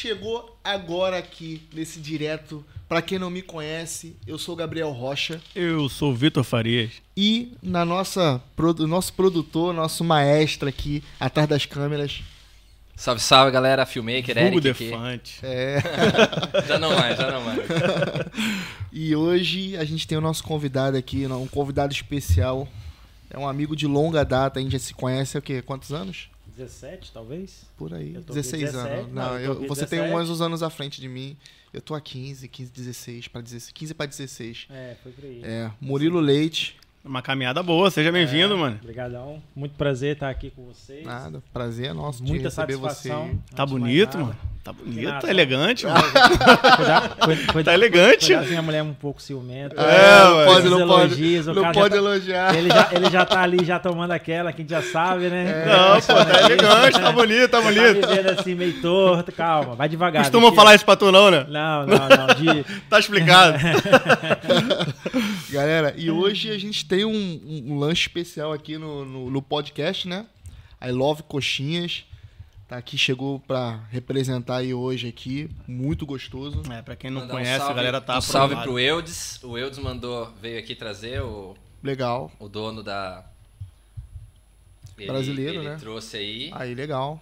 Chegou agora aqui nesse direto. Pra quem não me conhece, eu sou o Gabriel Rocha Eu sou o Vitor Farias. e na nossa nosso produtor, nosso maestro aqui atrás das câmeras, Salve, salve, galera. Filmmaker, Hugo Eric aqui. Defante. é, Já não mais, já não mais. e hoje a gente tem o nosso convidado aqui, um convidado especial. É um amigo de longa data, a gente já se conhece há o quê? Quantos anos? 17, talvez? Por aí, Eu tô com 16 17, anos. não, Não, eu eu- você tem 17. uns anos à frente de mim. Eu tô a 15, 15, 16 para 16, 15 para 16. É, foi por aí. É, Murilo Leite. Uma caminhada boa, seja bem-vindo, mano. Obrigadão. Muito prazer estar aqui com vocês. Nada, prazer é nosso de Muita receber satisfação. você. Tá de bonito, mano. Tá bonito, tá elegante, Tá elegante. minha mulher é um pouco ciumenta. É, não pode, não pode. Não pode tá- elogiar. Ele já, ele já tá ali, já tomando aquela, que a gente já sabe, né? Não, pô, tá elegante, tá bonito, tá Tá bonito. vivendo assim, meio torto. Calma, vai devagar. Mentira. falar isso pra tu, não, né? Não, não, não. De, Tá explicado. Galera, e hoje a gente tem um, um- um lanche especial aqui no, no, no podcast, né? I Love Coxinhas. Tá aqui, chegou pra representar aí hoje aqui. Muito gostoso. É, pra quem não Mandar um conhece, salve- a galera tá Um salve pro Eudes. O Eudes mandou, veio aqui trazer o, Legal. o dono da. Ele- Brasileiro, ele né? trouxe aí. Aí, legal.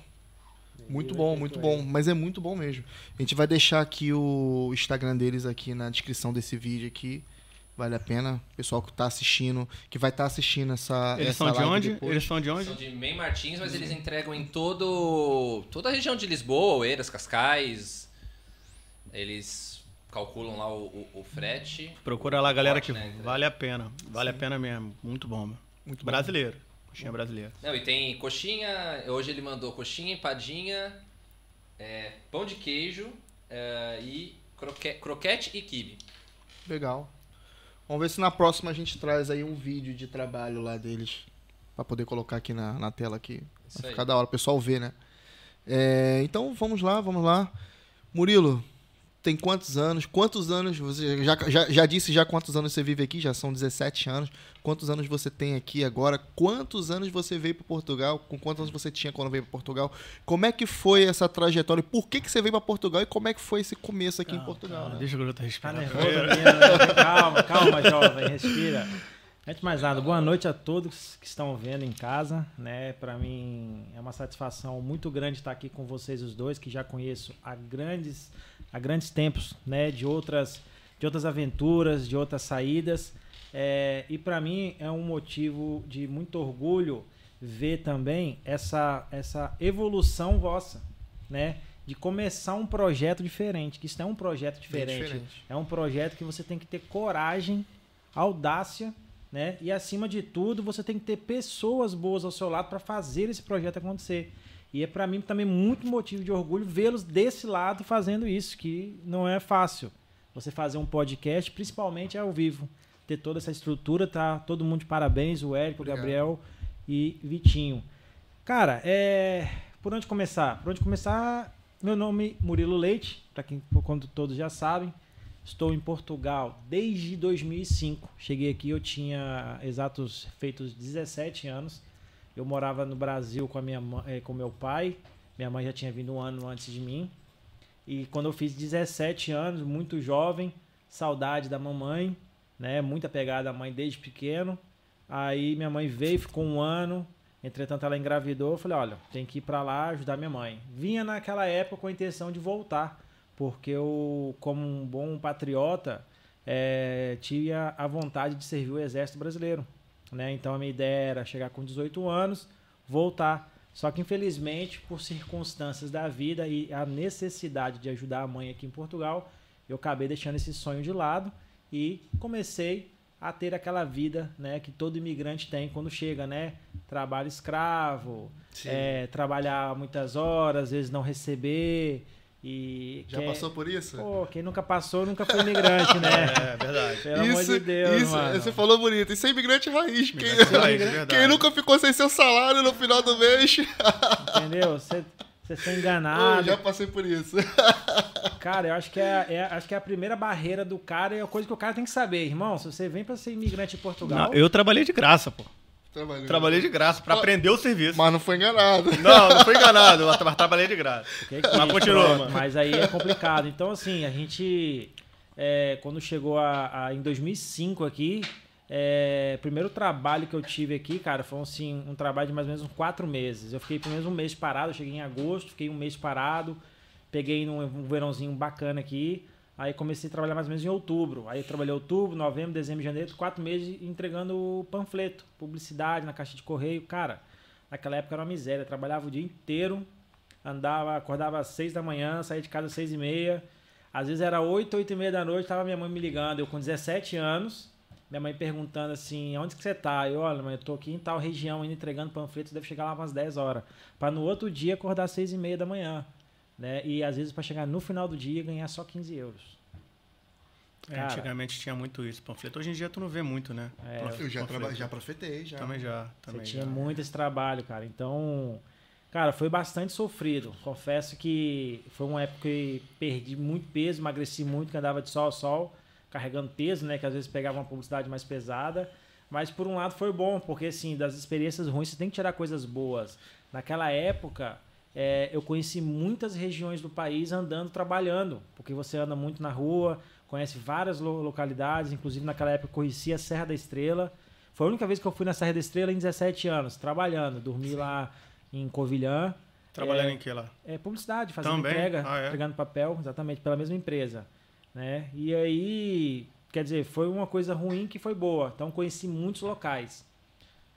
Muito bom, muito bom. Mas é muito bom mesmo. A gente vai deixar aqui o Instagram deles aqui na descrição desse vídeo aqui. Vale a pena. O pessoal que tá assistindo, que vai estar assistindo essa. Eles essa são de onde? depois. Eles são de São onde? de Mem Martins, mas eles entregam em todo toda a região de Lisboa, Oeiras, Cascais. Eles calculam lá o, o- o frete. Procura lá, galera, que né, vale a pena. Vale a pena mesmo. Muito bom, mano. Muito bom. Brasileiro. Coxinha brasileira. Não, e tem coxinha. Hoje ele mandou coxinha, empadinha, é, pão de queijo é, e croque- croquete e quibe. Legal. Vamos ver se na próxima a gente traz aí um vídeo de trabalho lá deles. Pra poder colocar aqui na, na tela aqui. Isso Vai aí. ficar da hora, o pessoal ver, né? É, então vamos lá, vamos lá. Murilo, tem quantos anos? Quantos anos você já, já, já disse já quantos anos você vive aqui? Já são 17 anos. Quantos anos você tem aqui agora? Quantos anos você veio para Portugal? Com quantos anos você tinha quando veio para Portugal? Como é que foi essa trajetória? Por que, que você veio para Portugal e como é que foi esse começo aqui em Portugal? né? Deixa o garoto Tá respirar. nervoso mesmo, né? Calma, calma, jovem, respira. Antes de mais nada, boa noite a todos que estão vendo em casa, né? Para mim é uma satisfação muito grande estar aqui com vocês os dois, que já conheço há grandes, há grandes tempos, né? De outras, de outras aventuras, de outras saídas. É, e para mim é um motivo de muito orgulho ver também essa, essa evolução vossa, né? De começar um projeto diferente, que isso é um projeto diferente. diferente. É um projeto que você tem que ter coragem, audácia, né? E acima de tudo, você tem que ter pessoas boas ao seu lado para fazer esse projeto acontecer. E é para mim também muito motivo de orgulho vê-los desse lado fazendo isso, que não é fácil. Você fazer um podcast, principalmente ao vivo, ter toda essa estrutura, tá todo mundo de parabéns, o Érico, o. Gabriel e Vitinho. Cara, é por onde começar? Por onde começar? Meu nome é Murilo Leite, para quem quando todos já sabem. Estou em Portugal desde 2005. Cheguei aqui, eu tinha exatos feitos 17 anos. Eu morava no Brasil com a minha mãe, eh, com meu pai. Minha mãe já tinha vindo um ano antes de mim. E quando eu fiz 17 anos, muito jovem, saudade da mamãe, né? Muita pegada à mãe desde pequeno. Aí minha mãe veio, ficou um ano. Entretanto, ela engravidou. Eu falei: olha, tem que ir pra lá ajudar minha mãe. Vinha naquela época com a intenção de voltar, porque eu, como um bom patriota, eh, tinha a vontade de servir o Exército Brasileiro. Né? Então a minha ideia era chegar com 18 anos, voltar. Só que infelizmente, por circunstâncias da vida e a necessidade de ajudar a mãe aqui em Portugal, eu acabei deixando esse sonho de lado e comecei a ter aquela vida, né, que todo imigrante tem quando chega, né? Trabalho escravo, é, trabalhar muitas horas, às vezes não receber e Já passou por isso? Pô, quem nunca passou nunca foi imigrante, né? É, verdade. Pelo amor isso, de Deus, isso, mano. você falou bonito. Isso é imigrante raiz. Quem, Imigrante raiz, verdade. quem nunca ficou sem seu salário no final do mês? Entendeu? Você você ser Eu enganado. já passei por isso. Cara, eu acho que é, é- acho que é a primeira barreira do cara e é a coisa que o cara tem que saber, irmão. Se você vem pra ser imigrante em Portugal, Não, eu trabalhei de graça, pô. Trabalhou. Trabalhei de graça pra aprender o serviço. Mas não foi enganado. Não, não fui enganado, mas trabalhei de graça. Que que Mas isso, continua, mano. Mas aí é complicado. Então, assim, a gente, é, quando chegou a, a- em 2005 aqui, é, o primeiro trabalho que eu tive aqui, cara, foi assim, um trabalho de mais ou menos uns quatro meses. Eu fiquei pelo menos um mês parado, eu cheguei em agosto, fiquei um mês parado, peguei num um verãozinho bacana aqui. Aí comecei a trabalhar mais ou menos em outubro. Aí trabalhei outubro, novembro, dezembro, janeiro, quatro meses entregando panfleto, publicidade na caixa de correio. Cara, naquela época era uma miséria. Trabalhava o dia inteiro, andava, acordava às seis da manhã, saía de casa às seis e meia. Às vezes era oito, oito e meia da noite, tava minha mãe me ligando. Eu com 17 anos, minha mãe perguntando assim, onde que você tá? Eu, olha, mãe, eu tô aqui em tal região, indo entregando panfletos, deve chegar lá umas 10 horas. Pra no outro dia acordar às seis e meia da manhã. Né? E às vezes para chegar no final do dia ganhar só 15 euros. É, Cara. antigamente tinha muito isso, panfleto. Hoje em dia tu não vê muito, né? É. Eu já, traba- já profetei, já. Também já. Você Também tinha já. muito esse trabalho, cara. Então, cara, foi bastante sofrido. Confesso que foi uma época que perdi muito peso, emagreci muito, que andava de sol a sol, carregando peso, né? Que às vezes pegava uma publicidade mais pesada. Mas por um lado foi bom, porque assim, das experiências ruins você tem que tirar coisas boas. Naquela época, é, eu conheci muitas regiões do país andando, trabalhando, porque você anda muito na rua, conhece várias lo- localidades, inclusive naquela época eu conheci a Serra da Estrela. Foi a única vez que eu fui na Serra da Estrela em 17 anos, trabalhando. Dormi lá em Covilhã. Trabalhando É, em que lá? É publicidade, fazendo Também? entrega, Ah, é? entregando papel, exatamente, pela mesma empresa. Né? E aí, quer dizer, foi uma coisa ruim que foi boa. Então conheci muitos locais.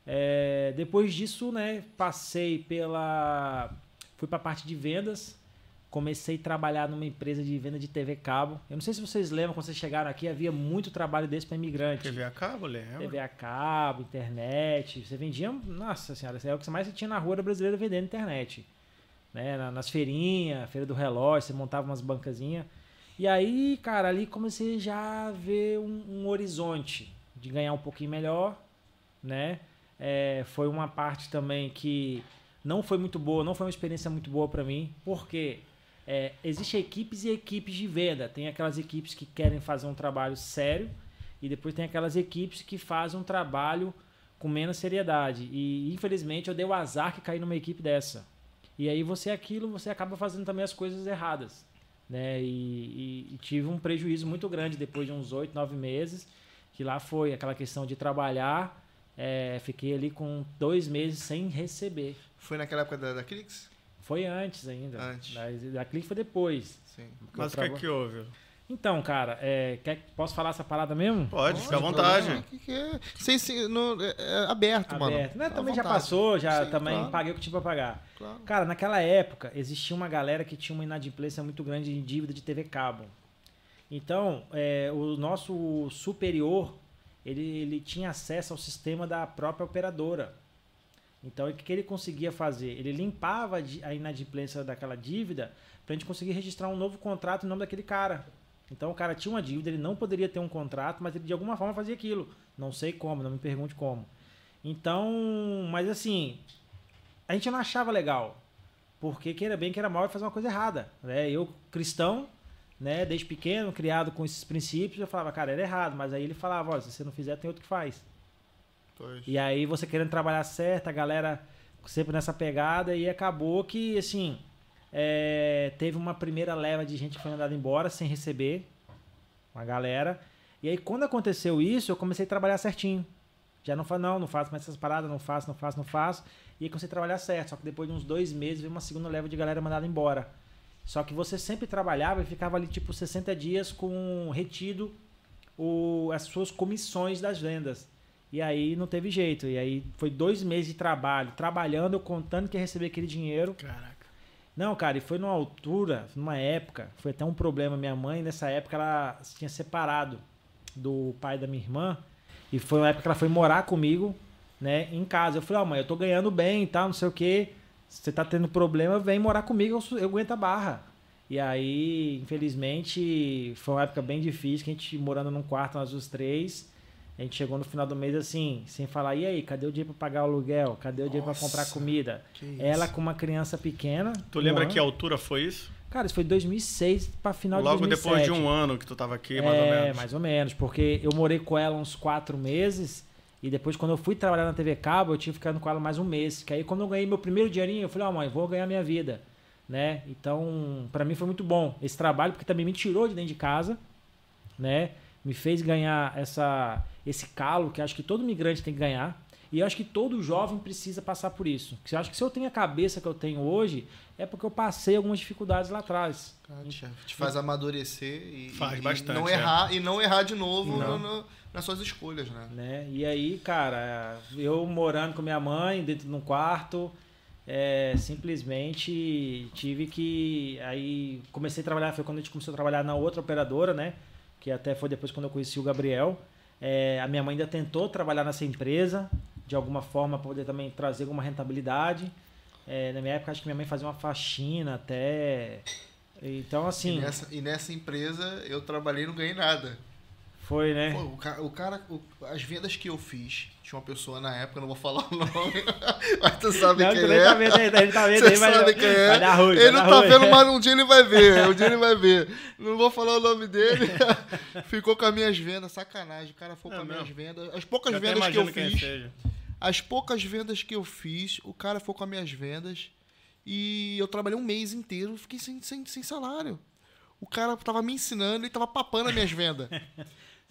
É, depois disso, né, passei pela. Fui para a parte de vendas. Comecei a trabalhar numa empresa de venda de TV cabo. Eu não sei se vocês lembram, quando vocês chegaram aqui, havia muito trabalho desse para imigrante. TV a cabo, lembra? TV a cabo, internet. Você vendia. Nossa senhora, isso é o que mais você tinha na rua era brasileiro vendendo internet. Né? Na- Nas feirinhas, feira do relógio, você montava umas bancazinhas. E aí, cara, ali comecei já a ver um, um horizonte de ganhar um pouquinho melhor, né? É, foi uma parte também que não foi muito boa, não foi uma experiência muito boa para mim, porque é, existem equipes e equipes de venda. Tem aquelas equipes que querem fazer um trabalho sério e depois tem aquelas equipes que fazem um trabalho com menos seriedade. E infelizmente eu dei o azar que caí numa equipe dessa. E aí você é aquilo, você acaba fazendo também as coisas erradas. Né? E, e- e tive um prejuízo muito grande depois de uns oito, nove meses, que lá foi aquela questão de trabalhar. é, fiquei ali com dois meses sem receber. Foi naquela época da, da Clix? Foi antes ainda. Antes. Da, da Clique foi depois. Sim. Porque Mas o que, traba- que houve? Então, cara, é, quer, posso falar essa parada mesmo? Pode, fica à vontade. Que que é? Sem, sem- no- é- é aberto, mano. Aberto. Né, também já passou, já Sim, também claro, paguei o que tinha pra pagar. claro. Cara, naquela época existia uma galera que tinha uma inadimplência muito grande de dívida de TV cabo. Então, é, o nosso superior, ele, ele tinha acesso ao sistema da própria operadora. Então, o que, ele conseguia fazer? Ele limpava a di- a inadimplência daquela dívida para a gente conseguir registrar um novo contrato em nome daquele cara. Então, o cara tinha uma dívida, ele não poderia ter um contrato, mas ele de alguma forma fazia aquilo. Não sei como, não me pergunte como. Então, mas assim, a gente não achava legal. Porque queira bem, queira mal, ia fazer uma coisa errada. Né? Eu, cristão, né, desde pequeno, criado com esses princípios, eu falava, cara, era errado. Mas aí ele falava, olha, se você não fizer, tem outro que faz. Pois. E aí você querendo trabalhar certo, a galera sempre nessa pegada, e acabou que, assim, é, teve uma primeira leva de gente que foi mandada embora sem receber, uma galera. E aí quando aconteceu isso, eu comecei a trabalhar certinho. Já não faço, não, não faço mais essas paradas, não faço, não faço, não faço. E aí comecei a trabalhar certo. Só que depois de uns dois meses veio uma segunda leva de galera mandada embora. Só que você sempre trabalhava e ficava ali tipo 60 dias com retido o, as suas comissões das vendas. E aí não teve jeito. E aí foi dois meses de trabalho, trabalhando, eu contando que ia receber aquele dinheiro. Caraca. Não, cara, e foi numa altura, numa época, foi até um problema. Minha mãe, nessa época, ela se tinha separado do pai da minha irmã. E foi uma época que ela foi morar comigo, né, em casa. Eu falei, ó, mãe, eu tô ganhando bem e tal, não sei o quê. Se você tá tendo problema, vem morar comigo, eu, eu aguento a barra. E aí, infelizmente, foi uma época bem difícil, que a gente morando num quarto, nós os três. A gente chegou no final do mês assim, sem falar, e aí, cadê o dinheiro pra pagar o aluguel? Cadê o dinheiro pra Nossa, comprar comida? Ela com uma criança pequena. Tu um lembra ano. que altura foi isso? Cara, isso foi 2006 pra final Logo de 2007. depois de um ano que tu tava aqui, mais ou é, menos. mais ou menos. Porque eu morei com ela uns quatro meses E depois, quando eu fui trabalhar na TV Cabo, eu tive ficando com ela mais um mês. Que aí, quando eu ganhei meu primeiro dinheirinho, eu falei, ó, mãe, vou ganhar minha vida. Né? Então, pra mim foi muito bom esse trabalho, porque também me tirou de dentro de casa, né? Me fez ganhar essa, esse calo que acho que todo migrante tem que ganhar. E eu acho que todo jovem precisa passar por isso. Porque eu acho que se eu tenho a cabeça que eu tenho hoje, é porque eu passei algumas dificuldades lá atrás. Cara, te, faz amadurecer e, Faz e bastante, não é. errar e não errar de novo Não. no- no- nas suas escolhas, né? né? E aí, cara, eu morando com minha mãe dentro de um quarto, é, simplesmente tive que. Aí comecei a trabalhar, foi quando a gente começou a trabalhar na outra operadora, né? Que até foi depois quando eu conheci o Gabriel. É, a minha mãe ainda tentou trabalhar nessa empresa, de alguma forma, para poder também trazer alguma rentabilidade. É, na minha época, acho que minha mãe fazia uma faxina até. Então, E assim, nessa, e nessa empresa eu trabalhei e não ganhei nada. Foi, né? Pô, o ca- o cara, o- as vendas que eu fiz, tinha uma pessoa na época, não vou falar o nome, mas tu sabe Não, quem ele é. tá vendo, aí, ele tá vendo Você aí, vai, sabe quem é. vai dar ruim. Ele vai não tá ruim. vendo, mas um dia ele vai ver. Um dia ele vai ver. Não vou falar o nome dele. Ficou com as minhas vendas, sacanagem. O cara ficou É com as minhas vendas. As poucas Eu vendas que eu fiz. seja. As poucas vendas que eu fiz, o cara ficou com as minhas vendas. E eu trabalhei um mês inteiro, fiquei sem, sem, sem salário. O cara tava me ensinando e tava papando as minhas vendas.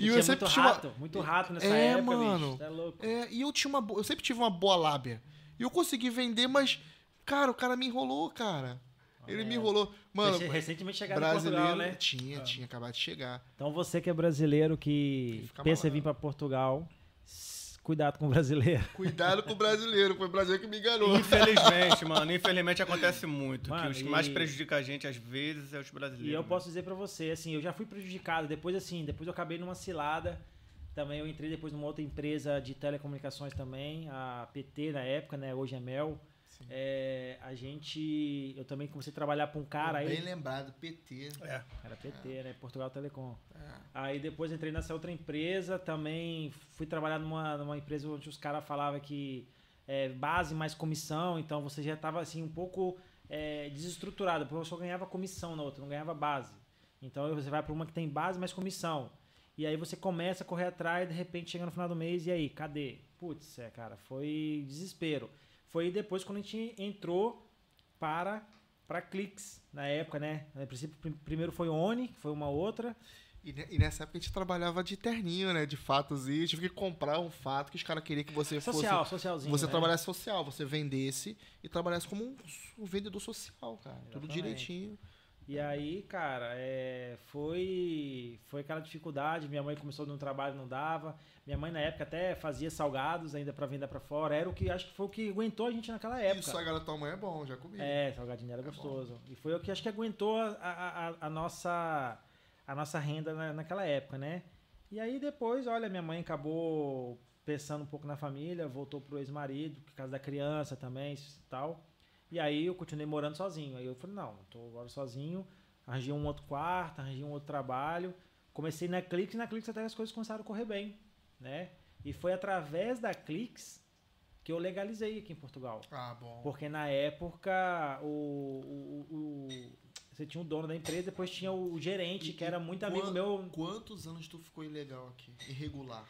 E eu sempre muito tinha uma- rato, muito rato nessa É, época, mano. bicho. Tá louco. É, e eu tinha uma eu sempre tive uma boa lábia. E eu consegui vender, mas cara, o cara me enrolou, cara. Ele me merda. enrolou. Mano, Vocês recentemente chegaram em brasileiro Portugal, né? tinha, tinha acabado de chegar. Então você que é brasileiro que pensa em malandro. vir pra Portugal, cuidado com o brasileiro. Cuidado com o brasileiro, foi o brasileiro que me enganou. Infelizmente, mano, infelizmente acontece muito. Mano, que os que e- mais prejudicam a gente, às vezes, é os brasileiros. E eu né? posso dizer pra você, assim, eu já fui prejudicado. Depois, assim, depois eu acabei numa cilada. Também eu entrei depois numa outra empresa de telecomunicações também, a PT na época, né? Hoje é Mel. É, a gente. Eu também comecei a trabalhar pra um cara Bem aí. lembrado, PT. É. Era PT, né? Portugal Telecom. É. Aí depois entrei nessa outra empresa, também fui trabalhar numa, numa empresa onde os caras falavam que é, base mais comissão, então você já estava assim um pouco é, desestruturado, porque eu só ganhava comissão na outra, não ganhava base. Então você vai para uma que tem base mais comissão. E aí você começa a correr atrás, de repente chega no final do mês, e aí, cadê? Putz, é, cara, foi desespero. Foi depois quando a gente entrou para para cliques na época, né? No princípio, prim- primeiro foi Oni, que foi uma outra. E, e nessa época a gente trabalhava de terninho, né? De fatos e tive que comprar um fato que os caras queriam que você Social, fosse. socialzinho. Você né? trabalhasse social, você vendesse e trabalhasse como um, um vendedor social, cara. Tudo Exatamente. direitinho. E aí, cara, é, foi foi aquela dificuldade. Minha mãe começou no trabalho, não dava. Minha mãe na época até fazia salgados ainda pra vender pra fora. Era o que acho que foi o que aguentou a gente naquela E época. o salgado da tua mãe é bom, já comi. É, salgadinho era É bom. gostoso. E foi o que acho que aguentou a, a, a- nossa a nossa renda na- naquela época, né? E aí depois, olha, minha mãe acabou pensando um pouco na família, voltou pro ex-marido, por causa da criança também e tal. E aí eu continuei morando sozinho. Aí eu falei, não, tô agora sozinho, arranjei um outro quarto, arranjei um outro trabalho. Comecei na Clix e na Clix até as coisas começaram a correr bem, né? E foi através da Clix que eu legalizei aqui em Portugal. Ah, bom. Porque na época o, o- o- você tinha o dono da empresa, depois tinha o gerente, E- que era muito amigo quan- meu. Quantos anos tu ficou ilegal aqui? Irregular?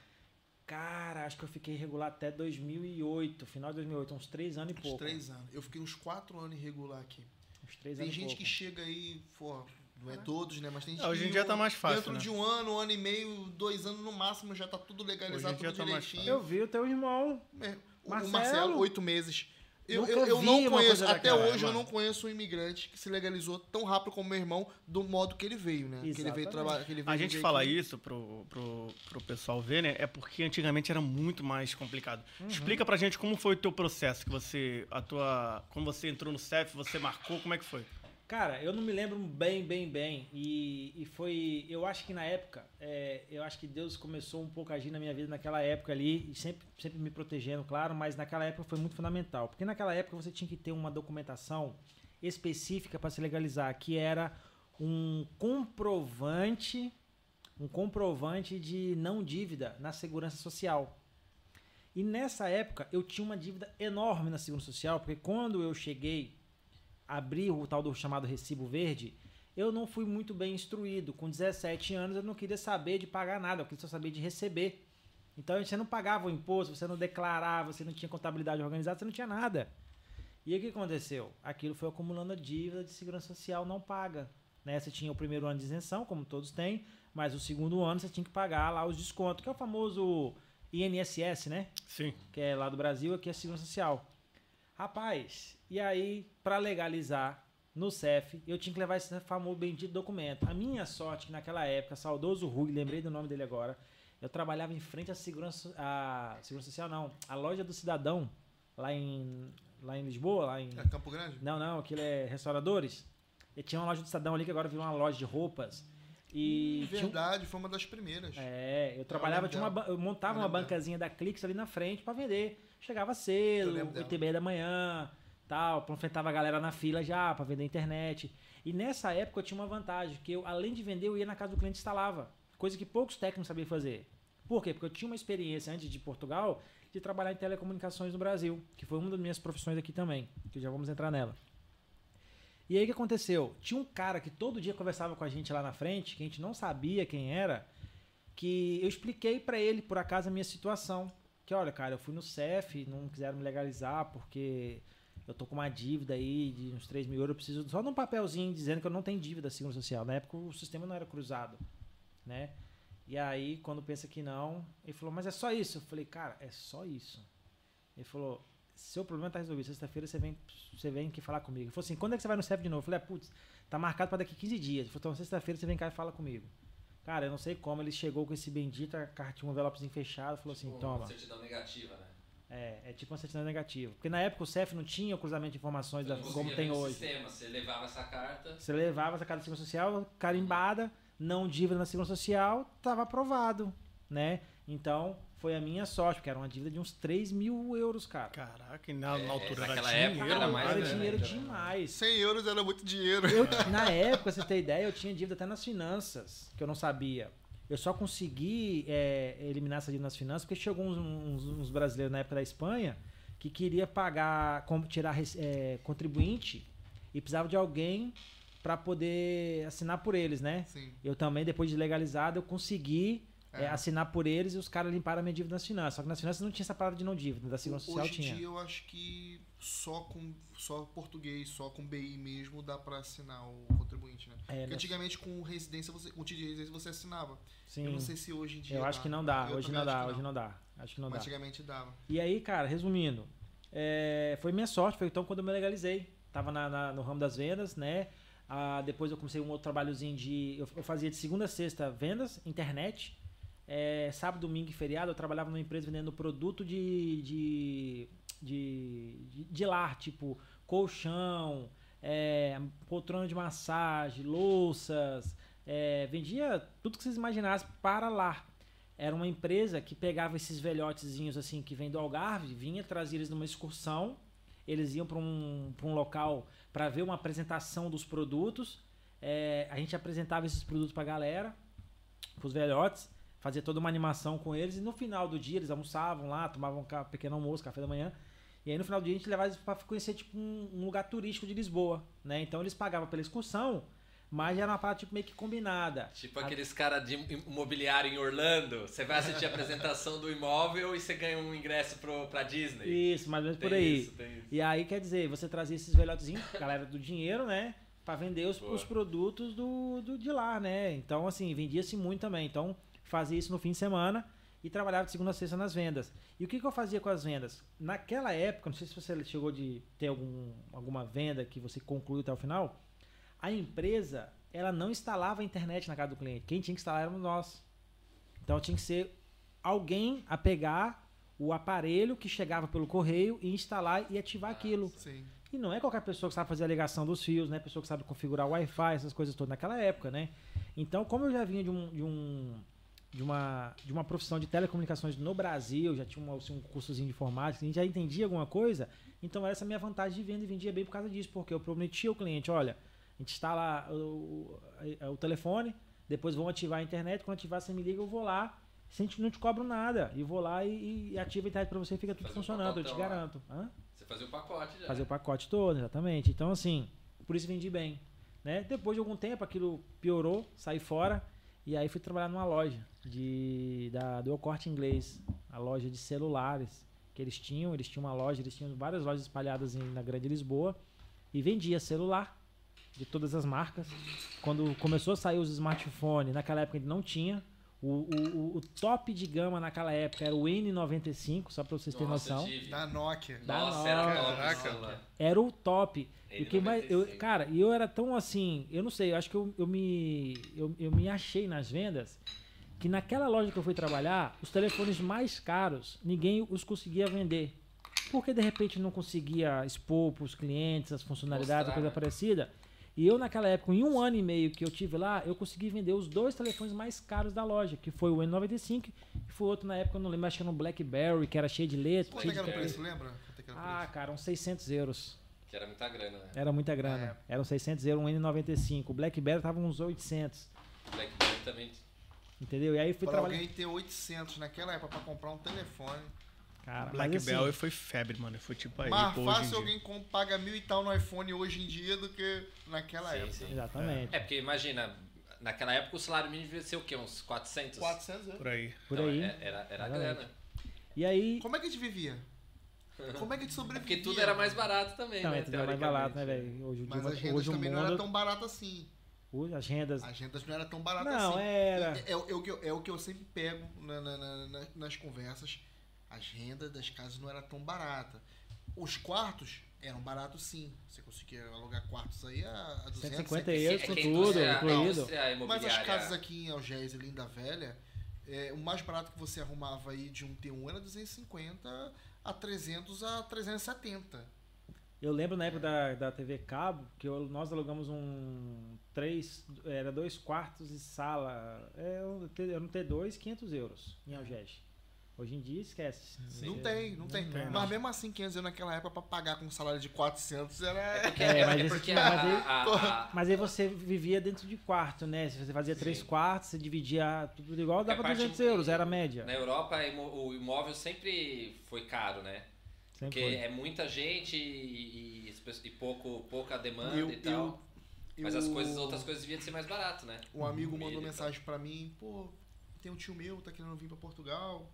Cara, acho que eu fiquei regular até 2008, final de 2008, uns três anos e Uns pouco. três anos. Eu fiquei uns quatro anos irregular aqui. Uns três Tem anos e gente pouco. que chega aí, pô, não é todos, né? Mas tem gente hoje em dia tá mais fácil, Dentro né? de um ano, um ano e meio, dois anos no máximo, já tá tudo legalizado, Hoje em dia tudo tá mais direitinho. Eu vi o teu irmão. É, o Marcelo, oito meses. Eu, eu, eu não conheço, até daquela, hoje eu mano. não conheço um imigrante que se legalizou tão rápido como meu irmão, do modo que ele veio, né? Que ele veio trabalhar. que ele veio A gente fala aqui. isso pro, pro, pro pessoal ver, né? É porque antigamente era muito mais complicado. Uhum. Explica pra gente como foi o teu processo, que você, a tua, como você entrou no CEF, você marcou, como é que foi? Cara, eu não me lembro bem, bem, bem. E, e foi. Eu acho que na época, é, eu acho que Deus começou um pouco a agir na minha vida naquela época ali, e sempre, sempre me protegendo, claro, mas naquela época foi muito fundamental. Porque naquela época você tinha que ter uma documentação específica para se legalizar, que era um comprovante, um comprovante de não dívida na segurança social. E nessa época eu tinha uma dívida enorme na segurança social, porque quando eu cheguei abrir o tal do chamado recibo verde, eu não fui muito bem instruído. Com 17 anos eu não queria saber de pagar nada, eu queria só saber de receber. Então você não pagava o imposto, você não declarava, você não tinha contabilidade organizada, você não tinha nada. E o que aconteceu? Aquilo foi acumulando a dívida de segurança social não paga. Né? Você tinha o primeiro ano de isenção, como todos têm, mas o segundo ano você tinha que pagar lá os descontos, que é o famoso INSS, né? Sim. Que é lá do Brasil, aqui é Segurança Social. Rapaz, e aí, para legalizar no CEF, eu tinha que levar esse famoso bendito documento. A minha sorte, que naquela época, saudoso Rui, lembrei do nome dele agora, eu trabalhava em frente à Segurança, à Segurança Social, não, a loja do Cidadão, lá em, lá em Lisboa, lá em... É Campo Grande? Não, não, aquilo é restauradores. E tinha uma loja do Cidadão ali que agora virou uma loja de roupas. E tinha um- Verdade, foi uma das primeiras. é, eu trabalhava, tinha uma, eu montava Eu uma bancazinha da Clix ali na frente pra vender. Chegava Eu cedo, lembro dela. 8 e meia da manhã, tal, enfrentava a galera na fila já pra vender internet. E nessa época eu tinha uma vantagem, que eu, além de vender, eu ia na casa do cliente e instalava. Coisa que poucos técnicos sabiam fazer. Por quê? Porque eu tinha uma experiência antes de Portugal de trabalhar em telecomunicações no Brasil, que foi uma das minhas profissões aqui também, que já vamos entrar nela. E aí o que aconteceu? Tinha um cara que todo dia conversava com a gente lá na frente, que a gente não sabia quem era, que eu expliquei pra ele, por acaso, a minha situação. Que olha, cara, eu fui no CEF, não quiseram me legalizar porque eu tô com uma dívida aí de uns 3 mil euros, eu preciso só de um papelzinho dizendo que eu não tenho dívida da Segurança Social. Na época o sistema não era cruzado, né? E aí, quando pensa que não, ele falou, mas é só isso? Eu falei, cara, é só isso. Ele falou, seu problema tá resolvido. Sexta-feira você vem, você vem aqui falar comigo. Ele falou assim, quando é que você vai no CEF de novo? Eu falei, ah, putz, tá marcado para daqui 15 dias. Ele falou, então sexta-feira você vem cá e fala comigo. Cara, eu não sei como ele chegou com esse bendito, a cartinha, um envelopezinho fechado, falou assim, Tipo, toma. Certidão negativa, né? É, é tipo uma certidão negativa. Porque na época o CEF não tinha o cruzamento de informações da- não como tem hoje. Sistema. Você levava essa carta, Você levava essa carta de segurança social carimbada, não dívida na segurança social, estava aprovado, né? Então, foi a minha sorte, porque era uma dívida de uns 3 mil euros, cara. Caraca, e na, É, na altura era naquela dinheiro, época era mais, era dinheiro né? demais. 100 euros era muito dinheiro. Eu, na época, você ter ideia, eu tinha dívida até nas finanças, que eu não sabia. Eu só consegui é, eliminar essa dívida nas finanças porque chegou uns, uns- uns brasileiros na época da Espanha que queria pagar, tirar é, contribuinte e precisava de alguém para poder assinar por eles, né? Sim. Eu também, depois de legalizado, eu consegui é, É. assinar por eles e os caras limparam a minha dívida nas finanças. Só que nas finanças não tinha essa parada de não dívida, da Segurança Social Hoje em tinha. dia eu acho que só com só português, só com BI mesmo dá pra assinar o contribuinte, né? É, Porque nessa- antigamente com residência, você, com título de residência você assinava. Sim. Eu não sei se hoje em dia Eu acho dá. que não dá, Eu hoje não dá, hoje não dá. Acho que não Mas dá. antigamente dava. E aí, cara, resumindo, é, foi minha sorte, foi então quando eu me legalizei. Tava na- na- no ramo das vendas, né? Ah, depois eu comecei um outro trabalhozinho de. Eu, eu fazia de segunda a sexta vendas, internet. É, sábado, domingo e feriado eu trabalhava numa empresa vendendo produto de, de, de, de, de lar, tipo colchão, é, poltrona de massagem, louças. é, vendia tudo que vocês imaginassem para lá. Era uma empresa que pegava esses velhotezinhos assim que vem do Algarve, vinha trazia eles numa excursão. Eles iam para um, um local para ver uma apresentação dos produtos. É, a gente apresentava esses produtos para a galera, para os velhotes, fazia toda uma animação com eles. E no final do dia eles almoçavam lá, tomavam um pequeno almoço, café da manhã. E aí no final do dia a gente levava eles para conhecer tipo um, um lugar turístico de Lisboa, né? Então eles pagavam pela excursão, mas era uma parada tipo meio que combinada. Tipo aqueles caras de imobiliário em Orlando. Você vai assistir a apresentação do imóvel e você ganha um ingresso pro, pra Disney. Isso, mais ou menos Tem por aí. isso, tem isso. E aí, quer dizer, você trazia esses velhotezinhos, galera do dinheiro, né? Pra vender os, os produtos do, do, de lá, né? Então, assim, vendia-se muito também. Então, fazia isso no fim de semana e trabalhava de segunda a sexta nas vendas. E o que, que eu fazia com as vendas? Naquela época, não sei se você chegou de ter algum, alguma venda que você concluiu até o final, a empresa, ela não instalava a internet na casa do cliente. Quem tinha que instalar éramos nós. Então tinha que ser alguém a pegar o aparelho que chegava pelo correio e instalar e ativar aquilo. Sim. E não é qualquer pessoa que sabe fazer a ligação dos fios, né? Pessoa que sabe configurar o Wi-Fi, essas coisas todas naquela época, né? Então, como eu já vinha de um, de um de uma de uma profissão de telecomunicações no Brasil, já tinha um, assim, um cursozinho de informática, a gente já entendia alguma coisa, então essa é a minha vantagem de venda e vendia bem por causa disso, porque eu prometia ao cliente, olha, a gente instala o, o, o telefone, depois vão ativar a internet, quando ativar você me liga, eu vou lá, sem te- não te cobro nada, e vou lá e, e ativo a internet para você e fica tudo Fazer funcionando, eu te garanto. Hã? Você fazia o pacote já. Fazer o pacote todo, exatamente. Então, assim, por isso vendi bem. Né? Depois de algum tempo, aquilo piorou, saí fora. E aí fui trabalhar numa loja de, da, do El Corte Inglês, a loja de celulares que eles tinham. Eles tinham uma loja, eles tinham várias lojas espalhadas em- na Grande Lisboa e vendia celular de todas as marcas. Quando começou a sair os smartphones, naquela época ainda não tinha. O, o, o- o top de gama naquela época era o N95, só pra vocês terem noção. Da Nokia. Da Nossa, era top Caraca. esse celular. Era o top. E o que mais, eu, N95. cara, e eu era tão assim, eu não sei, eu acho que eu, eu me eu, eu me achei nas vendas que naquela loja que eu fui trabalhar, os telefones mais caros, ninguém os conseguia vender. Porque de repente não conseguia expor para os clientes as funcionalidades, Mostrar, coisa né? parecida. E eu naquela época, em um ano e meio que eu tive lá, eu consegui vender os dois telefones mais caros da loja, que foi o N95 e foi outro na época, eu não lembro, acho que era um BlackBerry, que era cheio de letra. Quanto é era o preço, lembra? Quanto é que era o Ah, preço? cara, uns 600 euros. Que era muita grana, né? Era muita grana. Eram 600 euros, um N95. O BlackBerry tava uns 800. Blackberry também. Entendeu? E aí fui Pra trabalhar. alguém ter 800 naquela época pra comprar um telefone. Cara, Blackberry assim, foi febre, mano. Foi tipo aí, Mais pô, hoje em fácil dia. alguém com, paga mil e tal no iPhone hoje em dia do que naquela Sim, época. sim. Exatamente. É, porque imagina, naquela época o salário mínimo devia ser o quê? Uns 400? 400 euros. Por aí. Por Então, aí. é- Era, era Exatamente. grana. E aí. Como é que a gente vivia? Como é que a gente É sobrevivia? porque tudo era mais barato também, Também né? tudo era mais barato, né, velho? Hoje, o Mas dia- as rendas hoje o também não mundo. eram tão baratas assim. As rendas. As rendas não eram tão baratas Não, assim. era. É, é o- é o que eu, é o que eu sempre pego na- na- na- na- nas conversas. As rendas das casas não eram tão baratas. Os quartos eram baratos sim. Você conseguia alugar quartos aí a, a 200, 150 150. euros É com que a tudo, incluído. indústria Mas as casas aqui em Algés e Linda Velha, é, o mais barato que você arrumava aí de um T1 era 250 a 300 a 370. Eu lembro na época da, da TV Cabo que eu- nós alugamos um. Três. Era dois quartos e sala. É, um um T2, 500 euros em Algés. Hoje em dia esquece. Não tem, não, tem. tem, Mas não. mesmo assim, 500 euros naquela época pra pagar com um salário de 400 era... É, é, mas é esse- porque mas aí- a- a- Mas aí você vivia dentro de quarto, né? Se você fazia três Sim. quartos, você dividia tudo igual, dava parte- 200 euros, era a média. na Europa o imóvel sempre foi caro, né? Sempre Porque foi. é muita gente e, e e pouco, pouca demanda Eu- e tal. eu- Mas as coisas, outras coisas deviam ser mais barato, né? Um amigo mandou mensagem pra mim, pô, tem um tio meu, tá querendo vir pra Portugal.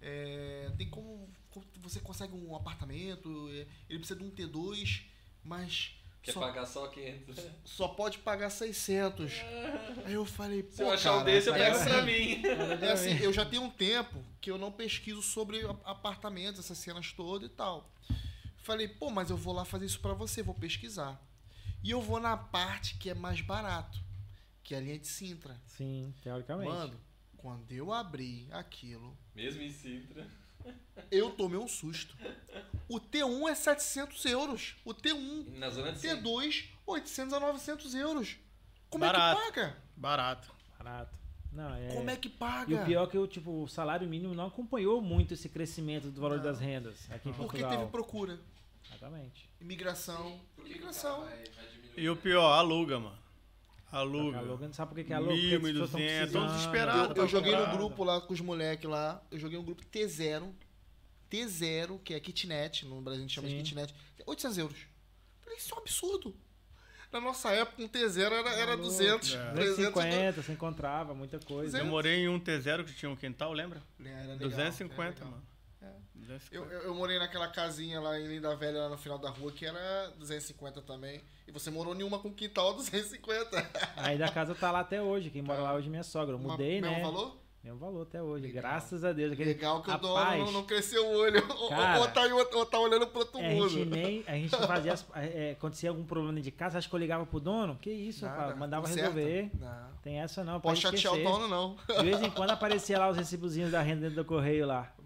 é, tem como, como você consegue um apartamento, é, ele precisa de um T2, mas Quer só, pagar só 500. só pode pagar 600. Aí eu falei, pô, Se eu achar um cara, desse, eu é pego assim, pra mim. É assim, eu já tenho um tempo que eu não pesquiso sobre apartamentos, essas cenas todas e tal. Falei, pô, mas eu vou lá fazer isso pra você, vou pesquisar. E eu vou na parte que é mais barato, que é a linha de Sintra. Sim, teoricamente. Mano, quando eu abri aquilo, Mesmo em Sintra. Eu tomei um susto. O T1 é 700 euros. O T1. Na zona de Sintra. T2, 800 a 900 euros. Como Barato. é que paga? Barato. Barato. Não, é... Como é que paga? E o pior é que o, tipo, o salário mínimo não acompanhou muito esse crescimento do valor Não. das rendas aqui em Porque Portugal. teve procura. Exatamente. Imigração. Imigração. vai- vai E o pior, aluga, mano. Aluga. Aluga, sabe por que é aluga? Mil, Porque as pessoas tão 1.200, precisando, todos desesperados. Eu, eu joguei no grupo lá com os moleques lá. Eu joguei um grupo T0. T0, que é kitnet. No Brasil a gente chama Sim. de kitnet. 800 euros. Falei, isso é um absurdo. Na nossa época, um T0 era, era Maluco, 200, é. 300. 250, você encontrava muita coisa. Eu morei em um T0 que tinha um quintal, lembra? Era legal, 250, era mano. É. 250. Eu, eu, eu morei naquela casinha lá em Linda Velha, lá no final da rua, que era 250 também. E você morou em uma com quintal 250. Aí da casa tá lá até hoje. Quem mora lá hoje é minha sogra. Eu mudei, Mesmo né? valor? Mesmo valor até hoje. Legal. Graças a Deus. Aquele... Legal que o dono Rapaz, não, não cresceu o olho. Ou- Cara, ou, tá, ou tá olhando pro outro A mundo. gente nem. A gente fazia. As, é, acontecia algum problema de casa, acho que eu ligava pro dono. Que isso, Nada, rapaz? Mandava conserta. resolver. Não. Tem essa não. Pode chatear o dono, não. De vez em quando aparecia lá os recibozinhos da renda dentro do correio lá.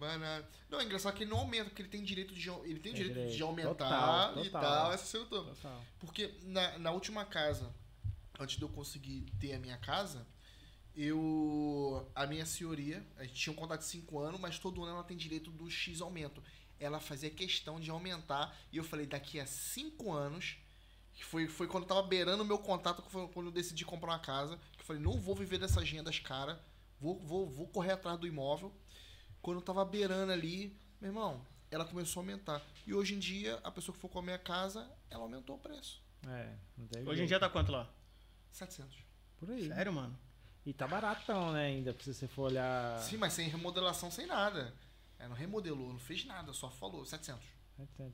Não, é engraçado que ele não aumenta, porque ele tem direito de, ele tem Tem direito direito. de aumentar Total, e total. tal, essa cena toda. Total. Porque na, na última casa, antes de eu conseguir ter a minha casa, eu. A minha senhoria, a gente tinha um contrato de 5 anos, mas todo ano ela tem direito do X aumento. Ela fazia questão de aumentar, e eu falei, daqui a 5 anos, que foi, foi quando eu tava beirando o meu contato, que foi quando eu decidi comprar uma casa, que eu falei, não vou viver dessas rendas cara, vou, vou, vou correr atrás do imóvel. Quando eu tava beirando ali, meu irmão, ela começou a aumentar. E hoje em dia, a pessoa que for comer a casa, ela aumentou o preço. É, não tem Hoje em dia tá quanto lá? 700. Por aí. Sério, mano? E tá baratão, né, ainda, se você for olhar. Sim, mas sem remodelação, sem nada. É, não remodelou, não fez nada, só falou 700.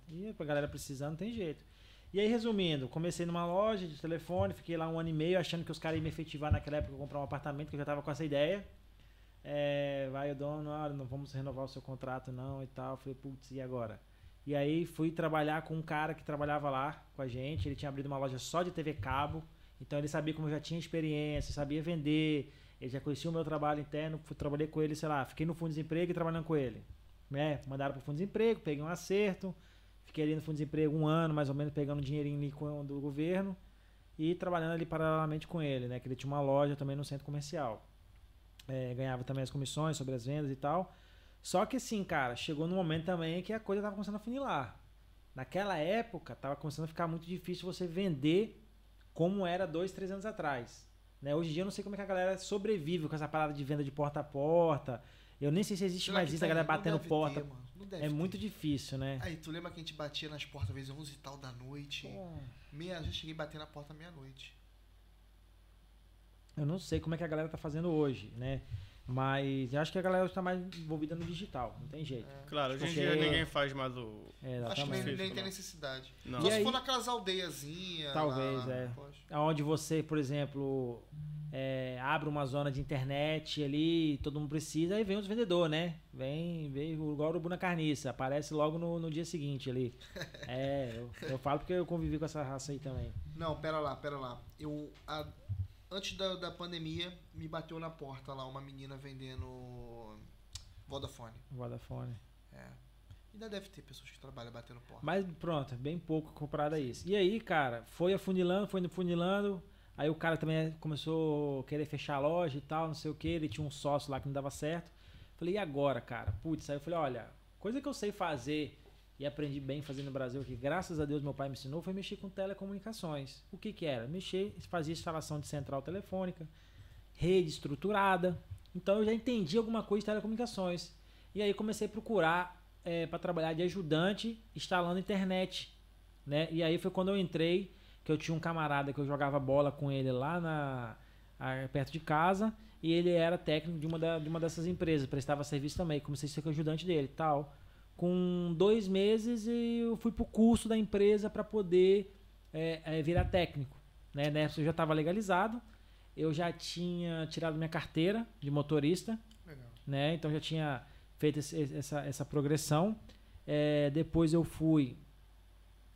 E pra galera precisando, tem jeito. E aí, resumindo, comecei numa loja de telefone, fiquei lá um ano e meio achando que os caras iam me efetivar naquela época comprar um apartamento, que eu já tava com essa ideia. É, vai o dono, olha, não vamos renovar o seu contrato não e tal. Eu falei, putz, e agora? E aí fui trabalhar com um cara que trabalhava lá com a gente, ele tinha abrido uma loja só de TV cabo, então ele sabia como eu já tinha experiência, sabia vender, ele já conhecia o meu trabalho interno, trabalhei com ele, sei lá, fiquei no fundo de desemprego e trabalhando com ele. Né? Mandaram pro fundo de desemprego, peguei um acerto, fiquei ali no fundo de desemprego um ano, mais ou menos, pegando dinheirinho ali com, do governo e trabalhando ali paralelamente com ele, né? Que ele tinha uma loja também no centro comercial. É, ganhava também as comissões sobre as vendas e tal. Só que assim, cara, chegou num momento também que a coisa tava começando a funilar. Naquela época, tava começando a ficar muito difícil você vender como era dois, três anos atrás. Né? Hoje em dia eu não sei como é que a galera sobrevive com essa parada de venda de porta a porta. Eu nem sei se existe Será mais isso, a tem? galera batendo porta. ter, é ter. muito difícil, né? Aí, tu lembra que a gente batia nas portas às vezes 11 e tal da noite? Pô, Meia, já cheguei a bater na porta meia-noite. Eu não sei como é que a galera tá fazendo hoje, né? Mas eu acho que a galera está mais envolvida no digital, não tem jeito. Claro, hoje em Porque- dia ninguém faz mais o. É, Acho que nem, nem não. tem necessidade. Não. Só E se aí- for naquelas aldeiazinhas. Talvez, lá, é. poxa. Onde você, por exemplo, é, abre uma zona de internet ali, todo mundo precisa, aí vem os vendedores, né? Vem, vem igual o urubu na carniça, aparece logo no, no dia seguinte ali. É, eu, eu falo porque eu convivi com essa raça aí também. Não, pera lá, pera lá. Eu, a- antes da, da pandemia, me bateu na porta lá uma menina vendendo Vodafone. Vodafone. É. Ainda deve ter pessoas que trabalham batendo porta. Mas pronto, bem pouco comparado a isso. E aí, cara, foi afunilando, foi afunilando. Aí o cara também começou a querer fechar a loja e tal, não sei o que. Ele tinha um sócio lá que não dava certo. Falei, e agora, cara? Putz, aí eu falei, olha, coisa que eu sei fazer e aprendi bem fazer no Brasil, que graças a Deus meu pai me ensinou, foi mexer com telecomunicações. O que que era? Mexer, fazia instalação de central telefônica, rede estruturada. Então eu já entendi alguma coisa de telecomunicações. E aí comecei a procurar para trabalhar de ajudante instalando internet. Né? E aí foi quando eu entrei, que eu tinha um camarada que eu jogava bola com ele lá na, perto de casa. E ele era técnico de uma, da- de uma dessas empresas, prestava serviço também. Comecei a ser ajudante dele tal. Com dois meses eu fui pro curso da empresa para poder é, é, virar técnico. Né? Nessa eu já estava legalizado. Eu já tinha tirado minha carteira de motorista Legal. né? Então já tinha feito esse- essa, essa progressão. É, depois eu fui,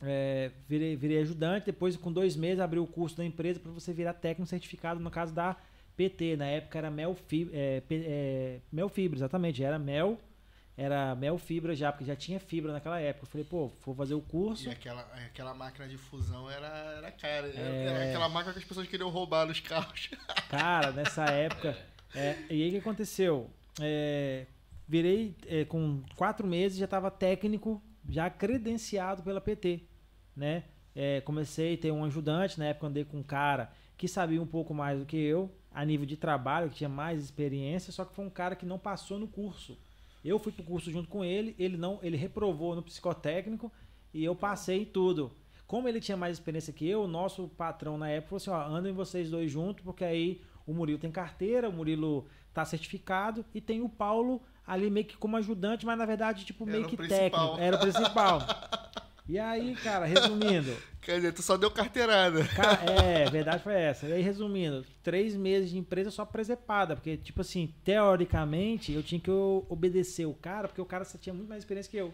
é, virei, virei ajudante. Depois, com dois meses, abri o curso da empresa para você virar técnico certificado, no caso da PT. Na época era Mel Fibra, é, é, Mel Fibra, exatamente. Era Mel, era Mel Fibra já, porque já tinha fibra naquela época. Eu falei, pô, vou fazer o curso. E aquela, aquela máquina de fusão era, era cara. É. Era aquela máquina que as pessoas queriam roubar nos carros. Cara, nessa época. é, e aí o que aconteceu? É, virei é, com quatro meses, já estava técnico, já credenciado pela PT. Né? É, comecei a ter um ajudante, na época andei com um cara que sabia um pouco mais do que eu, a nível de trabalho, que tinha mais experiência, só que foi um cara que não passou no curso. Eu fui pro curso junto com ele, ele não, ele reprovou no psicotécnico e eu passei em tudo. Como ele tinha mais experiência que eu, o nosso patrão na época falou assim: ó, andem vocês dois juntos, porque aí o Murilo tem carteira, o Murilo tá certificado e tem o Paulo ali meio que como ajudante, mas na verdade, tipo, meio que técnico. Era o principal. E aí, cara, resumindo, Quer dizer, tu só deu carteirada. Ca- é, verdade foi essa. E aí, resumindo, três meses de empresa só presepada, porque, tipo assim, teoricamente, eu tinha que obedecer o cara, porque o cara só tinha muito mais experiência que eu.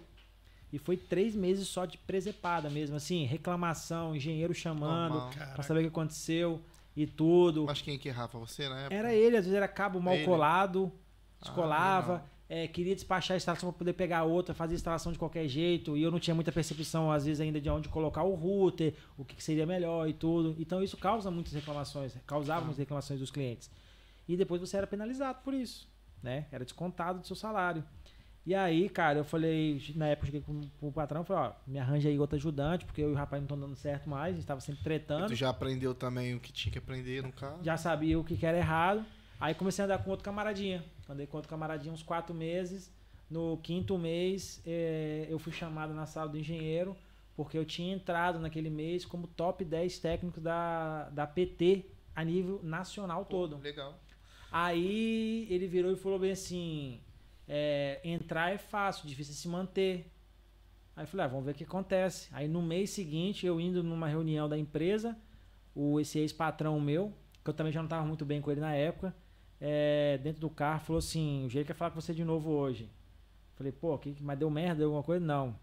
E foi três meses só de presepada mesmo, assim, reclamação, engenheiro chamando pra saber o que aconteceu e tudo. Mas quem que, Rafa? Você, né? Era ele, às vezes era cabo mal Ele? colado, Ah, descolava, legal. É, queria despachar a instalação para poder pegar outra, fazer instalação de qualquer jeito, e eu não tinha muita percepção, às vezes, ainda de onde colocar o router, o que que seria melhor e tudo. Então isso causa muitas reclamações, causava muitas reclamações dos clientes. E depois você era penalizado por isso, né? Era descontado do seu salário. E aí, cara, eu falei, na época eu cheguei com, com o patrão, falei, ó, me arranja aí outro ajudante, porque eu e o rapaz não estão dando certo mais, a gente tava sempre tretando Tu já aprendeu também o que tinha que aprender no carro? já sabia o que, que era errado. Aí comecei a andar com outro camaradinha. Andei com outro camaradinha uns quatro meses. No quinto mês, eh, eu fui chamado na sala do engenheiro, porque eu tinha entrado naquele mês como top 10 técnicos da, da PT a nível nacional todo. Legal. Aí ele virou e falou bem assim: é, entrar é fácil, difícil é se manter. Aí eu falei, ah, vamos ver o que acontece. Aí no mês seguinte, eu indo numa reunião da empresa, o, esse ex-patrão meu, que eu também já não estava muito bem com ele na época, é, dentro do carro, falou assim: o jeito quer falar com você de novo hoje. Falei, pô, que, mas deu merda, deu alguma coisa? Não.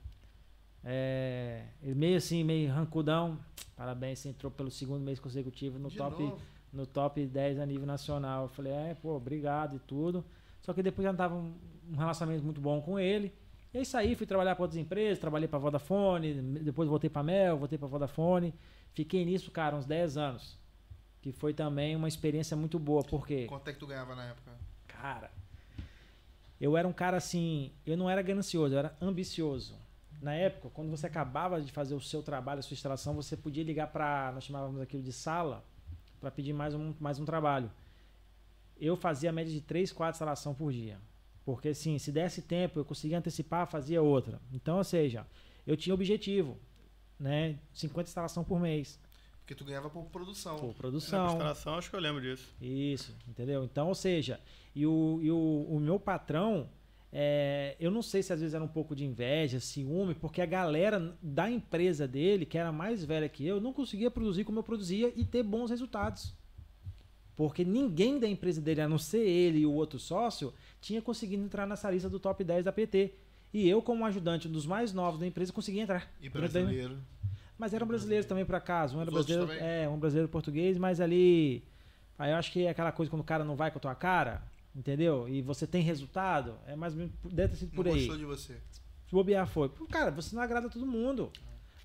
É, ele meio assim, meio rancudão. Parabéns, você entrou pelo segundo mês consecutivo no De top novo? no top 10 a nível nacional. Eu falei, é, pô, obrigado e tudo. Só que depois já não tava um, um relacionamento muito bom com ele. E aí, fui trabalhar para outras empresas, trabalhei para Vodafone, depois voltei para Mel, voltei para Vodafone. Fiquei nisso, cara, uns 10 anos. Que foi também uma experiência muito boa, porque, Quanto é que tu ganhava na época? cara, eu era um cara assim, eu não era ganancioso, eu era ambicioso. Na época, quando você acabava de fazer o seu trabalho, a sua instalação, você podia ligar para, nós chamávamos aquilo de sala, para pedir mais um, mais um trabalho. Eu fazia a média de 3, 4 instalação por dia. Porque assim, se desse tempo, eu conseguia antecipar, fazia outra. Então, ou seja, eu tinha objetivo, né? 50 instalação por mês, Porque tu ganhava por produção. por Na produção. instalação, acho que eu lembro disso. Isso, entendeu? Então, ou seja, e o, e o, o meu patrão, é, eu não sei se às vezes era um pouco de inveja, ciúme, porque a galera da empresa dele, que era mais velha que eu, não conseguia produzir como eu produzia e ter bons resultados. Porque ninguém da empresa dele, a não ser ele e o outro sócio, tinha conseguido entrar nessa lista do top 10 da PT. E eu, como ajudante dos mais novos da empresa, consegui entrar. E brasileiro. Mas eram brasileiros também, por acaso. Um era brasileiro, é, um brasileiro português, mas ali. Aí eu acho que é aquela coisa quando o cara não vai com a tua cara, entendeu? E você tem resultado, é mais ou menos. Deve ter sido por não aí. gostou de você. Se bobear foi. Cara, você não agrada todo mundo.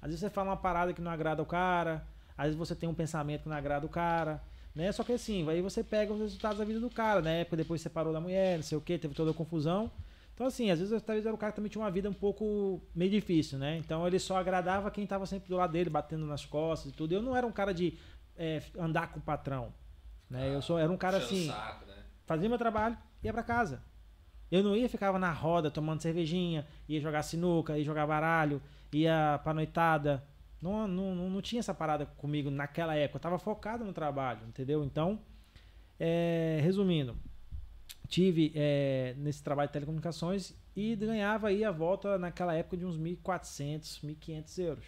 Às vezes você fala uma parada que não agrada o cara, às vezes você tem um pensamento que não agrada o cara. Né? Só que assim, aí você pega os resultados da vida do cara, na época depois separou da mulher, não sei o que, teve toda a confusão. Então, assim, às vezes talvez era o cara que também tinha uma vida um pouco meio difícil, né? Então ele só agradava quem tava sempre do lado dele, batendo nas costas e tudo. Eu não era um cara de é, andar com o patrão. Né? Eu só era um cara assim saco, né? fazia meu trabalho, ia pra casa. Eu não ia ficava na roda tomando cervejinha, ia jogar sinuca, ia jogar baralho, ia pra noitada. Não, não, não, não tinha essa parada comigo naquela época. Eu tava focado no trabalho, entendeu? Então, é, resumindo, tive é, nesse trabalho de telecomunicações e ganhava aí a volta naquela época de uns 1.400, 1.500 euros.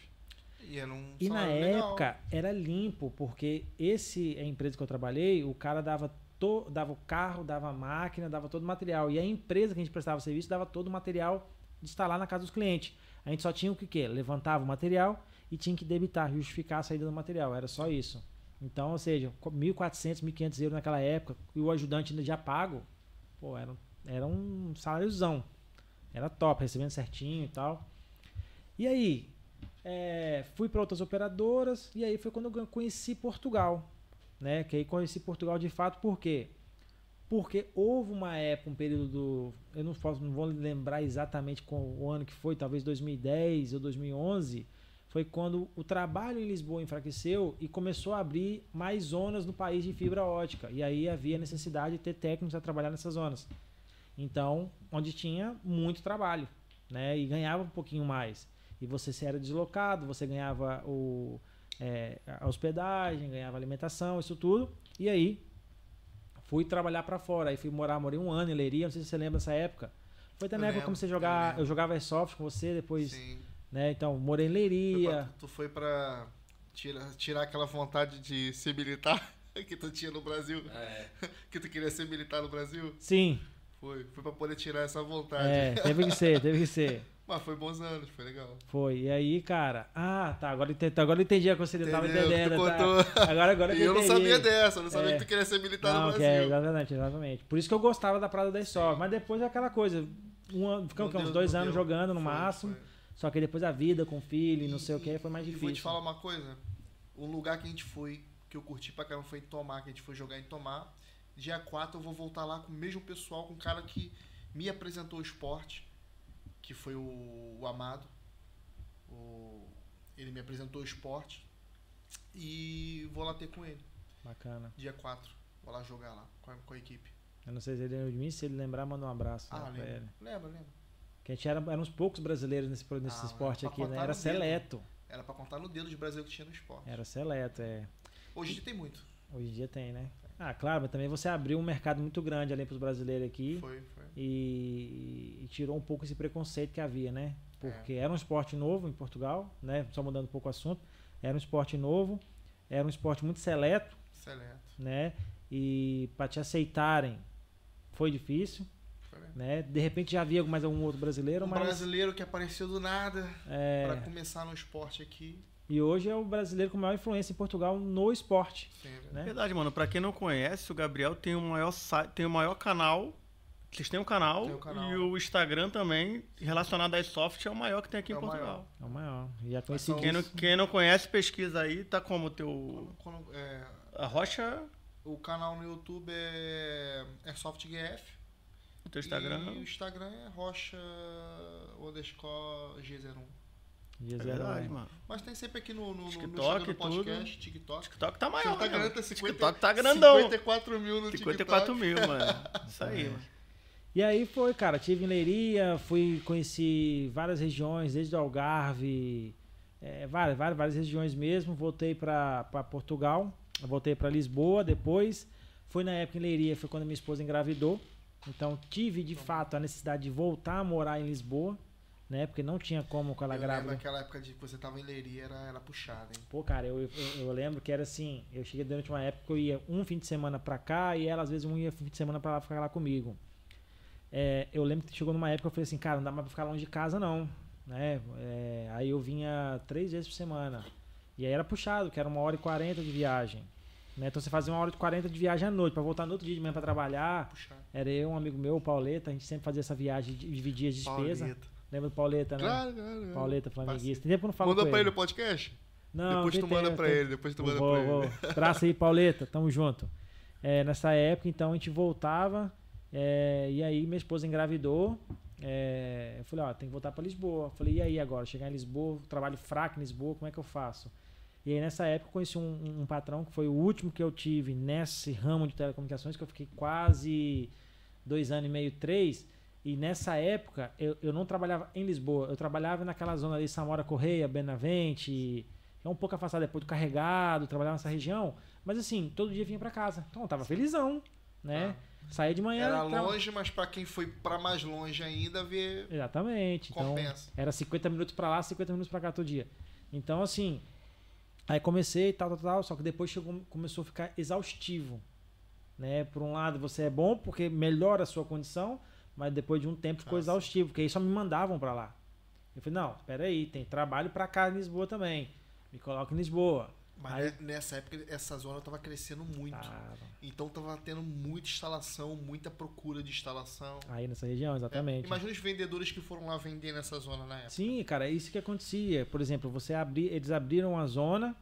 E era um E na legal. época era limpo, porque esse a empresa que eu trabalhei, o cara dava to, dava o carro, dava a máquina, dava todo o material. E a empresa que a gente prestava serviço dava todo o material de instalar na casa dos clientes. A gente só tinha o que quê? Levantava o material e tinha que debitar, justificar a saída do material. Era só isso. Então, ou seja, co- 1.400, 1.500 euros naquela época, e o ajudante ainda já pago, pô, era, era um saláriozão. Era top, recebendo certinho e tal. E aí, é, fui para outras operadoras e aí foi quando eu conheci Portugal, né? Que aí conheci Portugal de fato por quê? Porque houve uma época, um período do, eu não posso, não vou lembrar exatamente qual o ano que foi, talvez 2010 ou 2011, foi quando o trabalho em Lisboa enfraqueceu e começou a abrir mais zonas no país de fibra ótica. E aí havia necessidade de ter técnicos a trabalhar nessas zonas. Então, onde tinha muito trabalho, né? E ganhava um pouquinho mais. E você se era deslocado, você ganhava o, é, a hospedagem, ganhava alimentação, isso tudo. E aí, fui trabalhar para fora. Aí fui morar, morei um ano em Leiria, não sei se você lembra dessa época. Foi até Eu na época que eu lembro, comecei a eu jogar, lembro. eu jogava Airsoft com você, depois, Sim. Né? Então, morei em Leiria. pra- tu foi pra tirar, tirar aquela vontade de ser militar que tu tinha no Brasil. É, Que tu queria ser militar no Brasil. Sim, Foi. Foi pra poder tirar essa vontade. é, teve que ser, teve que ser. Mas foi bons anos, foi legal. Foi. E aí, cara, ah, tá, agora eu entendi, agora eu entendi a que você tava Entendeu? Tu entendendo. tá. Agora, agora E que eu não sabia dessa, eu não sabia É. que tu queria ser militar Não, no que Brasil. é, exatamente, exatamente. Por isso que eu gostava da Prada da Soft. Mas depois é aquela coisa. Um ficamos Não uns dois anos deu. jogando no Foi, máximo. foi. Só que depois a vida com filho e não sei o que foi mais E difícil. vou te falar uma coisa. Um lugar que a gente foi, que eu curti pra caramba, foi em Tomar, que a gente foi jogar em Tomar. Dia 4 eu vou voltar lá com o mesmo pessoal, com o cara que me apresentou o esporte, que foi o, o Amado. O- ele me apresentou o esporte. E vou lá ter com ele, Bacana. dia 4. Vou lá jogar lá com a, com a equipe. Eu não sei se ele lembra de mim, se ele lembrar, manda um abraço Ah, lembra. Lembra, lembra. Que a gente era, uns poucos brasileiros nesse, nesse Ah, esporte aqui, né? Era no dedo. seleto. Era pra contar no dedo de Brasil que tinha no esporte. Era seleto, é. Hoje em dia tem muito. Hoje em dia tem, né? Ah, claro, mas também você abriu um mercado muito grande ali para os brasileiros aqui Foi, foi. e, e tirou um pouco esse preconceito que havia, né? Porque era um esporte novo em Portugal, né? Só mudando um pouco o assunto. Era um esporte novo, era um esporte muito seleto, Excelente. né? E para te aceitarem foi difícil. Né? De repente já havia mais algum outro brasileiro, Um mas brasileiro que apareceu do nada é, pra começar no esporte aqui. e hoje é o brasileiro com maior influência em Portugal no esporte, Sempre. né? Verdade, mano. Pra quem não conhece, o Gabriel tem o maior, tem o maior canal. Vocês têm um canal, Tem um canal. e o Instagram também, relacionado a soft, é o maior que tem aqui É em o Portugal. É o maior. Já conheci são- Quem não, quem não conhece, pesquisa aí. Tá como o teu. Quando- é, A Rocha, o canal no YouTube é, é SoftGF. O teu Instagram. E o Instagram é rocha underscore G01. Dia É zero verdade, um. mano. Mas tem sempre aqui no, no, no TikTok do e tudo. podcast, TikTok. TikTok tá maior, Instagram né? tá 50, TikTok tá grandão. 54 mil no 54 TikTok. mil, mano. Isso aí, mano. E aí foi, cara, tive em Leiria, fui, conheci várias regiões, desde o Algarve, é, várias, várias, várias regiões mesmo. Voltei para Portugal, voltei para Lisboa depois. Foi na época em Leiria, foi quando minha esposa engravidou. Então tive de fato a necessidade de voltar a morar em Lisboa, né? Porque não tinha como com ela Eu grávida. naquela época de que você tava em Leiria, era, era puxada, hein? Pô, cara, eu, eu, eu lembro que era assim, eu cheguei durante uma época que eu ia um fim de semana pra cá e ela às vezes um ia fim de semana pra lá ficar lá comigo. É, eu lembro que chegou numa época que eu falei assim, cara, não dá mais pra ficar longe de casa não, né? É, aí eu vinha três vezes por semana. E aí era puxado, que era uma hora e quarenta de viagem. Né? Então você fazia uma hora e quarenta de viagem à noite, pra voltar no outro dia de manhã pra trabalhar. Puxada. Era eu, um amigo meu, o Pauleta, a gente sempre fazia essa viagem, de- dividia as despesas. Pauleta. Lembra do Pauleta, né? Claro, claro. claro. Pauleta, flamenguista. Tem tempo que não falo Mandou com pra ele o podcast? Não, depois tu manda tem- ele, depois tu manda pra ele. vou. Abraço aí, Pauleta. Tamo junto. É, nessa época, então, a gente voltava. é, e aí, minha esposa engravidou. é, eu falei, ó, tem que voltar pra Lisboa. Eu falei, e aí agora? Chegar em Lisboa, trabalho fraco em Lisboa, como é que eu faço? E aí, nessa época, eu conheci um, um patrão que foi o último que eu tive nesse ramo de telecomunicações, que eu fiquei quase dois anos e meio, três. E nessa época, eu, eu não trabalhava em Lisboa, eu trabalhava naquela zona ali, Samora Correia, Benavente, é um pouco afastado depois do carregado, trabalhava nessa região. Mas assim, todo dia vinha pra casa. Então eu tava felizão, né? Saía de manhã. Era tra- longe, mas pra quem foi pra mais longe ainda, vê Exatamente. Então, compensa. era 50 minutos pra lá, 50 minutos pra cá todo dia. Então, assim, aí comecei tal, tal, tal, só que depois chegou, começou a ficar exaustivo. Né? Por um lado, você é bom porque melhora a sua condição, mas depois de um tempo ficou sim. exaustivo, porque aí só me mandavam pra lá. Eu falei, não, espera aí, tem trabalho pra cá em Lisboa também. Me coloca em Lisboa. Mas Aí- ne- nessa época, essa zona tava crescendo muito. Tava. Então tava tendo muita instalação, muita procura de instalação. Aí nessa região, É, exatamente. Imagina os vendedores que foram lá vender nessa zona na época. Sim, cara, é isso que acontecia. Por exemplo, você abrir, eles abriram a zona,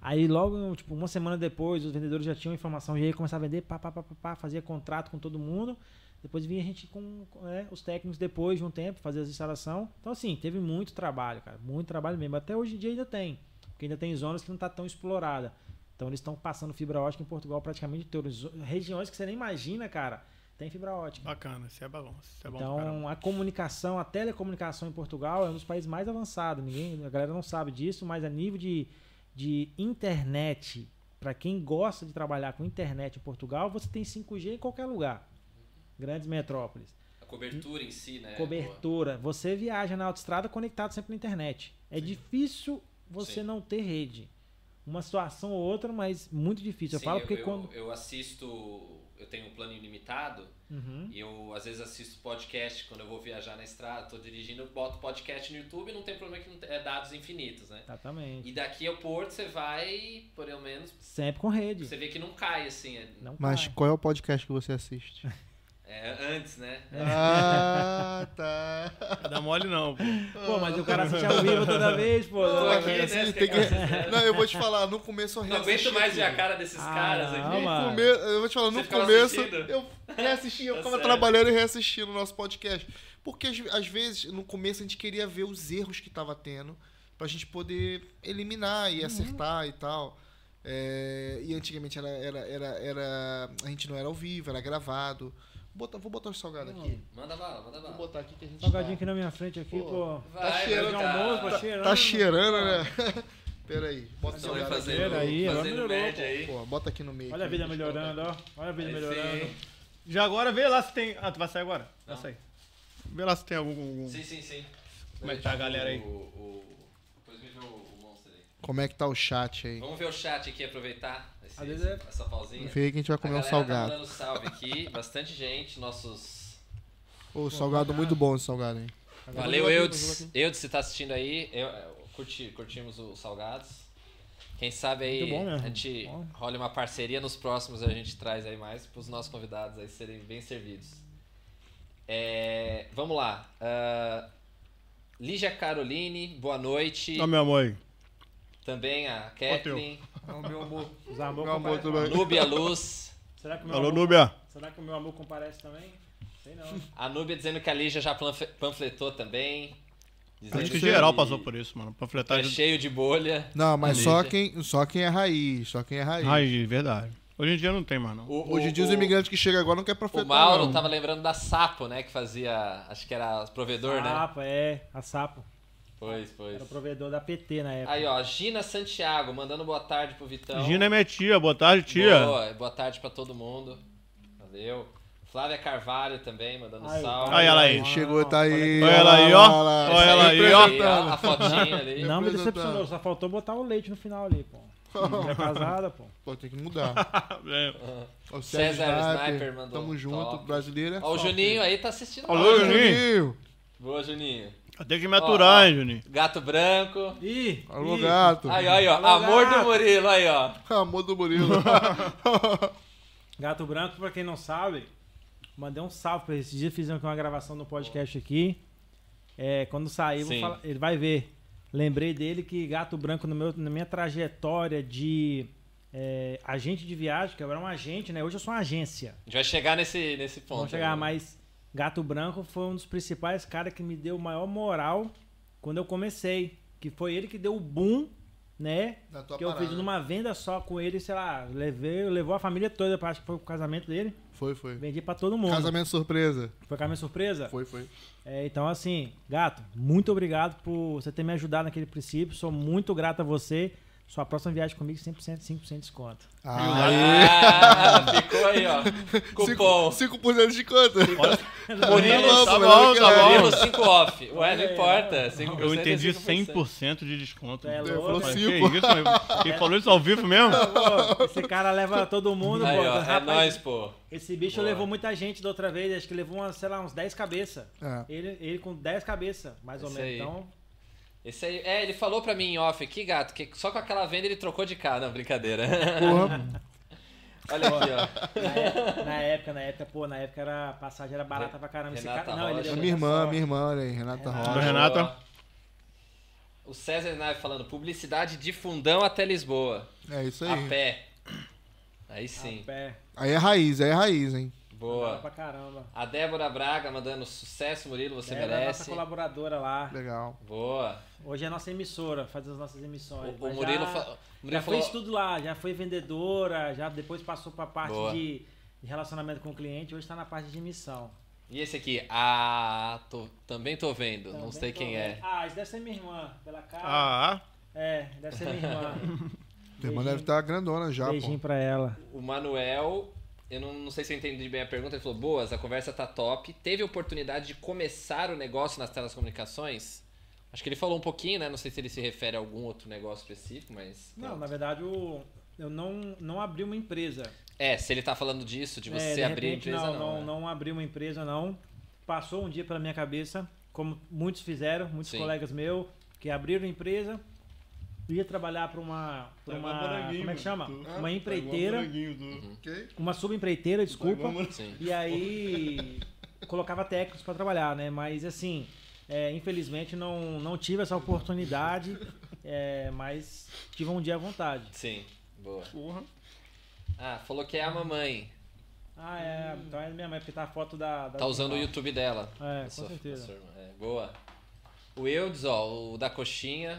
aí logo, tipo, uma semana depois, os vendedores já tinham informação, e aí começava a vender, pá, pá, pá, pá, pá, fazia contrato com todo mundo. Depois vinha a gente com com, é, os técnicos depois de um tempo, fazer as instalação. Então, assim, teve muito trabalho, cara, muito trabalho mesmo. Até hoje em dia ainda tem, porque ainda tem zonas que não tá tão explorada. Então, eles estão passando fibra ótica em Portugal praticamente todas. Regiões que você nem imagina, cara, tem fibra ótica. Bacana, isso é bom. Isso é bom. Então, a comunicação, a telecomunicação em Portugal é um dos países mais avançados. Ninguém, a galera não sabe disso, mas a nível de, de internet, para quem gosta de trabalhar com internet em Portugal, você tem 5G em qualquer lugar. Grandes metrópoles. A cobertura em si, né? Cobertura. Você viaja na autoestrada conectado sempre na internet. É difícil você Sim. não ter rede. Uma situação ou outra, mas muito difícil. Eu Sim, falo eu, porque eu, quando. eu assisto, eu tenho um plano ilimitado Uhum. e eu às vezes assisto podcast quando eu vou viajar na estrada, tô dirigindo, eu boto podcast no YouTube, não tem problema que não tem, é dados infinitos, né? Exatamente. E daqui ao Porto você vai, pelo menos, Sempre com rede. você vê que não cai assim, é, Não Mas cai. qual é o podcast que você assiste? é antes, né? ah, tá. Não dá mole não, pô. Pô, mas o cara assiste ao vivo toda vez, pô. Tô Não, aqui, né? Assim, tem que- Não, eu vou te falar, no começo eu Não aguento mais ver a cara desses Ah, caras não, aqui. mano. come- eu vou te falar, no Você ficava começo assistindo? eu reassisti, eu Tá ficava trabalhando e reassistindo o nosso podcast. Porque às, vezes, no começo, a gente queria ver os erros que tava tendo pra gente poder eliminar Uhum. e acertar e tal. É, e antigamente era, era, era, era- A gente não era ao vivo, era gravado. Vou botar, vou botar os salgados aqui. Manda bala, manda Vou bala. botar aqui que a gente. Salgadinho tá- aqui na minha frente aqui, Pô, pô. Vai, cheirando vai ficar- almoço, pô, cheirando. Tá cheirando, né? Pera aí. Bota o vai salgado aqui. aí, agora melhorou, média aí. Pô, bota aqui no meio. Olha a vida melhorando, ó. Olha a vida Aí melhorando. sim. Já agora vê lá se tem. Ah, tu vai sair agora? Vai Não. sair. Vê lá se tem algum. algum- Sim, sim, sim. Como é que tá a galera aí? O, o... Depois me vê o, o monstro aí. Como é que tá o chat aí? Vamos ver o chat aqui, aproveitar esse, vezes é- essa pausinha. Aí que a gente vai comer um Tá salgado. mandando salve aqui, bastante gente, nossos... Ô, salgado muito bom esse salgado, hein? Valeu, Eudes. Eudes, você tá assistindo aí, eu, eu curti, curtimos os salgados. Quem sabe aí bom mesmo. a gente Bom. rola uma parceria nos próximos, a gente traz aí mais pros nossos convidados aí serem bem servidos. É, vamos lá. ah, Lígia Caroline, boa noite. Ó, meu amor. Também a Kathleen. meu amor. Meu amor, bem? Núbia Luz. Será que o meu Alô, amor- Núbia. Será que o meu amor comparece também? Sei não. A Núbia dizendo que a Lígia já panfletou também. Dizendo Acho que geral passou por isso, mano. Tá Panfletagem. cheio de bolha. Não, mas só quem, só quem é raiz, só quem é raiz. Ai, verdade. Hoje em dia não tem mais, não. O, Hoje em dia os o- imigrantes que chegam agora não querem O profetar, Mauro não. tava lembrando da Sapo, né? Que fazia. Acho que era provedor, né? Sapo, é. A Sapo. Pois, pois. Era o provedor da PT na época. Aí, ó, Gina Santiago, mandando boa tarde pro Vitão. Gina é minha tia. Boa tarde, tia. Boa, boa tarde pra todo mundo. Valeu. Flávia Carvalho também, mandando Ai, salve. Aí, ela aí. Chegou, tá olha aí. Olha ela aí, ó. Olha ela aí, ó. A fotinha ali. Não me decepcionou, só faltou botar o leite no final ali, pô. Mulher casada, pô. Pô, tem que mudar. É. O César Sniper mandou Tamo junto, top. brasileiro é Ó, o. Juninho aí tá assistindo. Alô, né? Juninho. Boa, Juninho. Tem que me aturar, Ó, ó. hein, Juninho. Gato branco. Ih! Alô, ih. gato. Aí, aí, ó. Alô, Amor gato. do Murilo, aí, ó. Amor do Murilo. Gato Branco, pra quem não sabe, mandei um salve pra ele. Esse dia fizemos uma gravação no podcast aqui. É, quando sair, falar- ele vai ver. Lembrei dele que Gato Branco, no meu, na minha trajetória de é, agente de viagem, que eu era um agente, né? Hoje eu sou uma agência. A gente vai chegar nesse, nesse ponto. Vamos chegar, aí. mas Gato Branco foi um dos principais caras que me deu maior moral quando eu comecei. Que foi ele que deu o boom, né? Da tua que eu parada. fiz numa venda só com ele, sei lá, levei, levou a família toda, acho que foi o casamento dele. Foi, foi. Vendi pra todo mundo. Casamento surpresa. Foi minha surpresa? Foi, foi. É, então, assim, gato, muito obrigado por você ter me ajudado naquele princípio. Sou muito grato a você. Sua próxima viagem comigo, 100%, 5% de desconto. Aê. Ah, ficou aí, ó. Cupom. 5%, 5 de quanto? Murilo, tá pô, bom, tá bom. Murilo 5 off. Ué, não importa. ó. 5% Eu entendi é 5%. 100% de desconto. É louco, falou né? Mas cinco. que isso, mano? Quem falou isso ao vivo mesmo? Pô, esse cara leva todo mundo, Aí, pô. ó, é Rapaz, nóis, pô. Esse bicho Boa. levou muita gente da outra vez, acho que levou, umas, sei lá, uns 10 cabeças. É. Ele, ele com 10 cabeças, mais ou menos. aí. Então, Esse aí, é, ele falou pra mim em off aqui, gato, que só com aquela venda ele trocou de cara. Não, brincadeira. Porra. Olha aqui, ó. na época, na época, na época, pô, na época era, a passagem era barata pra caramba. Esse Renata cara, não, ele A minha irmã, minha irmã, olha aí, Renata Renata. Rocha. Renata. O César Nave falando, publicidade de fundão até Lisboa. É isso A aí. pé. Aí sim. A pé, Aí é raiz, aí é raiz, hein? Boa. pra caramba. A Débora Braga mandando sucesso, Murilo, você Ela é a merece. nossa colaboradora lá. Legal. Boa. Hoje é a nossa emissora, faz as nossas O, emissões. o Mas Murilo, já, fa- o já Murilo foi falou. tudo lá, já foi vendedora, já depois passou pra parte Boa. de, relacionamento com o cliente, hoje tá na parte de emissão. E esse aqui? Ah, tô- também tô vendo. não Também sei tô quem é. vendo. Ah, isso deve ser minha irmã, pela cara. Ah, É, deve ser minha irmã. Tua irmã deve estar grandona já, Beijinho pô. pra ela. O Manuel, eu não, não sei se eu entendi bem a pergunta, ele falou: Boas, a conversa tá top. Teve oportunidade de começar o negócio nas telecomunicações? Acho que ele falou um pouquinho, né? Não sei se ele se refere a algum outro negócio específico, mas. Não, pronto. na verdade, o, eu não, não abri uma empresa. É, se ele tá falando disso, de É, você de abrir repente, empresa, não, não. não, né? não abri uma empresa, não. Passou um dia pela minha cabeça, como muitos fizeram, muitos Sim. colegas meus, que abriram empresa, ia trabalhar para uma, pra Tá uma como é que chama? Uma empreiteira, Ok? uma subempreiteira, desculpa. E aí colocava técnicos para trabalhar, né? Mas assim, é, infelizmente não, não tive essa oportunidade, é, mas tive um dia à vontade. Sim, boa. porra. Ah, falou que é a mamãe. Ah, é, então é minha mãe, porque tá a foto da. da Tá usando o YouTube dela. É, com sua- certeza. sua irmã. É, boa. O Eudes, ó, o da coxinha.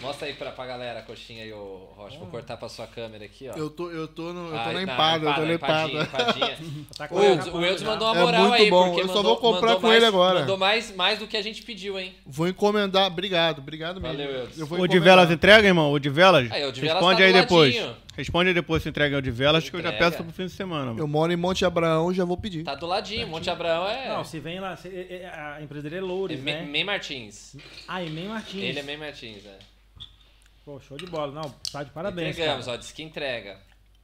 Mostra aí pra, pra galera a coxinha aí, ô Rocha. Vou cortar pra sua câmera aqui, ó. Eu tô, eu tô, no, eu tô Ah, na empada, eu tô na empada. empadinha. Tá O Eudes, o Eudes mandou uma É moral muito aí, bom. porque Eu só mandou- vou comprar com ele mais- agora. Mandou mais, mais do que a gente pediu, hein? Vou encomendar. Obrigado, obrigado mesmo. Valeu, Eudes. Eu vou O de. Velas entrega, irmão? O de Velas? Aí, o de Velas Responde tá aí do depois. Responde depois se entrega de Velas, que eu já Entrega. peço pro fim de semana, mano. Eu moro em Monte Abraão, já vou pedir. Tá do ladinho, Monte Abraão é. Não, se vem lá, se- é- é- a empresa dele é é Loures, Me- né? Mem Martins. Ah, e Mem Martins. Ele é Mem Martins, né? Pô, show de bola. Não, tá de parabéns, Entregamos, cara. ó, disse que entrega.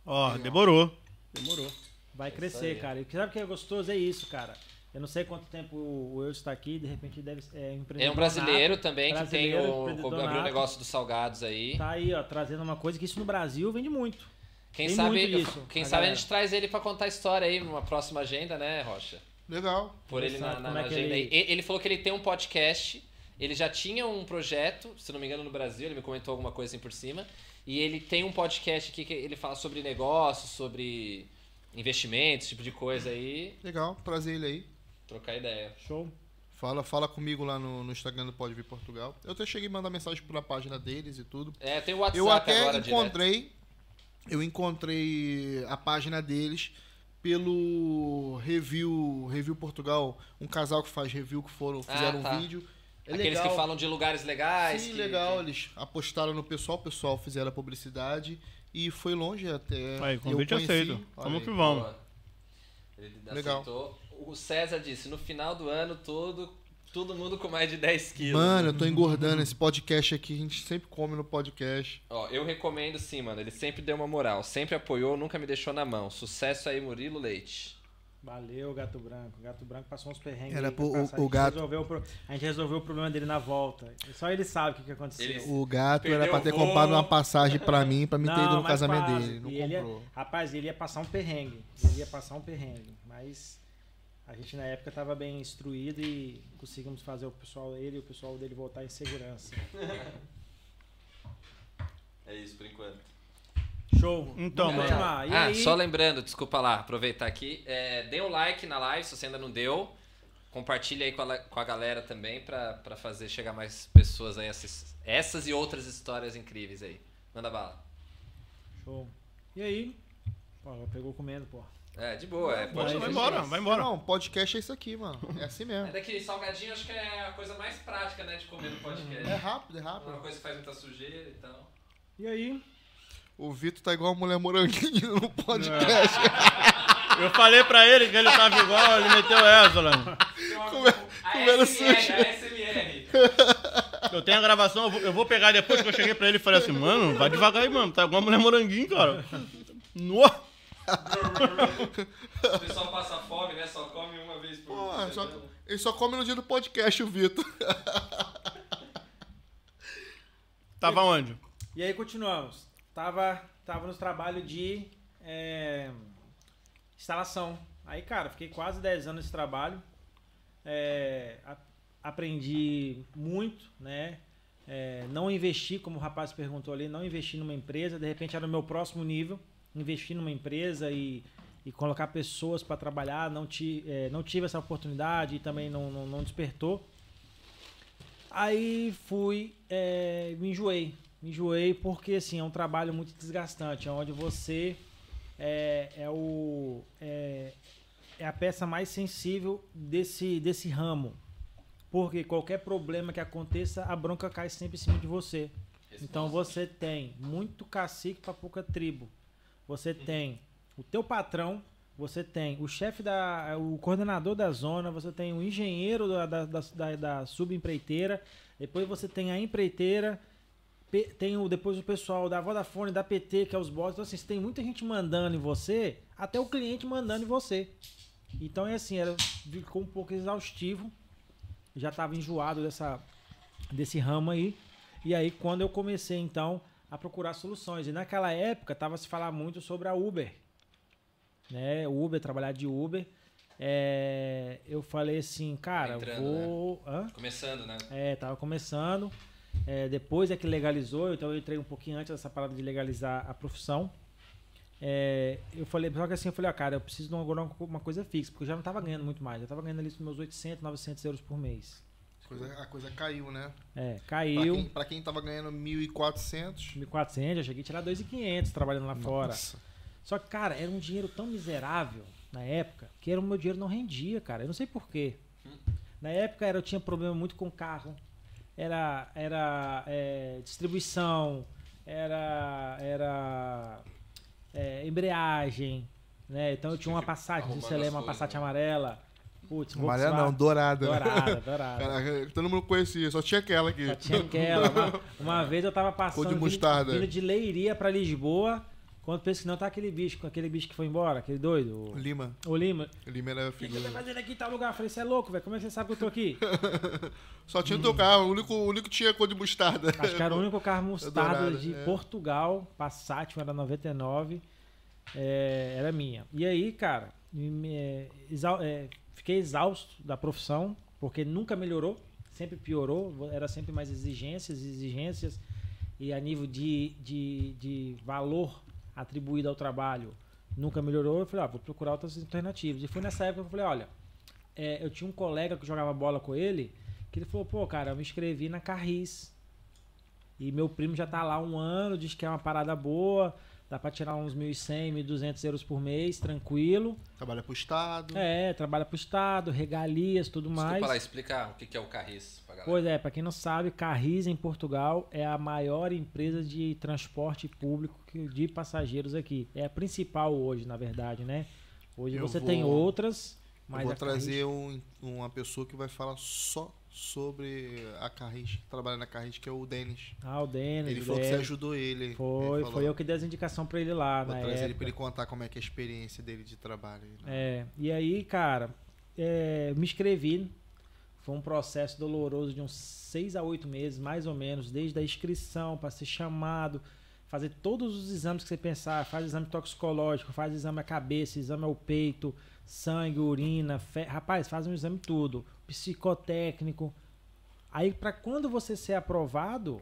Ó, demorou. Demorou. Vai Isso crescer, aí. cara. E sabe o que é gostoso? É isso, cara. Eu não sei quanto tempo o Eudes está aqui, de repente deve é empreendedor É um brasileiro nato, também que tem brasileiro, o. Abriu o negócio dos salgados aí. Tá aí, ó, trazendo uma coisa que isso no Brasil vende muito. Quem Tem sabe, muito disso, quem a sabe a gente traz ele pra contar a história aí numa próxima agenda, né, Rocha? Legal. Por ele na, na como é agenda ele- aí. Ele falou que ele tem um podcast. Ele já tinha um projeto, se não me engano, no Brasil, ele me comentou alguma coisa assim por cima. E ele tem um podcast aqui que ele fala sobre negócios, sobre investimentos, esse tipo de coisa aí. Legal, trazer ele aí. Trocar ideia. Show. Fala, fala comigo lá no, no Instagram do Pode Vir Portugal. Eu até cheguei a mandar mensagem pela página deles e tudo. É, tem o WhatsApp Eu até agora direto. encontrei. Eu encontrei a página deles pelo Review, Review Portugal, um casal que faz review que foram, Ah, fizeram tá. um vídeo. É Aqueles legal. que falam de lugares legais. Sim, que- legal. que- Eles apostaram no pessoal, o pessoal fizeram a publicidade e foi longe até. Aí, eu convite conheci. aceito. Vamos que vamos. Ele Legal. aceitou. O César disse, no final do ano todo, todo mundo com mais de 10 quilos. Mano, eu tô engordando esse podcast aqui, a gente sempre come no podcast. Ó, eu recomendo sim, mano. Ele sempre deu uma moral, sempre apoiou, nunca me deixou na mão. Sucesso aí, Murilo Leite. Valeu, Gato Branco. O Gato Branco passou uns perrengues. Era pro- o- o a gente gato- Resolveu, o pro- a gente resolveu o problema dele na volta. Só ele sabe o que, que aconteceu. Ele- O gato era pra ter voo. comprado uma passagem pra mim, pra mim ter ido no casamento quase. dele. Não E ele ia- comprou. rapaz, ele ia passar um perrengue. Ele ia passar um perrengue. Mas a gente na época tava bem instruído e conseguimos fazer o pessoal ele e o pessoal dele voltar em segurança. É isso por enquanto. Show. Então, Vamos mano. E ah, aí, só lembrando, desculpa lá, aproveitar aqui. É, dê um like na live se você ainda não deu. Compartilha aí com a, com a galera também pra, pra fazer chegar mais pessoas aí. Essas, essas e outras histórias incríveis aí. Manda bala. Show. E aí? Pô, ela pegou comendo, pô. É, de boa. É, pode Vai embora, vai embora. Não, podcast é isso aqui, mano. É assim É mesmo. daqui, salgadinho acho que é a coisa mais prática, né, de comer no podcast. É rápido, é Uma rápido. coisa que faz muita sujeira e tal. E aí? O Vitor tá igual a mulher moranguinho no podcast. Eu falei pra ele que ele tava igual, ele meteu essa, né? comendo a sushi. SMR, a SMR. Eu tenho a gravação, eu vou, eu vou pegar depois que eu cheguei pra ele e falei assim, mano, vai devagar aí, mano. Tá igual a mulher moranguinho, cara. Nossa. O pessoal passa fome, né? Só come uma vez por Pô, semana. só- ele só come no dia do podcast, o Vitor. Tava onde? E aí continuamos. Tava, tava nos trabalhos de é, instalação. Aí, cara, fiquei quase 10 anos nesse trabalho. É, a- aprendi muito, né? É, não investi, como o rapaz perguntou ali, não investi numa empresa. De repente era o meu próximo nível. Investir numa empresa e, e colocar pessoas para trabalhar. Não, ti, é, não tive essa oportunidade e também não, não, não despertou. Aí fui, é, me enjoei. Me enjoei porque, assim, é um trabalho muito desgastante, onde você é, é o, é, é a peça mais sensível desse, desse ramo. Porque qualquer problema que aconteça, a bronca cai sempre em cima de você. Então você tem muito cacique para pouca tribo. Você tem o teu patrão, você tem o chefe da. o coordenador da zona, você tem o engenheiro da, da, da, da- subempreiteira, depois você tem a empreiteira, tem o, depois o pessoal da Vodafone, da PT, que é os bosses. Então, assim, você tem muita gente mandando em você, até o cliente mandando em você. Então é assim, era, ficou um pouco exaustivo. Já estava enjoado dessa, desse ramo aí. E aí, quando eu comecei, então, a procurar soluções. E naquela época, tava se falar muito sobre a Uber. Né? Uber, trabalhar de Uber. É, eu falei assim, cara, Entrando, vou. Hã? Começando, né? É, tava começando. É, depois é que legalizou, então eu entrei um pouquinho antes dessa parada de legalizar a profissão. É, eu falei, só que assim, eu falei, ah, cara, eu preciso de uma, uma coisa fixa, porque eu já não tava ganhando muito mais. Eu tava ganhando ali os meus 800, 900 euros por mês. Coisa- a coisa caiu, né? É, Pra caiu. quem, pra quem tava ganhando 1.400. 1.400, eu cheguei a tirar 2.500 trabalhando lá fora. Nossa. Só que, cara, era um dinheiro tão miserável na época que era, o meu dinheiro não rendia, cara. Eu não sei porquê. Na época era, eu tinha problema muito com carro. Era, era é, distribuição, era, era é, embreagem, né? Então eu tinha uma sei se você lembra, uma coisas, né? amarela. Putz, Amarela não, dourada. né? Dourada, dourada. Caraca, todo mundo conhecia, só tinha aquela aqui. Só tinha aquela. Uma, uma vez eu tava passando. De vindo- mostarda. Vindo de Leiria pra Lisboa. Quando penso que não tá aquele bicho, aquele bicho que foi embora, aquele doido. o- Lima. O Lima. O Lima era O que filho. você tá fazendo aqui em tal lugar? Eu falei, você é louco, velho. Como é que você sabe que eu tô aqui? Só tinha o teu carro, o único, o único que tinha cor de mostarda. Acho que era o único carro mostarda Dourada, de é. Portugal. Passat, era 99. é, era minha. E aí, cara, me- é, é, fiquei exausto da profissão, porque nunca melhorou, sempre piorou, era sempre mais exigências, exigências, e a nível de, de, de valor atribuído ao trabalho nunca melhorou. Eu falei, ah, vou procurar outras alternativas. E foi nessa época que eu falei, olha, é, eu tinha um colega que jogava bola com ele, que ele falou, pô, cara, eu me inscrevi na Carris. E meu primo já tá lá um ano, diz que é uma parada boa, dá pra tirar uns 1.100, 1.200 euros por mês, tranquilo. Trabalha pro Estado. É, trabalha pro Estado, regalias, tudo mais. Desculpa lá, explica o que é o Carris pra galera. Pois é, pra quem não sabe, Carris em Portugal é a maior empresa de transporte público de passageiros aqui. É a principal hoje, na verdade, né? Hoje Eu você vou- tem outras, Eu mas vou a Carris- trazer um- uma pessoa que vai falar só sobre a Carris, que trabalha na Carris, que é o Denis. Ah, o Denis, Ele falou que você ajudou ele. Foi, Ele foi eu que dei as indicações pra ele lá, na trazer ele época. pra ele contar como é que é a experiência dele de trabalho. né? É, e aí, cara, é, me inscrevi. Foi um processo doloroso de uns seis a oito meses, mais ou menos, desde a inscrição para ser chamado, fazer todos os exames que você pensar, faz exame toxicológico, faz exame à cabeça, exame ao peito, sangue, urina, fe... rapaz, faz um exame tudo, psicotécnico. Aí, para quando você ser aprovado,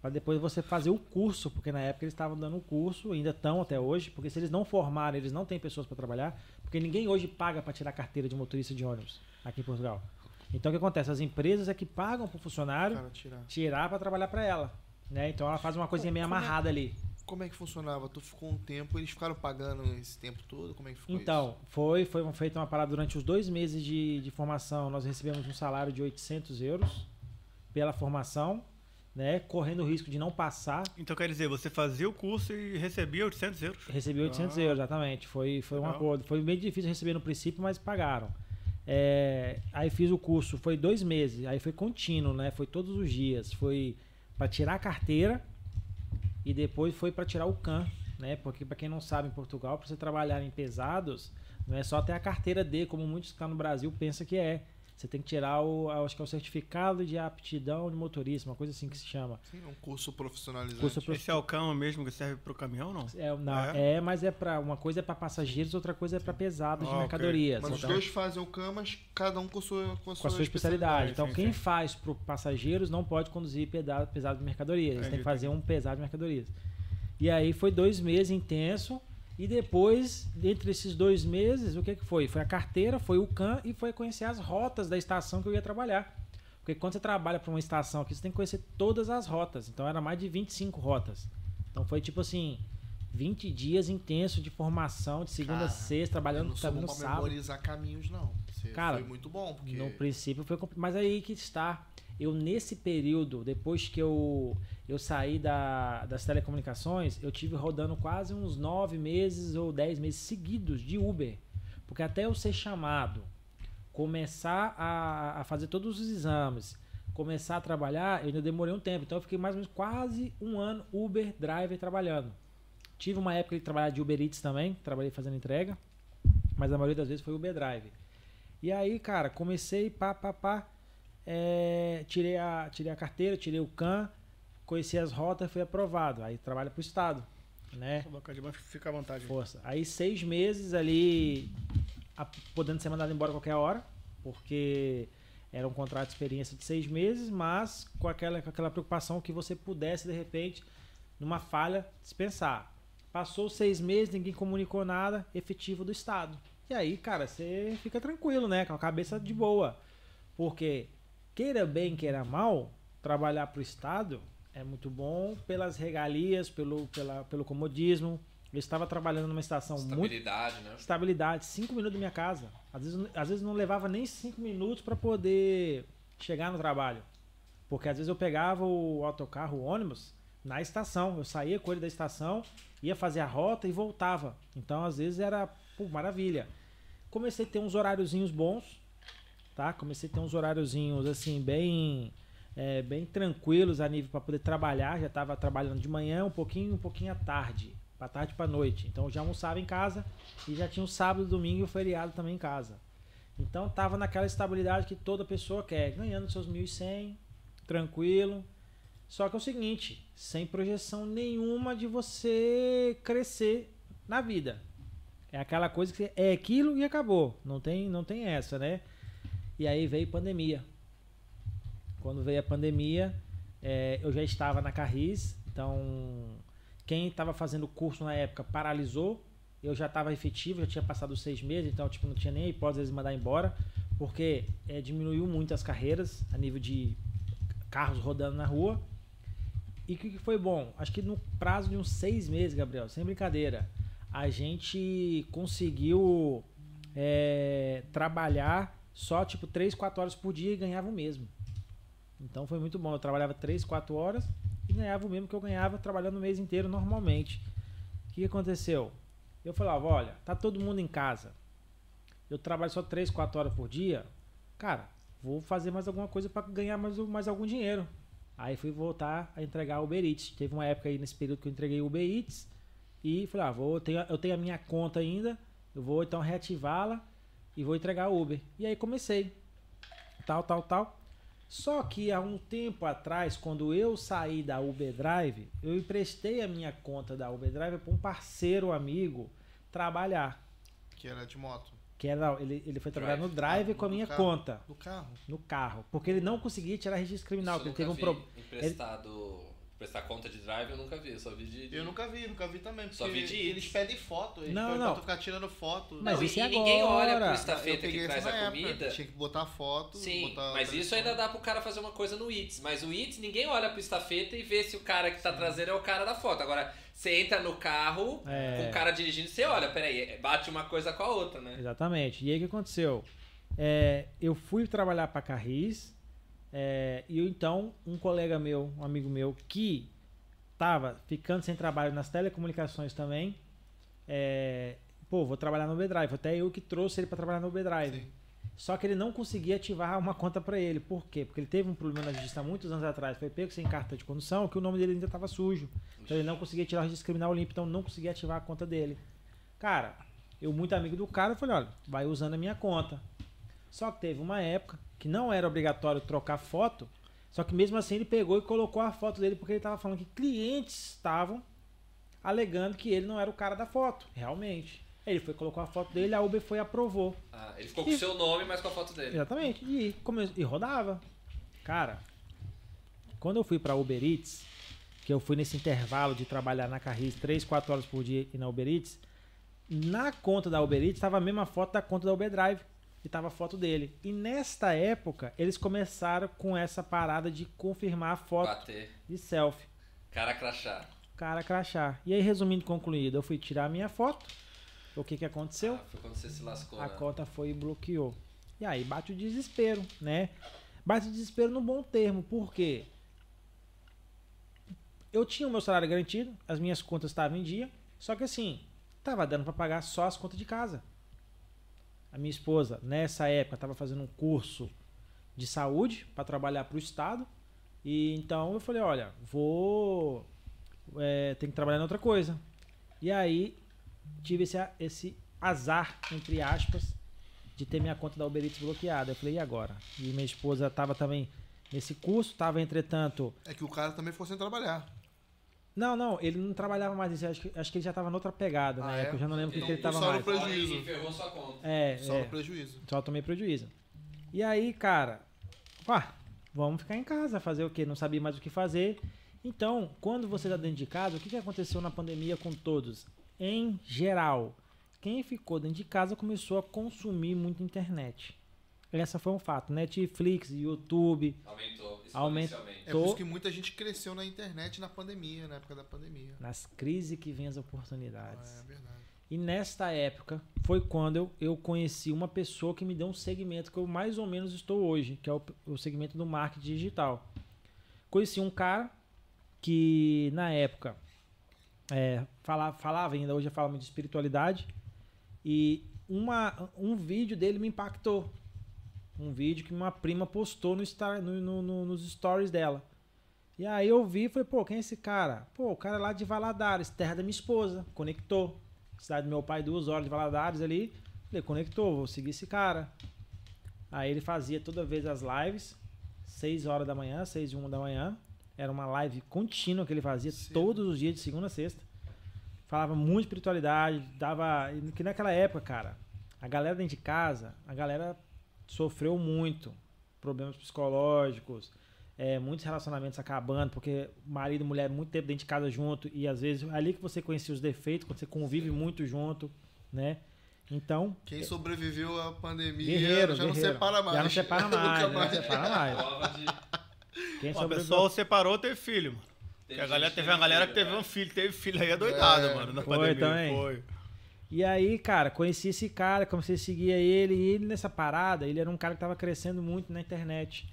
para depois você fazer o curso, porque na época eles estavam dando o curso, ainda estão até hoje, porque se eles não formarem, eles não têm pessoas para trabalhar, porque ninguém hoje paga para tirar carteira de motorista de ônibus aqui em Portugal. Então o que acontece? As empresas é que pagam para o funcionário tirar. tirar para trabalhar para ela. Né? Então ela faz uma coisinha meio é- amarrada ali. Como é que funcionava? Tu ficou um tempo, eles ficaram pagando esse tempo todo? Como é que ficou Então, foi, foi uma- feita uma parada durante os dois meses de, de formação. Nós recebemos um salário de 800 euros pela formação, né? Correndo o risco de não passar. Então quer dizer, você fazia o curso e recebia 800 euros. Recebi 800 Ah. euros, exatamente. Foi, foi um Legal. acordo. Foi bem difícil receber no princípio, mas pagaram. É, aí fiz o curso, foi dois meses. Aí foi contínuo, né? Foi todos os dias. Foi para tirar a carteira e depois foi para tirar o CAN, né? Porque para quem não sabe, em Portugal, para você trabalhar em pesados, não é só ter a carteira D, como muitos que estão no Brasil pensam que é. Você tem que tirar o, acho que é o certificado de aptidão de motorista, uma coisa assim que se chama. Sim, é um curso profissionalizante. Curso prof- Esse é o cão mesmo que serve pro caminhão, não? É, não, É? é? mas é para uma coisa é para passageiros, outra coisa é para pesados Ah, de mercadorias. Mas os Então, dois fazem o CAM, mas cada um com a sua, com a com a sua especialidade. Então, sim, quem sim. faz para passageiros não pode conduzir pesado, pesado de mercadorias. Eles têm Entendi, que fazer um pesado de mercadorias. E aí foi dois meses intenso. E depois, entre esses dois meses, o que, que foi? Foi a carteira, foi o CAN e foi conhecer as rotas da estação que eu ia trabalhar. Porque quando você trabalha para uma estação aqui, você tem que conhecer todas as rotas. Então era mais de 25 rotas. Então foi tipo assim, 20 dias intenso de formação, de segunda a sexta, Eu trabalhando não bom no sábado. memorizar caminhos, não. Você Cara, foi muito bom, porque... No princípio foi complicado. Mas aí que está. Eu, nesse período, depois que eu, eu saí da, das telecomunicações, eu tive rodando quase uns nove meses ou dez meses seguidos de Uber. Porque até eu ser chamado, começar a, a fazer todos os exames, começar a trabalhar, eu ainda demorei um tempo. Então eu fiquei mais ou menos quase um ano Uber Driver trabalhando. Tive uma época de trabalhar de Uber Eats também, trabalhei fazendo entrega, mas a maioria das vezes foi Uber Drive. E aí, cara, comecei pá, pá, pá. É, tirei, a, tirei a carteira, tirei o CAN, conheci as rotas, fui aprovado. Aí trabalha pro Estado, né? Colocar de baixo, fica à vontade. Força. Aí seis meses ali, a- podendo ser mandado embora a qualquer hora, porque era um contrato de experiência de seis meses, mas com aquela, com aquela preocupação que você pudesse, de repente, numa falha, dispensar. Passou seis meses, ninguém comunicou nada, efetivo do Estado. E aí, cara, você fica tranquilo, né? Com a cabeça de boa. Porque queira bem, queira mal, trabalhar para o Estado é muito bom pelas regalias, pelo, pela, pelo comodismo. Eu estava trabalhando numa estação muito Estabilidade, né? estabilidade, cinco minutos da minha casa. Às vezes, às vezes não levava nem cinco minutos para poder chegar no trabalho. Porque às vezes eu pegava o autocarro, o ônibus, na estação. Eu saía com ele da estação, ia fazer a rota e voltava. Então às vezes era pô, maravilha. Comecei a ter uns horáriozinhos bons, tá? Comecei a ter uns horáriozinhos assim, bem. é, bem tranquilos a nível para poder trabalhar. Já estava trabalhando de manhã, um pouquinho, um pouquinho à tarde. Para tarde para noite. Então já almoçava em casa e já tinha o sábado, domingo e o feriado também em casa. Então tava naquela estabilidade que toda pessoa quer, ganhando seus 1.100, tranquilo. Só que é o seguinte, sem projeção nenhuma de você crescer na vida. É aquela coisa que é aquilo e acabou. Não tem, não tem essa, né? E aí veio pandemia. Quando veio a pandemia, é, eu já estava na Carris, então quem estava fazendo curso na época paralisou. Eu já estava efetivo, já tinha passado seis meses, então tipo, não tinha nem a hipótese de mandar embora, porque é, diminuiu muito as carreiras a nível de carros rodando na rua. E o que, que foi bom? Acho que no prazo de uns seis meses, Gabriel, sem brincadeira, a gente conseguiu é, trabalhar só tipo 3, 4 horas por dia e ganhava o mesmo. Então foi muito bom. Eu trabalhava 3, 4 horas e ganhava o mesmo que eu ganhava trabalhando o mês inteiro normalmente. O que aconteceu? Eu falava, olha, tá todo mundo em casa. Eu trabalho só 3, 4 horas por dia. Cara, vou fazer mais alguma coisa para ganhar mais, mais algum dinheiro. Aí fui voltar a entregar Uber Eats. Teve uma época aí nesse período que eu entreguei Uber Eats. E falei, ah, vou, eu, tenho, eu tenho a minha conta ainda. Eu vou então reativá-la e vou entregar Uber. E aí comecei. Tal, tal, tal. Só que há um tempo atrás, quando eu saí da Uber Drive, eu emprestei a minha conta da Uber Drive para um parceiro amigo trabalhar. Que era de moto. Que era, ele, ele foi trabalhar Drive. no Drive Ah, com a no minha carro. conta, Do carro. no carro. Porque ele não conseguia tirar registro criminal, Isso ele teve um problema. Emprestado. Prestar conta de drive eu nunca vi, eu só vi de. de- Eu nunca vi, nunca vi também. Porque Só vi de eles pedem foto. Eles Não, pedem não. pra tu ficar tirando foto. Mas Não, isso e, é ninguém olha pro estafeta que traz a época, comida. Tinha que botar foto. Sim, botar mas isso ainda dá pro cara fazer uma coisa no Eats. Mas o Eats, ninguém olha pro estafeta e vê se o cara que tá trazendo é o cara da foto. Agora, você entra no carro É. com o cara dirigindo, você olha, peraí, bate uma coisa com a outra, né? Exatamente. E aí o que aconteceu? É, eu fui trabalhar para Carris é, e então um colega meu, um amigo meu que tava ficando sem trabalho nas telecomunicações também, é, pô, vou trabalhar no Uber Drive. Até eu que trouxe ele para trabalhar no Uber Drive. Sim. Só que ele não conseguia ativar uma conta para ele. Por quê? Porque ele teve um problema na justiça há muitos anos atrás. Foi pego sem carta de condução, que o nome dele ainda estava sujo. Então ele não conseguia tirar o registro criminal limpo, então não conseguia ativar a conta dele. Cara, eu muito amigo do cara, eu falei, olha, vai usando a minha conta. Só que teve uma época que não era obrigatório trocar foto, só que mesmo assim ele pegou e colocou a foto dele porque ele estava falando que clientes estavam alegando que ele não era o cara da foto, realmente. Ele foi colocou a foto dele, a Uber foi e aprovou. Ah, ele ficou com o seu nome, mas com a foto dele. Exatamente. E, come... e rodava. Cara, quando eu fui pra Uber Eats, que eu fui nesse intervalo de trabalhar na Carris 3, 4 horas por dia e na Uber Eats, na conta da Uber Eats estava a mesma foto da conta da Uber Drive. E tava a foto dele. E nesta época, eles começaram com essa parada de confirmar a foto Bater. de selfie. Cara crachá. Cara crachar. E aí, resumindo concluído, eu fui tirar a minha foto. O que que aconteceu? Ah, foi quando você se lascou, a né? conta foi e bloqueou. E aí bate o desespero, né? Bate o desespero no bom termo, por quê? Eu tinha o meu salário garantido, as minhas contas estavam em dia, só que assim, tava dando para pagar só as contas de casa. A minha esposa, nessa época, estava fazendo um curso de saúde para trabalhar para o Estado. E então eu falei, olha, vou. É, tem que trabalhar em outra coisa. E aí tive esse, esse azar, entre aspas, de ter minha conta da Uber Eats bloqueada. Eu falei, e agora? E minha esposa estava também nesse curso, estava entretanto. É que o cara também ficou sem trabalhar. Não, não, ele não trabalhava mais nisso. Acho que, acho que ele já estava noutra pegada Ah, na é? época. Eu já não lembro o que, Então, que ele estava só no mais. pre- prejuízo. E ferrou sua conta. É, Só é. no prejuízo. Só tomei prejuízo. E aí, cara, pá, vamos ficar em casa, fazer o quê? Não sabia mais o que fazer. Então, quando você está dentro de casa, o que, que aconteceu na pandemia com todos? Em geral, quem ficou dentro de casa começou a consumir muito internet. Essa foi um fato. Netflix, YouTube, Aumentou exponencialmente. É por isso que muita gente cresceu na internet na pandemia, na época da pandemia. nas crises que vêm as oportunidades. É verdade. E nesta época foi quando eu, eu conheci uma pessoa que me deu um segmento que eu mais ou menos estou hoje, que é o, o segmento do marketing digital. Conheci um cara que na época é, fala- falava ainda, hoje fala muito de espiritualidade, e uma, um vídeo dele me impactou. Um vídeo que uma prima postou no, star- no- no- no- nos stories dela. E aí eu vi e falei, pô, quem é esse cara? Pô, o cara é lá de Valadares, terra da minha esposa. Conectou. Cidade do meu pai, duas horas de Valadares ali. Falei, conectou, vou seguir esse cara. Aí ele fazia toda vez as lives, 6 horas da manhã, 6 e 1 da manhã. Era uma live contínua que ele fazia Sim. todos os dias, de segunda a sexta. Falava muito de espiritualidade, dava. Que naquela época, cara, a galera dentro de casa, a galera sofreu muito. Problemas psicológicos, é, muitos relacionamentos acabando, porque marido e mulher muito tempo dentro de casa junto, e às vezes ali que você conhecia os defeitos, quando você convive muito junto, né? Então, Quem sobreviveu à pandemia guerreiro, já não guerreiro. separa mais. Já não separa mais, já não separa mais. Quem Ó, o sobreviveu- pessoal separou, teve filho, mano. Teve a galera, teve uma galera que teve é. um filho, teve filho aí é doidada, É, mano, na foi pandemia. também. Foi. E aí, cara, conheci esse cara, comecei a seguir ele, e ele nessa parada, ele era um cara que tava crescendo muito na internet,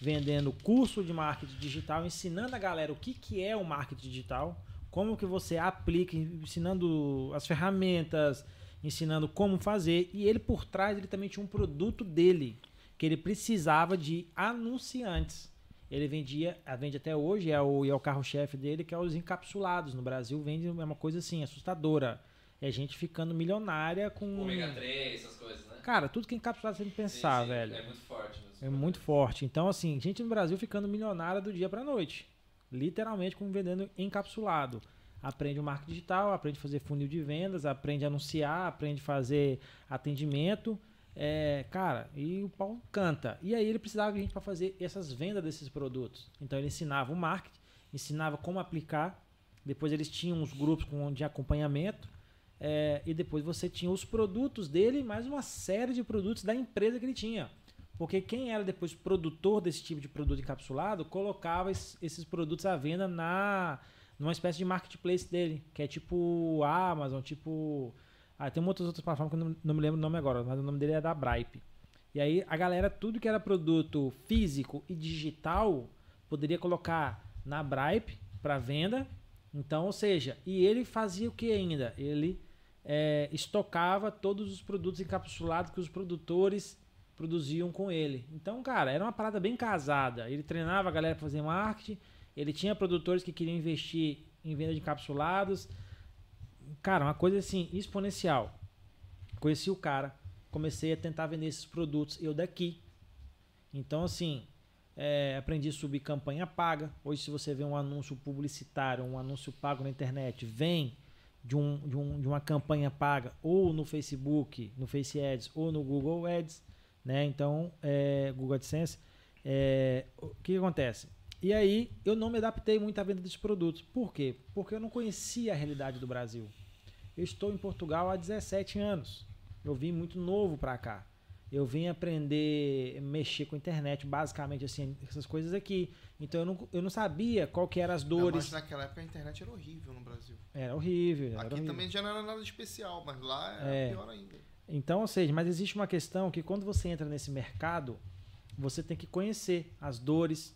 vendendo curso de marketing digital, ensinando a galera o que, que é o marketing digital, como que você aplica, ensinando as ferramentas, ensinando como fazer, e ele por trás ele também tinha um produto dele, que ele precisava de anunciantes. Ele vendia, ah, vende até hoje, é o, é o carro-chefe dele, que é os encapsulados. No Brasil vende é uma coisa assim, assustadora. É gente ficando milionária com. Ômega 3, essas coisas, né? Cara, tudo que é encapsulado que pensar, Sim, sim, velho. É muito forte mesmo. É muito forte. Então, assim, gente no Brasil ficando milionária do dia pra noite. Literalmente como vendendo encapsulado. Aprende o marketing digital, aprende a fazer funil de vendas, aprende a anunciar, aprende a fazer atendimento. É, cara, e o pau canta. E aí ele precisava de gente para fazer essas vendas desses produtos. Então ele ensinava o marketing, ensinava como aplicar. Depois eles tinham uns grupos com, de acompanhamento. É, e depois você tinha os produtos dele, mais uma série de produtos da empresa que ele tinha. Porque quem era depois produtor desse tipo de produto encapsulado colocava es- esses produtos à venda na numa espécie de marketplace dele, que é tipo Amazon, tipo. Ah, tem muitas outras plataformas que eu não, não me lembro o nome agora, mas o nome dele é da Bripe. E aí a galera, tudo que era produto físico e digital, poderia colocar na Bripe para venda. Então, ou seja, e ele fazia o que ainda? Ele é, estocava todos os produtos encapsulados que os produtores produziam com ele. Então, cara, era uma parada bem casada. Ele treinava a galera para fazer marketing, ele tinha produtores que queriam investir em venda de encapsulados. Cara, uma coisa assim, exponencial. Conheci o cara, comecei a tentar vender esses produtos, eu daqui. Então, assim, é, aprendi a subir campanha paga. Hoje, se você vê um anúncio publicitário, um anúncio pago na internet, vem de, um, de, um, de uma campanha paga ou no Facebook, no Face Ads ou no Google Ads, né? Então, é, Google AdSense. É, o que, que acontece? E aí, eu não me adaptei muito à venda desses produtos. Por quê? Porque eu não conhecia a realidade do Brasil. Eu estou em Portugal há 17 anos. Eu vim muito novo para cá. Eu vim aprender a mexer com a internet, basicamente assim, essas coisas aqui. Então eu não, eu não sabia qual que eram as Não, dores. mas naquela época a internet era horrível no Brasil. Era horrível. Era Aqui horrível. também já não era nada especial, mas lá era É. pior ainda. Então, ou seja, mas existe uma questão que quando você entra nesse mercado, você tem que conhecer as dores,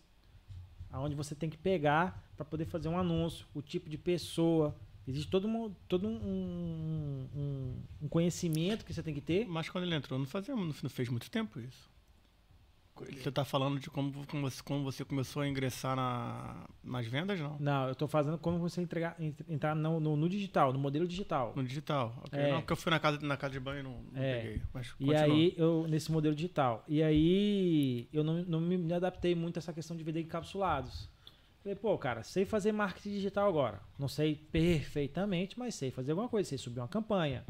aonde você tem que pegar para poder fazer um anúncio, o tipo de pessoa. Existe todo, um, todo um, um, um conhecimento que você tem que ter. Mas quando ele entrou, não, fazia, não fez muito tempo isso. Você tá falando de como, como, você, como você começou a ingressar na, nas vendas, não? Não, eu estou fazendo como você entregar, ent- entrar no, no, no digital, no modelo digital. No digital. ok. É. Não, porque eu fui na casa, na casa de banho e não, não É. peguei. Mas E continua. aí, eu, nesse modelo digital. E aí, eu não, não me, me adaptei muito a essa questão de vender encapsulados. Falei, pô, cara, sei fazer marketing digital agora. Não sei perfeitamente, mas sei fazer alguma coisa. Sei subir uma campanha.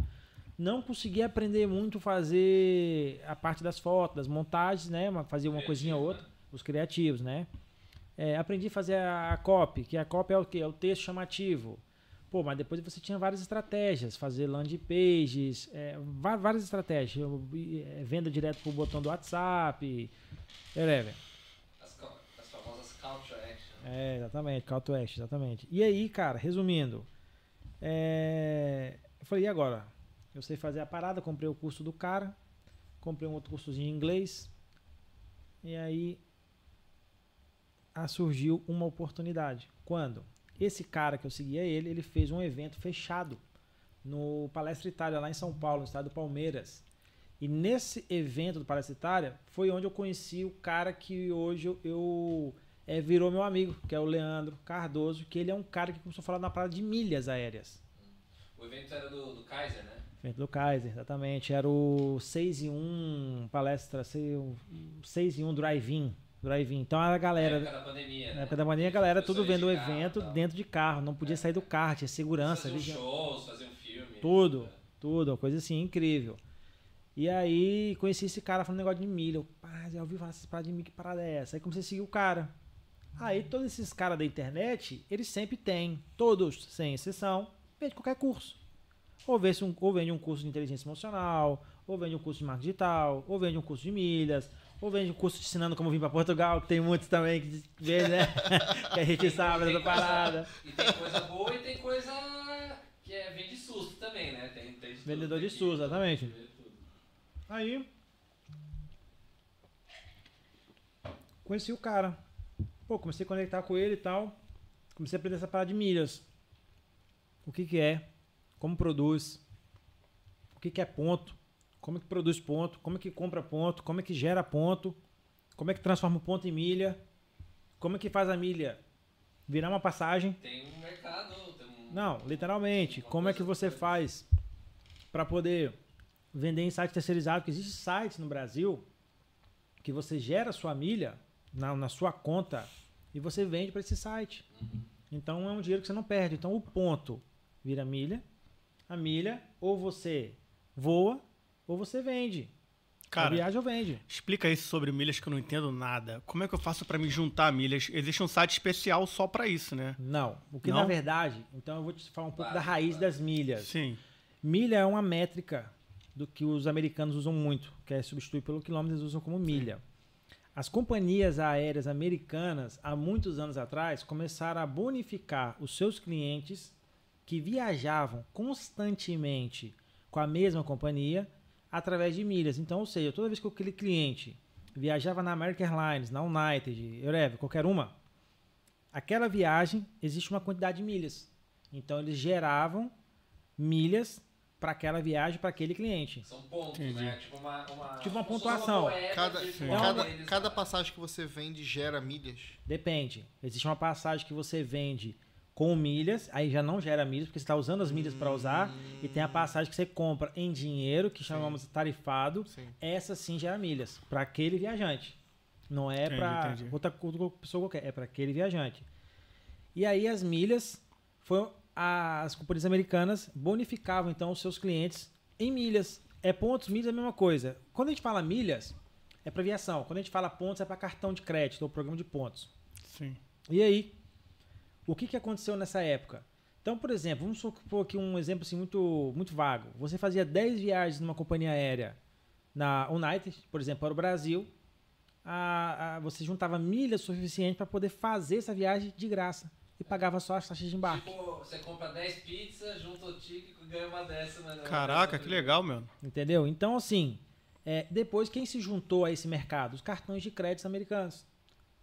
Não consegui aprender muito fazer a parte das fotos, das montagens, né? Fazia uma coisinha ou outra. Os criativos, né? É, aprendi a fazer a copy, que a copy é o quê? É o texto chamativo. Pô, mas depois você tinha várias estratégias, fazer landing pages, é, várias estratégias, é, venda direto pro botão do WhatsApp, whatever. As, ca- as famosas call to action. É, exatamente, call to action, exatamente. E aí, cara, resumindo, é, eu falei, e agora? Eu sei fazer a parada, comprei o curso do cara, comprei um outro cursozinho em inglês, e aí ah, surgiu uma oportunidade. Quando? Esse cara que eu seguia ele, ele fez um evento fechado no Palestra Itália, lá em São Paulo, no estado do Palmeiras. E nesse evento do Palestra Itália foi onde eu conheci o cara que hoje eu, eu é, virou meu amigo, que é o Leandro Cardoso, que ele é um cara que começou a falar na parada de milhas aéreas. O evento era do, do Kaiser, né? Evento do Kaiser, exatamente. Era o 6 em 1 palestra, 6 em 1 drive-in. Drive Então a Na galera. época da pandemia, Na né? época da manhã, a galera tudo vendo o carro, evento dentro de carro, não podia sair do carro, tinha segurança. Faziam vigia- shows, faziam filme. Tudo, tudo, uma coisa assim, incrível. E aí, conheci esse cara falando negócio de milha. Eu, pá, já ouvi falar essas paradas de milha, que parada é essa? Aí comecei a seguir o cara. Aí, todos esses caras da internet, eles sempre têm, todos, sem exceção, vende qualquer curso. Ou vende, um, ou vende um curso de inteligência emocional, ou vende um curso de marketing digital, ou vende um curso de milhas, ou vende um curso te ensinando como vir para Portugal, que tem muitos também que vê, né? que a gente Tem- sabe dessa parada. E tem coisa boa e tem coisa que é, vem de susto também, né? Tem, tem de tudo, Vendedor tem de susto, exatamente. tudo. Aí. Conheci o cara. Pô, comecei a conectar com ele e tal. Comecei a aprender essa parada de milhas. O que que é? Como produz? O que que é ponto? Como é que produz ponto? Como é que compra ponto? Como é que gera ponto? Como é que transforma o ponto em milha? Como é que faz a milha virar uma passagem? Tem um mercado, tem um... Não, literalmente. Como é que você faz para poder vender em site terceirizado? Porque existe sites no Brasil que você gera sua milha na, na sua conta e você vende para esse site. Então é um dinheiro que você não perde. Então o ponto vira milha, a milha ou você voa ou você vende. Cara, viagem ou vende. explica isso sobre milhas que eu não entendo nada. Como é que eu faço pra me juntar a milhas? Existe um site especial só pra isso, né? Não. O que Não? na verdade, então eu vou te falar um pouco da Básico, raiz básico. das milhas. Sim. Milha é uma métrica do que os americanos usam muito, que é substituir pelo quilômetro, eles usam como milha. As companhias aéreas americanas, há muitos anos atrás, começaram a bonificar os seus clientes que viajavam constantemente com a mesma companhia através de milhas. Então, ou seja, toda vez que aquele cliente viajava na American Airlines, na United, Eureva, qualquer uma, aquela viagem existe uma quantidade de milhas. Então, eles geravam milhas para aquela viagem para aquele cliente. São pontos, Entendi. né? Tipo uma, uma, Tipo uma pontuação. Cada, virtual cada, deles, cada né? passagem que você vende gera milhas. Depende. Existe uma passagem que você vende com milhas, aí já não gera milhas, porque você está usando as milhas para usar, e tem a passagem que você compra em dinheiro, que chamamos de tarifado. Sim. Essa sim gera milhas para aquele viajante. Não é para outra, outra pessoa qualquer, é para aquele viajante. E aí as milhas foi as companhias americanas bonificavam então os seus clientes em milhas. É pontos, milhas é a mesma coisa. Quando a gente fala milhas, é para aviação. Quando a gente fala pontos, é para cartão de crédito, ou programa de pontos. Sim. E aí, o que, que aconteceu nessa época? Então, por exemplo, vamos supor aqui um exemplo assim, muito, muito vago. Você fazia 10 viagens numa companhia aérea na United, por exemplo, para o Brasil. A, a- você juntava milhas suficientes para poder fazer essa viagem de graça e pagava só as taxas de embarque. Tipo, você compra 10 pizzas, junta o ticket e ganha uma dessa. Né? Caraca, que legal, meu. Entendeu? Então, assim, é, depois quem se juntou a esse mercado? Os cartões de crédito americanos.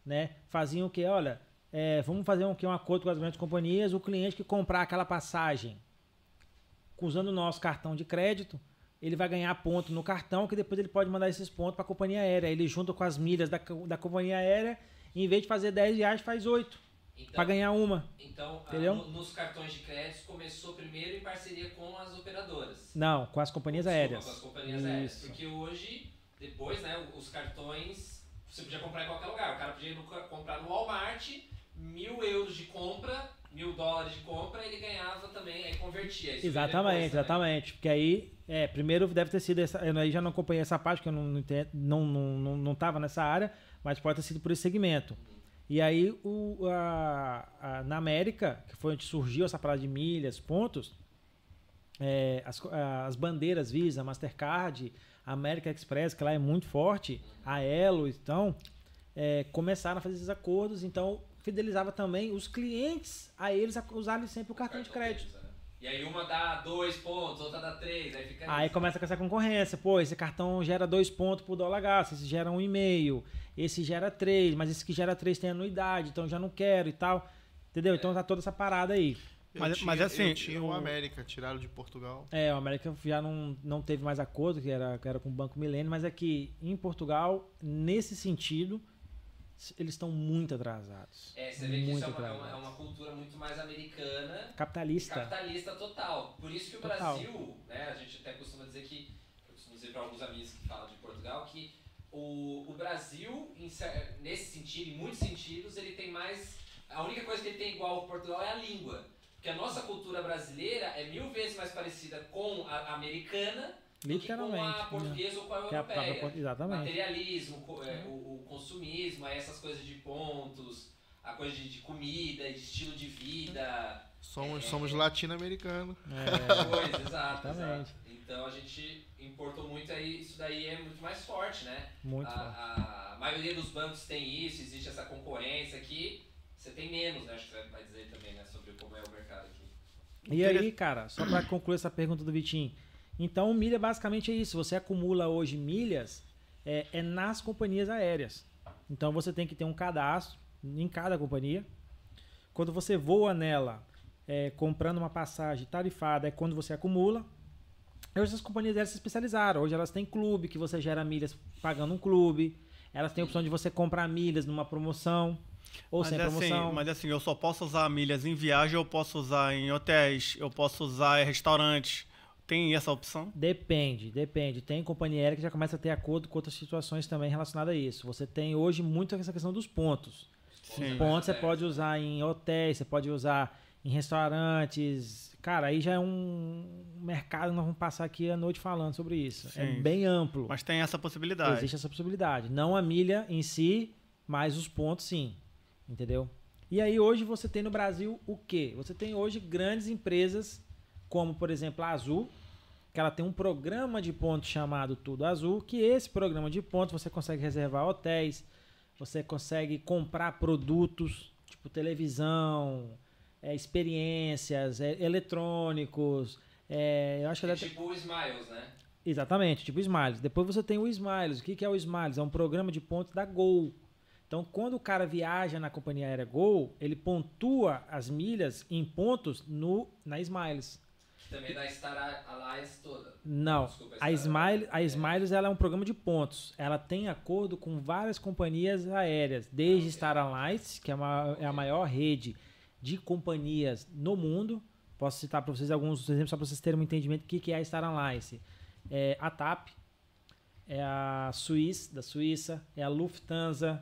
Né? Faziam o que? Olha, é, vamos fazer um, que, um acordo com as grandes companhias, o cliente que comprar aquela passagem usando o nosso cartão de crédito, ele vai ganhar ponto no cartão, que depois ele pode mandar esses pontos para a companhia aérea. Ele junta com as milhas da, da companhia aérea, e em vez de fazer 10 viagens, faz 8 Então, para ganhar uma. então ah, Entendeu? no- nos cartões de crédito começou primeiro em parceria com as operadoras. Não, com as companhias Desculpa, aéreas. Com as companhias aéreas. Isso. Porque hoje, depois, né, os cartões você podia comprar em qualquer lugar. O cara podia no- comprar no Walmart, mil euros de compra, mil dólares de compra, ele ganhava também, aí convertia. Isso Exatamente, depois exatamente. Porque aí, é, primeiro deve ter sido essa. Eu aí já não acompanhei essa parte, porque eu não, não, não, não, não tava nessa área, mas pode ter sido por esse segmento. E aí, o, a- a- na América, que foi onde surgiu essa parada de milhas, pontos, é, as, as bandeiras Visa, Mastercard, American Express, que lá é muito forte, a Elo, então, é, começaram a fazer esses acordos, então fidelizava também os clientes a eles a usarem sempre o cartão de crédito. deles, né? E aí uma dá dois pontos, outra dá três, aí fica. Aí nisso. começa com essa concorrência. Pô, esse cartão gera dois pontos por dólar gasto, esse gera um e meio, esse gera três, mas esse que gera três tem anuidade, então já não quero e tal. Entendeu? Então tá toda essa parada aí. Eu Mas- tinha, mas assim, tinha o o- América, tiraram de Portugal. É, o América já não, não teve mais acordo, que era, que era com o Banco Milênio, mas é que em Portugal, nesse sentido, eles estão muito atrasados. É, você vê que isso muito é uma, é, uma, é uma cultura muito mais americana Capitalista. capitalista total. Por isso que o Total. Brasil, né, a gente até costuma dizer que, eu costumo dizer para alguns amigos que falam de Portugal, que o, o Brasil, em nesse sentido, em muitos sentidos, ele tem mais. A única coisa que ele tem igual ao Portugal é a língua. Porque a nossa cultura brasileira é mil vezes mais parecida com a americana do que com Literalmente, a né? portuguesa ou com a Que é a europeia. Exatamente. Materialismo, é, o, o consumismo, aí essas coisas de pontos, a coisa de, de comida, de estilo de vida. Somos, É. somos latino-americanos. É, Coisa, exato, Exatamente. exato. Então a gente importou muito aí, isso daí é muito mais forte, né? muito a, a, maioria dos bancos tem isso, existe essa concorrência aqui. Você tem menos, né? Acho que você vai dizer também, né? Sobre como é o mercado aqui. E aí, cara, só pra concluir essa pergunta do Vitinho. Então, milha basicamente é isso. Você acumula hoje milhas é, é nas companhias aéreas. Então, você tem que ter um cadastro em cada companhia. Quando você voa nela, é, comprando uma passagem tarifada, é quando você acumula. Hoje as companhias aéreas se especializaram. Hoje elas têm clube, que você gera milhas pagando um clube. Elas têm a opção de você comprar milhas numa promoção ou mas, sem é promoção. assim, mas assim, eu só posso usar milhas em viagem, eu posso usar em hotéis, eu posso usar em restaurantes. Tem essa opção? Depende, depende. Tem companhia aérea que já começa a ter acordo com outras situações também relacionadas a isso. Você tem hoje muito essa questão dos pontos. Sim. Os pontos você pode usar em hotéis, você pode usar em restaurantes. Cara, aí já é um mercado, nós vamos passar aqui a noite falando sobre isso. é Sim. bem amplo. Mas tem essa possibilidade. Existe essa possibilidade. Não a milha em si, mas os pontos sim. Entendeu? E aí hoje você tem no Brasil o quê? Você tem hoje grandes empresas, como por exemplo a Azul, que ela tem um programa de pontos chamado Tudo Azul, que esse programa de pontos você consegue reservar hotéis, você consegue comprar produtos, tipo televisão, é, experiências, é, eletrônicos. é, eu acho que É tipo o Smiles, né? Exatamente, tipo Smiles. Depois você tem o Smiles. O que que é o Smiles? É um programa de pontos da Gol. Então, quando o cara viaja na companhia aérea Gol, ele pontua as milhas em pontos no, na Smiles. Que também da Star Alliance toda. Não, Desculpa, a Smiles, a é. Smiles ela é um programa de pontos. Ela tem acordo com várias companhias aéreas, desde Star Alliance, que é, uma, é a maior rede de companhias no mundo. Posso citar para vocês alguns exemplos só para vocês terem um entendimento do que que é a Star Alliance. É a TAP, é a Swiss, da Suíça, é a Lufthansa,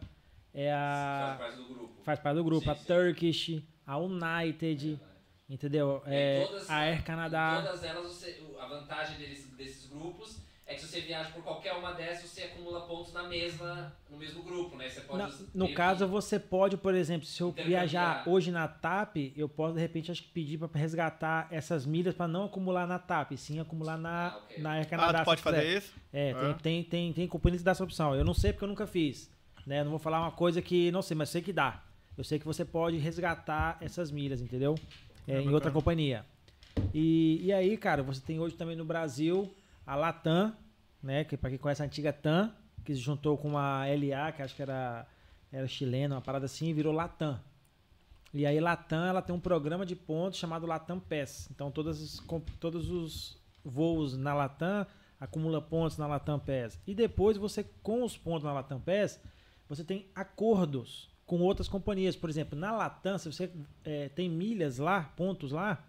é Faz a parte do grupo. faz parte do grupo, Sim, a sim. Turkish, a United, entendeu? E É, todas- a Air Canada. Todas elas, você- a vantagem deles, desses grupos é que se você viaja por qualquer uma dessas, você acumula pontos na mesma, no mesmo grupo, né? Você pode Na- no caso, que- você pode, por exemplo, se eu viajar hoje na TAP, eu posso, de repente, acho que pedir para resgatar essas milhas para não acumular na TAP, e sim acumular na, Ah, ok. na Air Canada. Ah, tu pode se quiser. fazer isso? É, É. Tem, tem, tem, tem companhias que dá essa opção. Eu não sei porque eu nunca fiz. Né? Não vou falar uma coisa que não sei, mas sei que dá. Eu sei que você pode resgatar essas milhas, entendeu? É, em outra companhia. E, e aí, cara, você tem hoje também no Brasil a Latam, né? Que para quem conhece a antiga TAM, que se juntou com uma LA, que acho que era, era chilena, uma parada assim, e virou Latam. E aí Latam, ela tem um programa de pontos chamado Latam Pass. Então todas as todos os voos na Latam acumula pontos na Latam Pass. E depois você com os pontos na Latam Pass, você tem acordos com outras companhias. Por exemplo, na Latam, se você eh, tem milhas lá, pontos lá,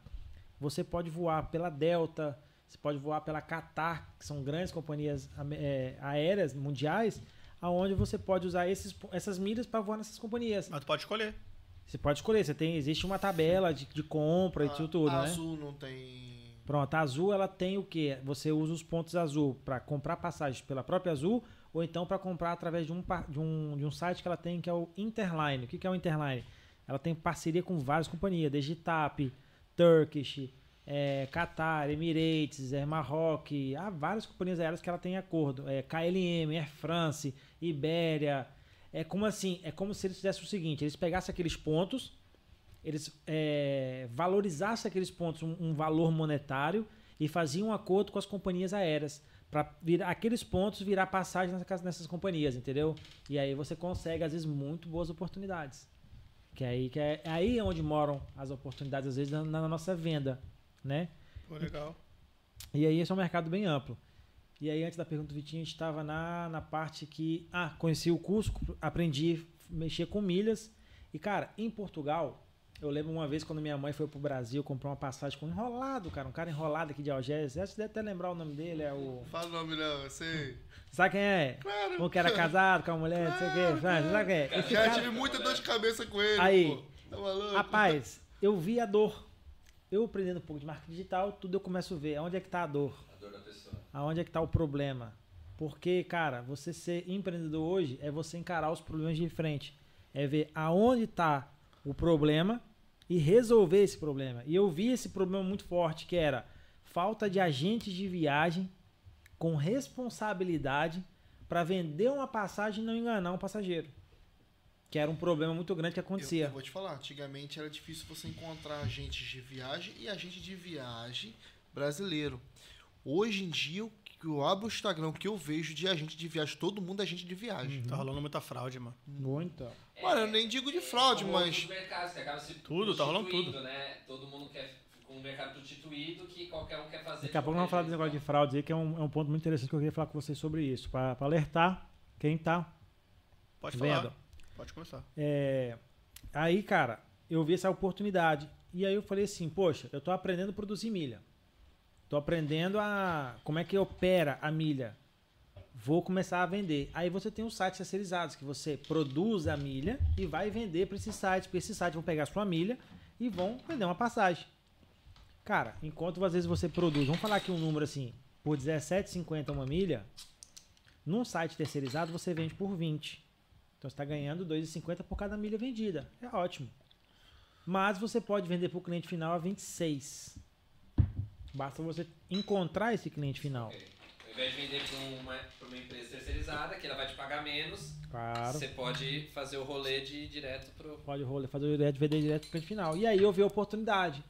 você pode voar pela Delta, você pode voar pela Qatar, que são grandes companhias eh, aéreas mundiais, aonde você pode usar esses, essas milhas para voar nessas companhias. Mas tu pode escolher. Você pode escolher, você tem, existe uma tabela de, de compra e A- tudo, tudo a né? Azul não tem. Pronto, a Azul ela tem o quê? Você usa os pontos Azul para comprar passagens pela própria Azul ou então para comprar através de um, de, um, de um site que ela tem que é o Interline. O que, que é o Interline? Ela tem parceria com várias companhias, desde TAP, Turkish, é, Qatar, Emirates, Air Maroc, há várias companhias aéreas que ela tem acordo. É, KLM, Air France, Ibéria. É como assim, é como se eles fizessem o seguinte, eles pegassem aqueles pontos, eles é, valorizassem aqueles pontos um, um valor monetário e faziam um acordo com as companhias aéreas para aqueles pontos virar passagem nessas, nessas companhias, entendeu? E aí você consegue às vezes muito boas oportunidades. Que é aí que é, é aí onde moram as oportunidades às vezes na, na nossa venda, né? Pô, legal. E aí esse é um mercado bem amplo. E aí, antes da pergunta do Vitinho, a gente estava na, na parte que. Ah, conheci o curso, aprendi a mexer com milhas. E, cara, em Portugal, eu lembro uma vez quando minha mãe foi pro Brasil comprar uma passagem com um enrolado, cara. Um cara enrolado aqui de Algés. Você deve até lembrar o nome dele, é o. Fala o nome, não, eu sei. Sabe quem é? Claro. Um que era casado com a mulher, não sei o quê. Sabe sabe quem é? Esse Já cara- tive muita dor de cabeça com ele. Aí. pô. Tá maluco? Rapaz, eu vi a dor. Eu aprendendo um pouco de marketing digital, tudo eu começo a ver. Onde é que tá a dor? A dor da pessoa. Aonde é que tá o problema? Porque, cara, você ser empreendedor hoje é você encarar os problemas de frente. É ver aonde tá o problema e resolver esse problema. E eu vi esse problema muito forte, que era falta de agentes de viagem com responsabilidade para vender uma passagem e não enganar um passageiro. Que era um problema muito grande que Eu, acontecia. eu vou te falar, antigamente era difícil você encontrar agentes de viagem e agente de viagem brasileiro. Hoje em dia, o que eu abro o Instagram, que eu vejo de agente de viagem, todo mundo é agente de viagem. Tá rolando muita fraude, mano. Muito. Olha, eu nem digo de fraude, Como mas. mercados que acaba se Tudo, tá rolando prostituindo, Né? Todo mundo quer com um mercado prostituído que qualquer um quer fazer. Daqui a pouco nós vamos falar desse negócio de fraude aí, que é um, é um ponto muito interessante que eu queria falar com vocês sobre isso. Para alertar quem tá Pode vendo. falar. Pode começar. É, aí, cara, eu vi essa oportunidade. E aí eu falei assim, poxa, eu tô aprendendo a produzir milha. Tô aprendendo a como é que opera a milha. Vou começar a vender. Aí você tem os sites terceirizados, que você produz a milha e vai vender para esses sites. Porque esses sites vão pegar a sua milha e vão vender uma passagem. Cara, enquanto às vezes você produz, vamos falar aqui um número assim, por R$17,50 uma milha, num site terceirizado você vende por 20. Então você está ganhando R$ 2,50 por cada milha vendida. É ótimo. Mas você pode vender para o cliente final a 26. Basta você encontrar esse cliente final. Ok. Ao invés de vender para uma, uma empresa terceirizada, que ela vai te pagar menos, Claro. você pode fazer o rolê de ir direto pro. Pode rolar, fazer o direto, vender direto para o cliente final. E aí eu vi a oportunidade.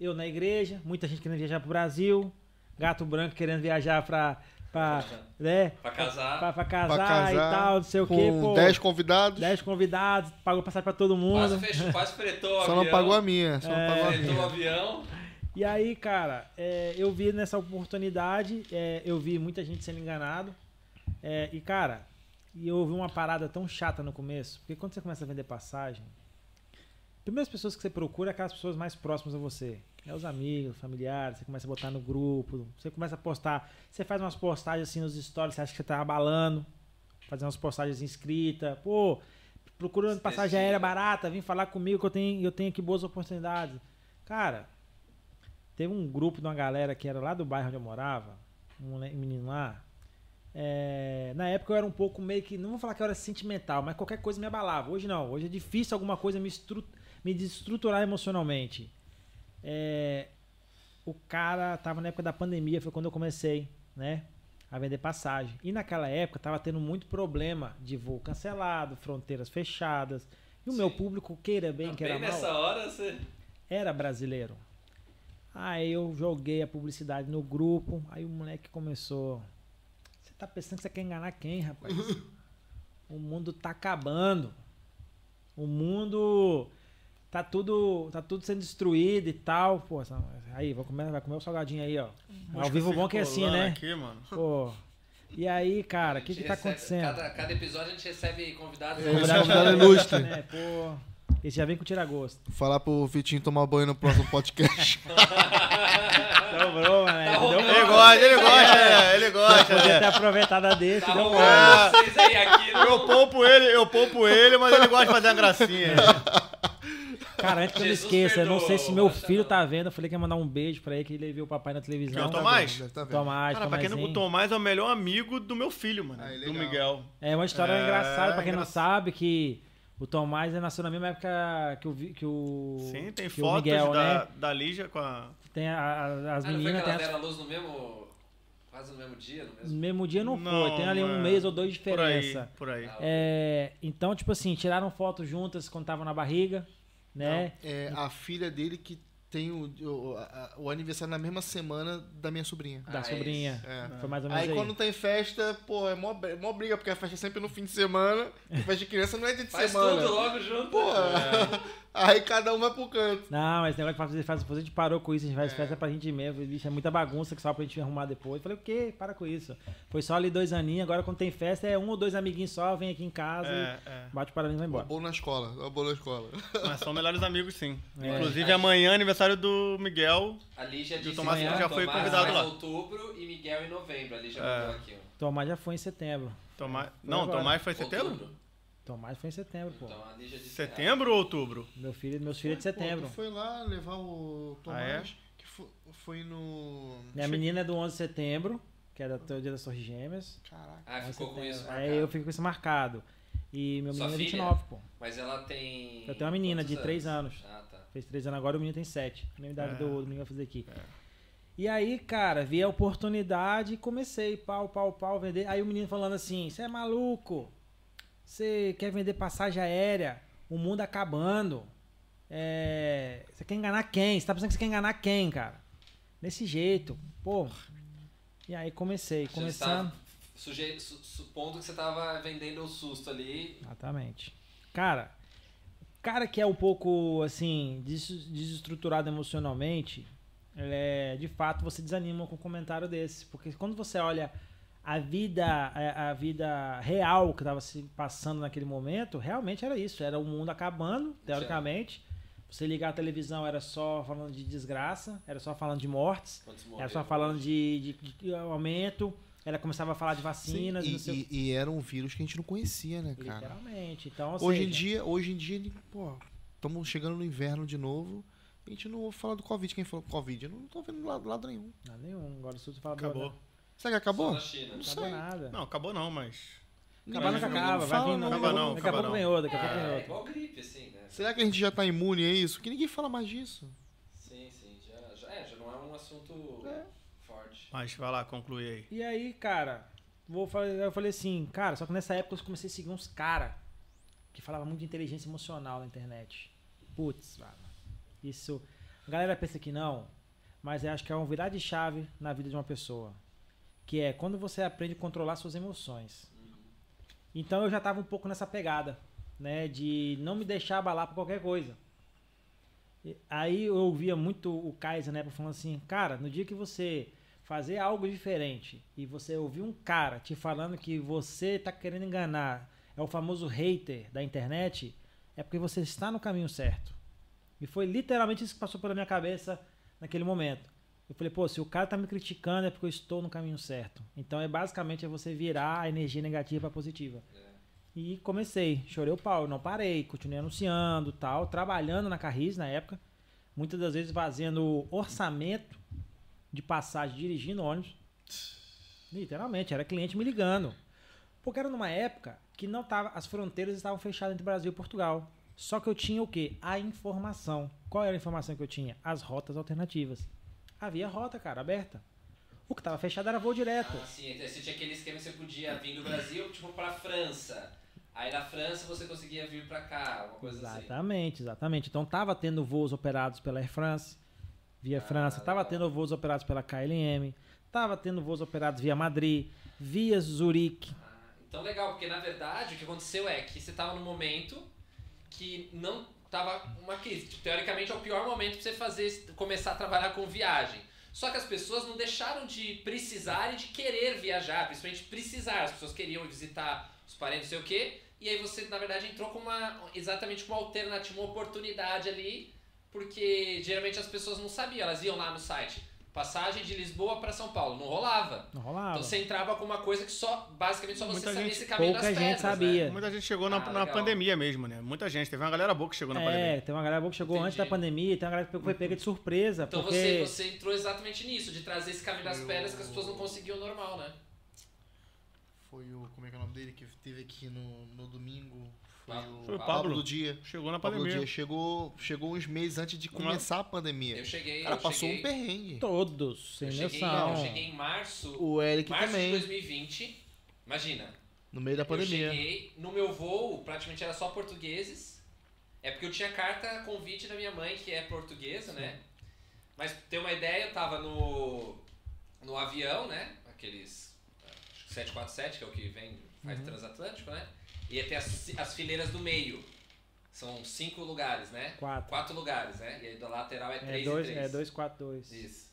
Eu na igreja, muita gente querendo viajar para o Brasil, gato branco querendo viajar para para né, Pra casar. pra, pra casar, Pra casar, e tal, não sei o quê, pô. 10 convidados. 10 convidados, pagou passagem para todo Quase mundo. fechou, quase fretou o Só avião. não pagou a minha. Só não É. pagou a Fretou o minha. avião. E aí, cara, é, eu vi nessa oportunidade, é, eu vi muita gente sendo enganado. é, e, cara, e eu ouvi uma parada tão chata no começo, porque quando você começa a vender passagem, primeiras pessoas que você procura é aquelas pessoas mais próximas a você. É os amigos, familiares, você começa a botar no grupo, você começa a postar, você faz umas postagens assim nos stories, você acha que você tá abalando, fazer umas postagens inscritas, pô, procurando passagem aérea barata, vem falar comigo que eu tenho, eu tenho aqui boas oportunidades. Cara, Teve um grupo de uma galera que era lá do bairro onde eu morava, um menino lá. é, na época eu era um pouco meio que, não vou falar que eu era sentimental, mas qualquer coisa me abalava. Hoje não, hoje é difícil alguma coisa me, me desestruturar emocionalmente. É, o cara tava na época da pandemia, foi quando eu comecei, né? A vender passagem. E naquela época tava tendo muito problema de voo cancelado, fronteiras fechadas. E o meu Sim. público, queira bem, Bem queira mal, nessa hora você. era brasileiro. Aí eu joguei a publicidade no grupo, aí o moleque começou. Você tá pensando que você quer enganar quem, rapaz? o mundo tá acabando. O mundo tá tudo, tá tudo sendo destruído e tal. Pô, aí, vou comer, vai comer o salgadinho aí, ó. Ao vivo bom que é assim, né? Aqui, mano. Pô. E aí, cara, o que que tá recebe- acontecendo? Cada, cada episódio a gente recebe convidados. Convidado ilustre. Né? Pô, esse já vem com tira-gosto. Falar pro Vitinho tomar banho no próximo podcast. Sobrou, né? Tá Deu. Ele gosta, ele gosta, é, ele gosta. Podia é. ter aproveitado a desse, Tá deu rolando Ah. vocês aí aqui. Eu poupo ele, eu poupo ele, mas ele gosta de fazer uma gracinha. Cara, antes que eu me esqueça, eu não sei se meu filho não. tá vendo. Eu falei que ia mandar um beijo pra ele, que ele viu o papai na Que televisão. é o Tá Tomás? tá vendo. Tomás, Cara, pra quem não, o. Tomás é o melhor amigo do meu filho, mano. Ah, do legal. Miguel. É uma história É, engraçada, pra quem não sabe, que o Tomás nasceu na mesma época que o, que o, Sim, tem que o fotos Miguel, da, né? da Lígia com a. Tem a- a- as Ah, não foi meninas, que tem elas as deram a luz no mesmo. quase no mesmo dia, no No mesmo. mesmo dia não, Não, foi, tem ali um é, mês ou dois de Por aí, diferença. por aí. Ah, É, então, tipo assim, tiraram fotos juntas quando estavam na barriga, né? É a filha dele que tem o, o, a- o aniversário na mesma semana da minha sobrinha. Da Ah, é sobrinha. É. Foi mais ou menos Aí aí. quando tem festa, pô, é mó, br- mó briga, porque a festa é sempre no fim de semana. E festa de criança não é dia de Faz semana. tudo logo junto. Pô, aí cada um vai pro canto. Não, mas esse negócio de fazer festa, depois a gente parou com isso, a gente faz É. festa pra gente mesmo. Bicho, é muita bagunça que só pra gente arrumar depois. Eu falei, o quê? Para com isso. Foi só ali dois aninhos, agora quando tem festa é um ou dois amiguinhos só, vem aqui em casa, É, é. e bate o parabéns e vai embora. bolo na escola, bolo na escola. Mas são melhores amigos, sim. É. Inclusive, amanhã, aniversário do Miguel. A Lígia disse Tomás que já foi Tomás convidado lá. outubro e Miguel em novembro. A Lígia É. mandou aqui, ó. Tomás já foi em setembro. Tomás... Não, agora. Tomás foi em setembro? Outubro. Tomás foi em setembro, pô. Então a Lígia disse Setembro ou outubro? Meu filho, meus filhos é de Pô, setembro. tu foi lá levar o Tomás, Ah, é? que fo- foi no... Minha menina é do 11 de setembro, que era o dia das Torres Gêmeas. Caraca. Ah, ficou com isso Aí marcado. eu fico com isso marcado. E meu Sua menino é filha? 29, pô. Mas ela tem. Eu tenho uma menina de três anos. Ah, tá. Fez três anos agora, o menino tem sete. A mesma idade É. do, do menino vai fazer aqui. E aí, cara, vi a oportunidade e comecei, pau, pau, pau, vender. Aí o menino falando assim, você é maluco? Você quer vender passagem aérea? O mundo acabando. É, Você quer enganar quem? Você tá pensando que você quer enganar quem, cara? Desse jeito. Pô. E aí comecei, Você começando... suje- su- supondo que você tava vendendo o susto ali. Exatamente. Cara, cara que é um pouco assim, des- desestruturado emocionalmente, é, de fato você desanima com um comentário desse, porque quando você olha a vida, a, a vida real que estava se passando naquele momento, realmente era isso, era o mundo acabando, teoricamente. Você ligar a televisão era só falando de desgraça, era só falando de mortes, era só falando de, de- de aumento, ela começava a falar de vacinas, Sim, e não sei o e, e, e era um vírus que a gente não conhecia, né, cara? Literalmente. Então, Hoje em dia, hoje em dia, pô, estamos chegando no inverno de novo. A gente não ouve falar do Covid. Quem falou Covid? Eu não tô vendo lado, lado nenhum. Não, nenhum. Agora se tu fala do- Acabou. Será que acabou? Só na China. Não Não acabou sei. nada. Não, acabou não, mas. Acabar nunca Ninguém acaba, vai vir não. Acaba não, Daqui a acaba pouco não. vem outro, daqui a pouco vem É, outro. igual gripe, assim, né? Será que a gente já tá imune a isso? Que ninguém fala mais disso. Sim, sim. Já, já, é, já não é um assunto É. forte. Mas vai lá, conclui aí. E aí, cara, vou falar, eu falei assim, cara, só que nessa época eu comecei a seguir uns cara que falava muito de inteligência emocional na internet. Putz, mano. Isso. A galera pensa que não, mas eu acho que é uma virada de chave na vida de uma pessoa. Que é quando você aprende a controlar suas emoções. Então eu já tava um pouco nessa pegada, né? De não me deixar abalar por qualquer coisa. Aí eu ouvia muito o Kaiser, né, falando assim, cara, no dia que você fazer algo diferente e você ouvir um cara te falando que você tá querendo enganar, é o famoso hater da internet, é porque você está no caminho certo. E foi literalmente isso que passou pela minha cabeça naquele momento. Eu falei, pô, se o cara tá me criticando é porque eu estou no caminho certo. Então é basicamente é você virar a energia negativa para positiva. E comecei, chorei o pau, não parei, continuei anunciando, tal, trabalhando na Carris na época, muitas das vezes fazendo orçamento de passagem dirigindo ônibus. Literalmente, era cliente me ligando. Porque era numa época que não tava, as fronteiras estavam fechadas entre Brasil e Portugal. Só que eu tinha o quê? A informação. Qual era a informação que eu tinha? As rotas alternativas. Havia rota, cara, aberta. O que tava fechado era voo direto. Ah, sim, então você tinha aquele esquema que você podia vir do Brasil, tipo, pra França. Aí na França você conseguia vir pra cá, uma coisa assim. Exatamente, exatamente. Então tava tendo voos operados pela Air France, via Ah, França, tava legal. tendo voos operados pela KLM, tava tendo voos operados via Madrid, via Zurique. Ah, então legal, porque na verdade o que aconteceu é que você tava num momento que não tava uma crise. Tipo, teoricamente é o pior momento pra você fazer, começar a trabalhar com viagem. Só que as pessoas não deixaram de precisar e de querer viajar, principalmente precisar. As pessoas queriam visitar os parentes, não sei o quê. E aí você, na verdade, entrou com uma exatamente com uma alternativa, uma oportunidade ali, porque geralmente as pessoas não sabiam, elas iam lá no site. Passagem de Lisboa pra São Paulo. Não rolava. Não rolava. Então você entrava com uma coisa que só, basicamente, só você Muita sabia gente- esse caminho pouca das gente pedras, sabia. Né? Muita gente chegou na, Ah, na legal. pandemia mesmo, né? Muita gente. Teve uma galera boa que chegou na É, pandemia. tem uma galera boa que chegou antes da Entendi. pandemia, tem uma galera que foi pega de surpresa, Então porque... você, você entrou exatamente nisso, de trazer esse caminho das pedras que as pessoas não conseguiam normal, né? Foi o. Como é que é o nome dele que teve aqui no, no domingo? Foi Pablo. o Foi o Pablo, Pablo. do Dia. Chegou na Pablo do pandemia. Dia chegou, chegou uns meses antes de começar a pandemia. Eu cheguei. O cara eu passou cheguei, um perrengue. Todos, sem eu cheguei, noção. eu cheguei em março. O Eric março também. de 2020. Imagina. No meio da pandemia. Eu cheguei, no meu voo, praticamente era só portugueses. É porque eu tinha carta convite da minha mãe, que é portuguesa, né? Mas pra ter uma ideia, eu tava no, no avião, né? Aqueles acho que 747, que é o que vem, faz Uhum. transatlântico, né? E ia ter as, as fileiras do meio. São cinco lugares, né? Quatro. Quatro lugares, né? E aí da lateral é É três dois, e três. é 242. Isso.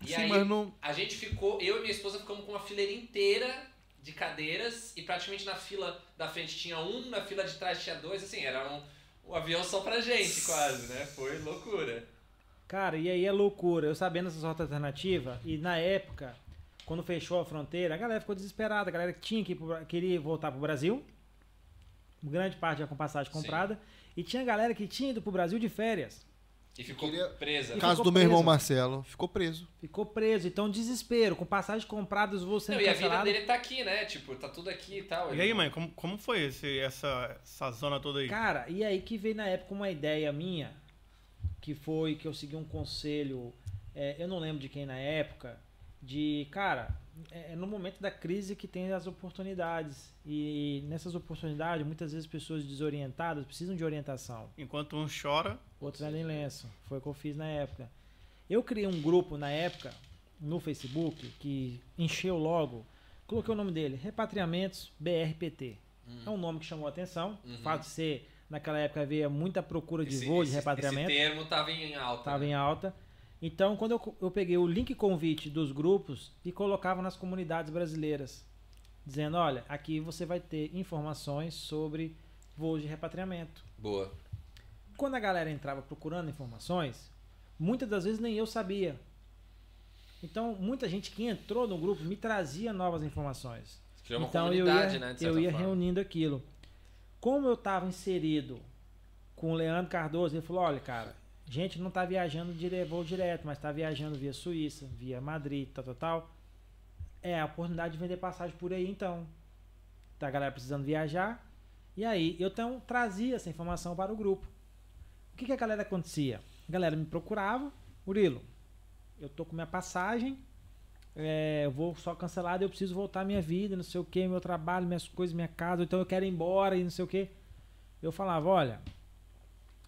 E Sim, aí, mas não. a gente ficou, eu e minha esposa ficamos com uma fileira inteira de cadeiras e praticamente na fila da frente tinha um, na fila de trás tinha dois, assim, era um, um avião só pra gente quase, né? Foi loucura. Cara, e aí é loucura. Eu sabendo essas rotas alternativas, e na época, quando fechou a fronteira, a galera ficou desesperada. A galera que tinha que ir pro queria voltar pro Brasil. Grande parte já com passagem Sim. comprada. E tinha galera que tinha ido pro Brasil de férias. E ficou Queria- presa. E né? Caso ficou do meu irmão. Marcelo, ficou preso. Ficou preso. Então, desespero. Com passagem comprada, sendo Não, e a vida dele tá aqui, né? Tipo, tá tudo aqui e tal. E aí, mãe, como, como foi esse, essa, essa zona toda aí? Cara, e aí que veio na época uma ideia minha, que foi que eu segui um conselho, é, eu não lembro de quem na época, de, cara, é, é no momento da crise que tem as oportunidades. E nessas oportunidades, muitas vezes pessoas desorientadas precisam de orientação. Enquanto um chora, Outros vendem lenço. Foi o que eu fiz na época. Eu criei um grupo na época, no Facebook, que encheu logo. Coloquei o nome dele, Repatriamentos BRPT. Hum. É um nome que chamou a atenção. Uhum. O fato de ser, naquela época, havia muita procura de esse, voo, de esse- repatriamento. Esse termo tava em alta. Estava né? em alta. Então, quando eu, eu peguei o link convite dos grupos e colocava nas comunidades brasileiras, dizendo: olha, aqui você vai ter informações sobre voos de repatriamento. Boa. Quando a galera entrava procurando informações, muitas das vezes nem eu sabia. Então, muita gente que entrou no grupo me trazia novas informações. Criou uma então, eu ia, né? Eu ia forma. reunindo aquilo. Como eu estava inserido com o Leandro Cardoso, ele falou: olha, cara, gente não está viajando de voo direto, mas está viajando via Suíça, via Madrid, tal, tal, tal. É a oportunidade de vender passagem por aí, então. Tá a galera precisando viajar. E aí, eu então trazia essa informação para o grupo. O que, que a galera acontecia? A galera me procurava, Murilo, eu tô com minha passagem, é, eu vou só cancelado, eu preciso voltar à minha vida, não sei o que, meu trabalho, minhas coisas, minha casa, então eu quero ir embora e não sei o que. Eu falava, olha,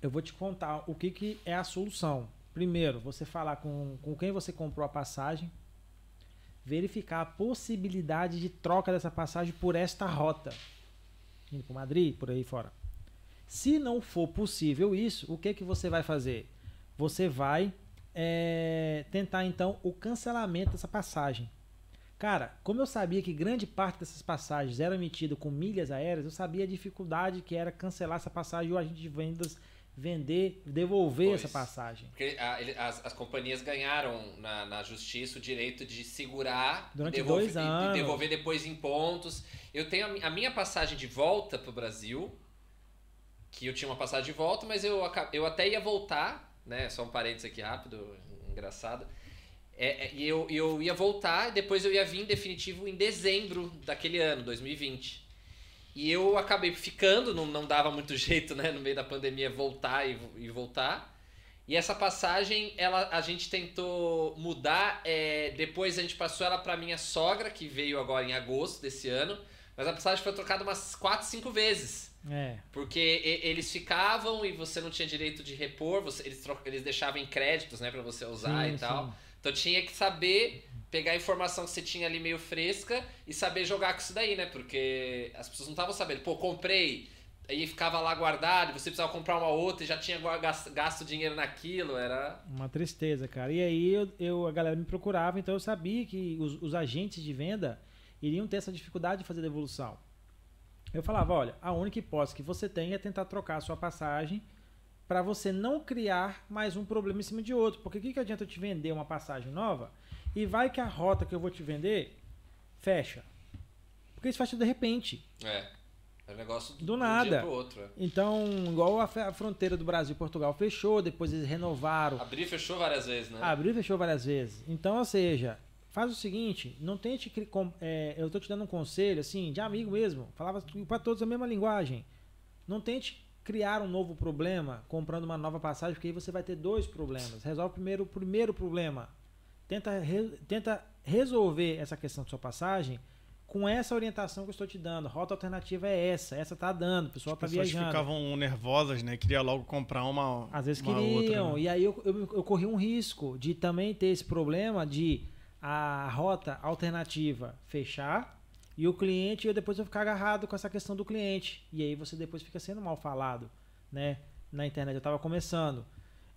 eu vou te contar o que, que é a solução. Primeiro, você falar com, com quem você comprou a passagem, verificar a possibilidade de troca dessa passagem por esta rota. Indo para Madrid, por aí fora. Se não for possível isso, o que, que você vai fazer? Você vai é, tentar então o cancelamento dessa passagem. Cara, como eu sabia que grande parte dessas passagens eram emitidas com milhas aéreas, eu sabia a dificuldade que era cancelar essa passagem ou a gente de vendas vender, devolver Pois. essa passagem. Porque a- ele- as, as companhias ganharam na, na justiça o direito de segurar Durante devolver, dois e- e anos. devolver depois em pontos. Eu tenho a, a minha passagem de volta pro Brasil, que eu tinha uma passagem de volta, mas eu, eu até ia voltar, né? Só um parênteses aqui rápido, engraçado. É, é, e eu, eu ia voltar depois eu ia vir em definitivo em dezembro daquele ano, 2020. E eu acabei ficando, não, não dava muito jeito, né, no meio da pandemia, voltar e, e voltar. E essa passagem, ela, a gente tentou mudar, é, depois a gente passou ela para minha sogra, que veio agora em agosto desse ano, mas a passagem foi trocada umas 4, 5 vezes. É. Porque e- eles ficavam e você não tinha direito de repor, você- eles, eles deixavam em créditos, né, para você usar Sim, e tal. sim. Então tinha que saber pegar a informação que você tinha ali meio fresca e saber jogar com isso daí, né? Porque as pessoas não estavam sabendo. Pô, comprei, aí ficava lá guardado, você precisava comprar uma outra e já tinha gasto dinheiro naquilo, era. Uma tristeza, cara. E aí eu, eu- a galera me procurava, então eu sabia que os, os agentes de venda iriam ter essa dificuldade de fazer devolução. Eu falava, olha, a única hipótese que você tem é tentar trocar a sua passagem para você não criar mais um problema em cima de outro. Porque o que, que adianta eu te vender uma passagem nova e vai que a rota que eu vou te vender fecha? Porque isso fecha de repente. É. É um negócio Do um nada. dia pro outro. é. Então, igual a, a fronteira do Brasil e Portugal fechou, depois eles renovaram. Abrir e fechou várias vezes, né? Abriu e fechou várias vezes. Então, ou seja, faz o seguinte, não tente é, eu tô te dando um conselho assim, de amigo mesmo, falava para todos a mesma linguagem. Não tente criar um novo problema comprando uma nova passagem, porque aí você vai ter dois problemas. Resolve primeiro o primeiro problema. Tenta, re- tenta resolver essa questão da sua passagem com essa orientação que eu estou te dando. Rota alternativa é essa, essa tá dando, o pessoal As tá pessoas viajando. ficavam nervosas, né? Queria logo comprar uma. Às vezes uma queriam. outra, né? E aí eu, eu, eu corri um risco de também ter esse problema de a rota alternativa fechar e o cliente, eu depois eu ficar agarrado com essa questão do cliente. E aí você depois fica sendo mal falado, né? Na internet. Eu tava começando.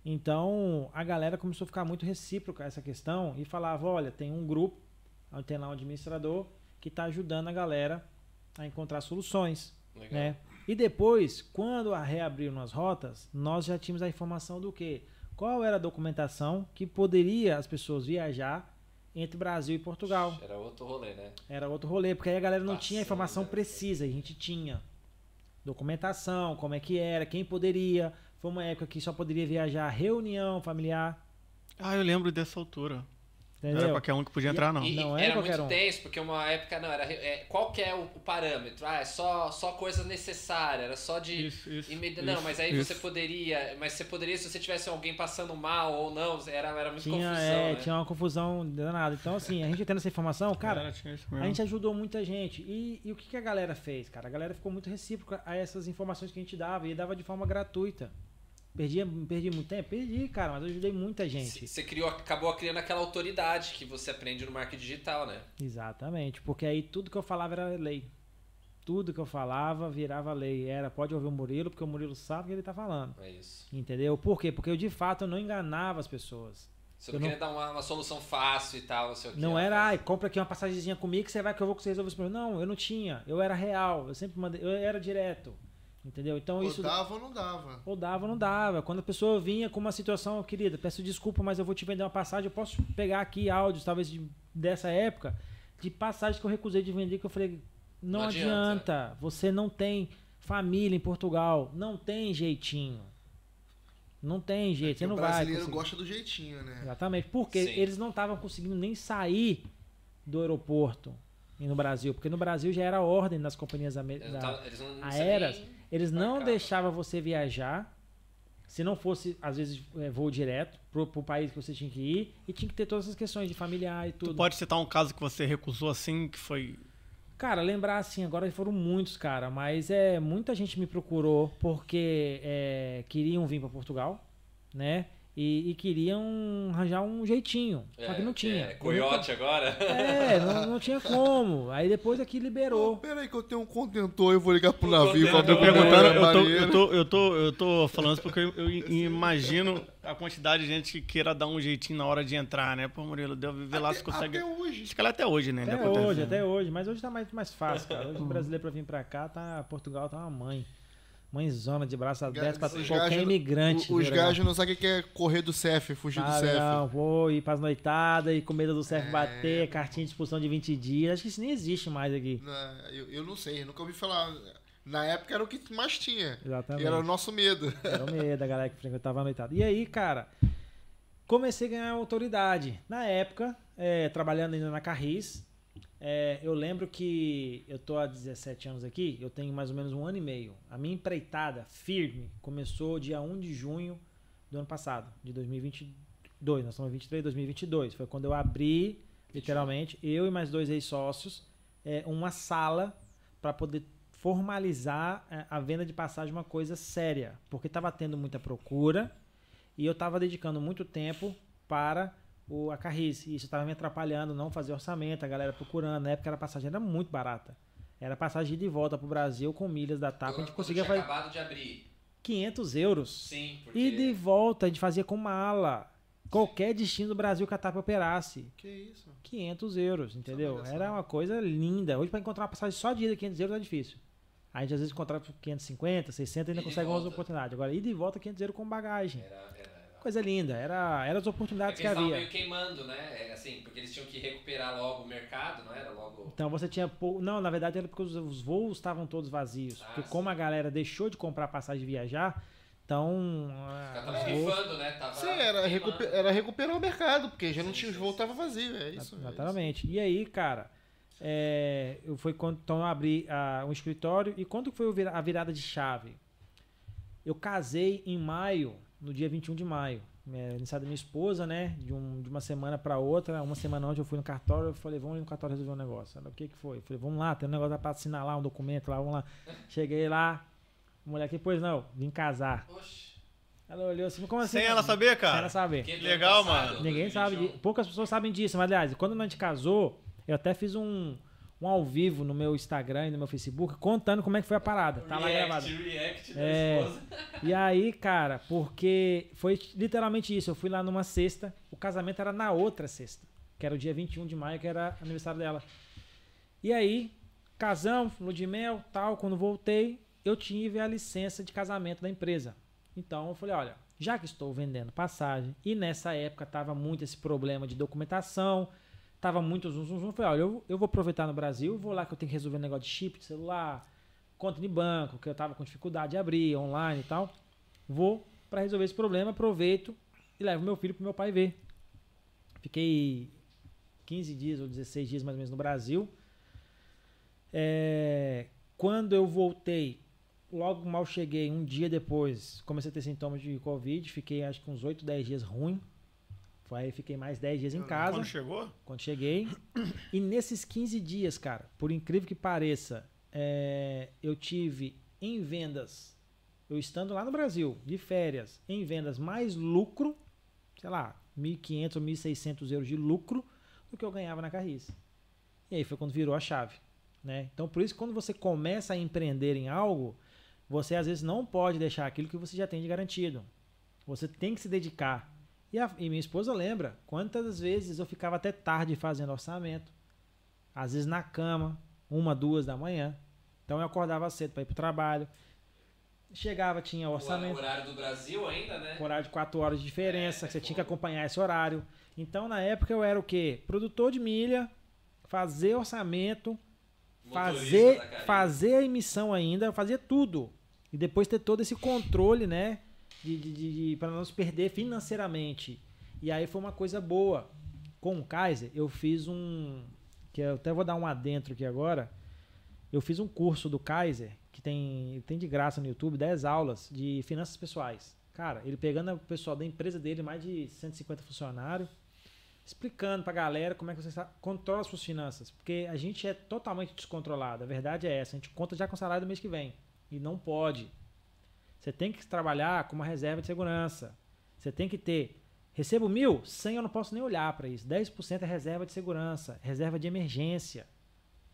Então a galera começou a ficar muito recíproca a essa questão e falava: olha, tem um grupo, tem lá um administrador que está ajudando a galera a encontrar soluções Legal. né? E depois, quando a reabriram as rotas, nós já tínhamos a informação do que? Qual era a documentação que poderia as pessoas viajar entre Brasil e Portugal? Era outro rolê, né? Era outro rolê, porque aí a galera não Passando, tinha a informação né? precisa, e a gente tinha documentação, como é que era, quem poderia. Foi uma época que só poderia viajar reunião familiar, Ah, eu lembro dessa altura. Não era entendeu? qualquer um que podia entrar, não. E, e Não era era qualquer muito um. tenso, porque uma época não, era. é, qual que é o, o parâmetro? Ah, é só, só coisa necessária, era só de. Isso, isso, isso, não, mas aí isso. você poderia. Mas você poderia, se você tivesse alguém passando mal ou não, era, era muito Tinha, confusão. é, né? tinha uma confusão danada. Então, assim, a gente tendo essa informação, cara, Era, isso A gente ajudou muita gente. E, e o que, que a galera fez, cara? A galera ficou muito recíproca a essas informações que a gente dava e dava de forma gratuita. Perdi, perdi muito tempo? Perdi, cara, mas eu ajudei muita gente. Você criou, acabou criando aquela autoridade que você aprende no marketing digital, né? Exatamente, porque aí tudo que eu falava era lei. Tudo que eu falava virava lei. Era, pode ouvir o Murilo, porque o Murilo sabe o que ele tá falando. É isso. Entendeu? Por quê? Porque eu de fato eu não enganava as pessoas. Você não queria dar uma, uma solução fácil e tal, não sei o que. Não era, ai, compra aqui uma passagemzinha comigo que você vai que eu vou conseguir resolver esse problema. Não, eu não tinha. Eu era real. Eu sempre mandei. Eu era direto. Entendeu? Então Ou isso. dava ou não dava. Ou dava ou não dava. Quando a pessoa vinha com uma situação, querida, peço desculpa, mas eu vou te vender uma passagem, eu posso pegar aqui áudios, talvez de- dessa época, de passagens que eu recusei de vender, que eu falei, não, Não adianta. adianta. você não tem família em Portugal, não tem jeitinho. Não tem jeito, Porque você não o vai. brasileiro conseguir. gosta do jeitinho, né? Exatamente, porque Sim. eles não estavam conseguindo nem sair do aeroporto e no Brasil, porque no Brasil já era ordem das companhias Eles não, eles não, não aéreas, nem eles não marcavam. deixavam você viajar se não fosse, às vezes, é, voo direto pro, pro país que você tinha que ir e tinha que ter todas essas questões de familiar e Tu tudo. pode citar um caso que você recusou assim, que foi. Cara, lembrar assim, agora foram muitos, cara, mas é muita gente me procurou porque é, queriam vir para Portugal, né? E, e queriam arranjar um jeitinho, só que não tinha. É, coiote agora? É, não, não tinha como. Aí depois aqui liberou. pera aí que eu tenho um contentor, eu vou ligar pro Um navio. pra é eu tô, eu, tô, eu, tô, eu tô falando isso porque eu, eu imagino a quantidade de gente que queira dar um jeitinho na hora de entrar, né? Pô, Murilo, deu ver lá se consegue. Até hoje. Acho que ela até hoje, né? Até hoje, até hoje. Mas hoje tá mais, mais fácil, cara. Hoje o brasileiro pra vir pra cá, tá, Portugal tá uma mãe. Mãezona de braço aberto pra qualquer gajos- imigrante. o- Os gajos não sabem o que é correr do CEF, fugir do Ah, CEF. não, vou ir pras noitadas e com medo do É. CEF bater, cartinha de expulsão de 20 dias. Acho que isso nem existe mais aqui. Na- eu, eu não sei, nunca ouvi falar. Na época era o que mais tinha. Exatamente. E era o nosso medo. Era o medo da galera que frequentava a noitada. E aí, cara, comecei a ganhar autoridade. Na época, é, trabalhando ainda na Carris, é, eu lembro que eu tô há 17 anos aqui, eu tenho mais ou menos um ano e meio. A minha empreitada firme começou dia 1 de junho do ano passado, de 2022. Nós estamos em 23, 2022. Foi quando eu abri, literalmente, eu e mais dois ex-sócios, é, uma sala para poder formalizar é, a venda de passagem uma coisa séria, porque estava tendo muita procura e eu estava dedicando muito tempo para o, a Carris. E isso estava me atrapalhando, não fazer orçamento, a galera procurando. Na época era a passagem era muito barata. Era passagem de volta para o Brasil com milhas da TAP. A gente conseguia tinha fazer acabado de abrir. 500 euros. Sim, porque... E de volta a gente fazia com mala. Qualquer destino do Brasil que a TAP operasse. Que isso? 500 euros, entendeu? Só. Era uma coisa linda. Hoje para encontrar uma passagem só de ida 500 euros é difícil. A gente às vezes encontrava por 550, 600 ainda e consegue umas volta. oportunidades. Agora, ida e volta 500 euros com bagagem. Era, era. Coisa linda, era, era as É oportunidades que que eles estavam havia. meio queimando, né? É, assim, porque eles tinham que recuperar logo o mercado, não era? Logo. Então você tinha pou... Não, na verdade era porque os, os voos estavam todos vazios. Ah, porque sim. como a galera deixou de comprar passagem de viajar, então. ah, tava rifando, né? Tava Sim, era, queimando. recupe- era recuperar o mercado, porque já não Sim, tinha os voos, sim. tava vazio, é isso. é Exatamente. E aí, cara, é, eu fui quando então eu abri ah, um escritório e quando foi a virada de chave? Eu casei em maio, no dia 21 de maio. É, aniversário da minha esposa, né? De, um- de uma semana pra outra, uma semana antes eu fui no cartório, eu falei, vamos ali no cartório resolver um negócio. Ela, o que que foi? Eu falei, vamos lá, tem um negócio pra assinar lá, um documento lá, vamos lá. Cheguei lá, mulher aqui, pois não, vim casar. Oxe, Ela olhou assim, como assim? Sem ela saber, Sem cara. ela saber. que Legal, mano. Ninguém sabe 2021. disso. Poucas pessoas sabem disso. Mas, aliás, quando a gente casou, eu até fiz um, um ao vivo no meu Instagram e no meu Facebook contando como é que foi a parada. Tá lá react, gravado. React da É. esposa. E aí, cara, porque foi literalmente isso. Eu fui lá numa sexta, o casamento era na outra sexta, que era o dia 21 de maio, que era aniversário dela. E aí, casamos, lua de mel, tal. Quando voltei, eu tive a licença de casamento da empresa. Então eu falei, olha, já que estou vendendo passagem, e nessa época tava muito esse problema de documentação, tava muito zum, zum. Eu falei, olha, eu, eu vou aproveitar no Brasil, vou lá que eu tenho que resolver um negócio de chip de celular, conta de banco, que eu tava com dificuldade de abrir online e tal. Vou para resolver esse problema, aproveito e levo meu filho pro meu pai ver. Fiquei 15 dias ou 16 dias mais ou menos no Brasil. É, quando eu voltei, logo mal cheguei, um dia depois, comecei a ter sintomas de Covid. Fiquei acho que uns 8, 10 dias ruim. Foi Aí fiquei mais 10 dias em casa Quando chegou? quando cheguei. E nesses 15 dias, cara, por incrível que pareça, é, eu tive em vendas, eu estando lá no Brasil, de férias, em vendas, mais lucro, sei lá, 1.500 ou 1.600 euros de lucro do que eu ganhava na Carris. E aí foi quando virou a chave. Né? Então, por isso, quando você começa a empreender em algo, você às vezes não pode deixar aquilo que você já tem de garantido. Você tem que se dedicar. E, a, e minha esposa lembra quantas vezes eu ficava até tarde fazendo orçamento. Às vezes na cama, uma, duas da manhã. Então eu acordava cedo para ir para o trabalho. Chegava, tinha O orçamento. horário do Brasil ainda, né? Horário de 4 horas de diferença, É, que você é tinha que acompanhar esse horário. Então, na época, eu era o quê? Produtor de milha, fazer orçamento, Motorista fazer, fazer a emissão ainda, fazer tudo. E depois ter todo esse controle, né? De, de, de, para não se perder financeiramente. E aí foi uma coisa boa. Com o Kaiser, eu fiz um. Que eu até vou dar um adentro aqui agora. Eu fiz um curso do Kaiser, que tem, tem de graça no YouTube, 10 aulas de finanças pessoais. Cara, ele pegando o pessoal da empresa dele, mais de 150 funcionários, explicando pra galera como é que você controla as suas finanças. Porque a gente é totalmente descontrolado. A verdade é essa. A gente conta já com o salário do mês que vem. E não pode. Você tem que trabalhar com uma reserva de segurança. Você tem que ter. Recebo mil, 100 eu não posso nem olhar para isso. 10% é reserva de segurança, reserva de emergência.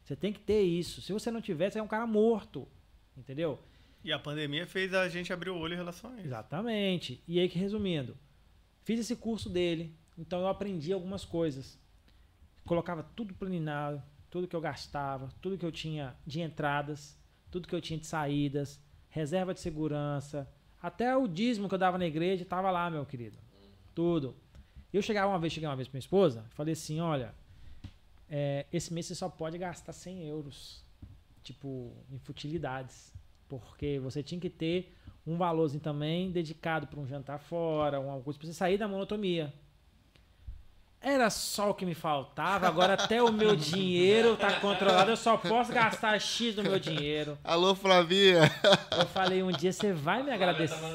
Você tem que ter isso. Se você não tiver, você é um cara morto. Entendeu? E a pandemia fez a gente abrir o olho em relação a isso. Exatamente. E aí que resumindo, fiz esse curso dele, então eu aprendi algumas coisas. Colocava tudo planejado, tudo que eu gastava, tudo que eu tinha de entradas, tudo que eu tinha de saídas, reserva de segurança, até o dízimo que eu dava na igreja estava lá, meu querido. Tudo. Eu chegava uma vez, cheguei uma vez pra minha esposa, falei assim, olha, é, esse mês você só pode gastar 100 euros, tipo, em futilidades. Porque você tinha que ter um valorzinho também dedicado para um jantar fora, uma coisa para você sair da monotonia. Era só o que me faltava, agora até o meu dinheiro tá controlado, eu só posso gastar X do meu dinheiro. Alô, Flavia. Eu falei, um dia você vai me agradecer. Tá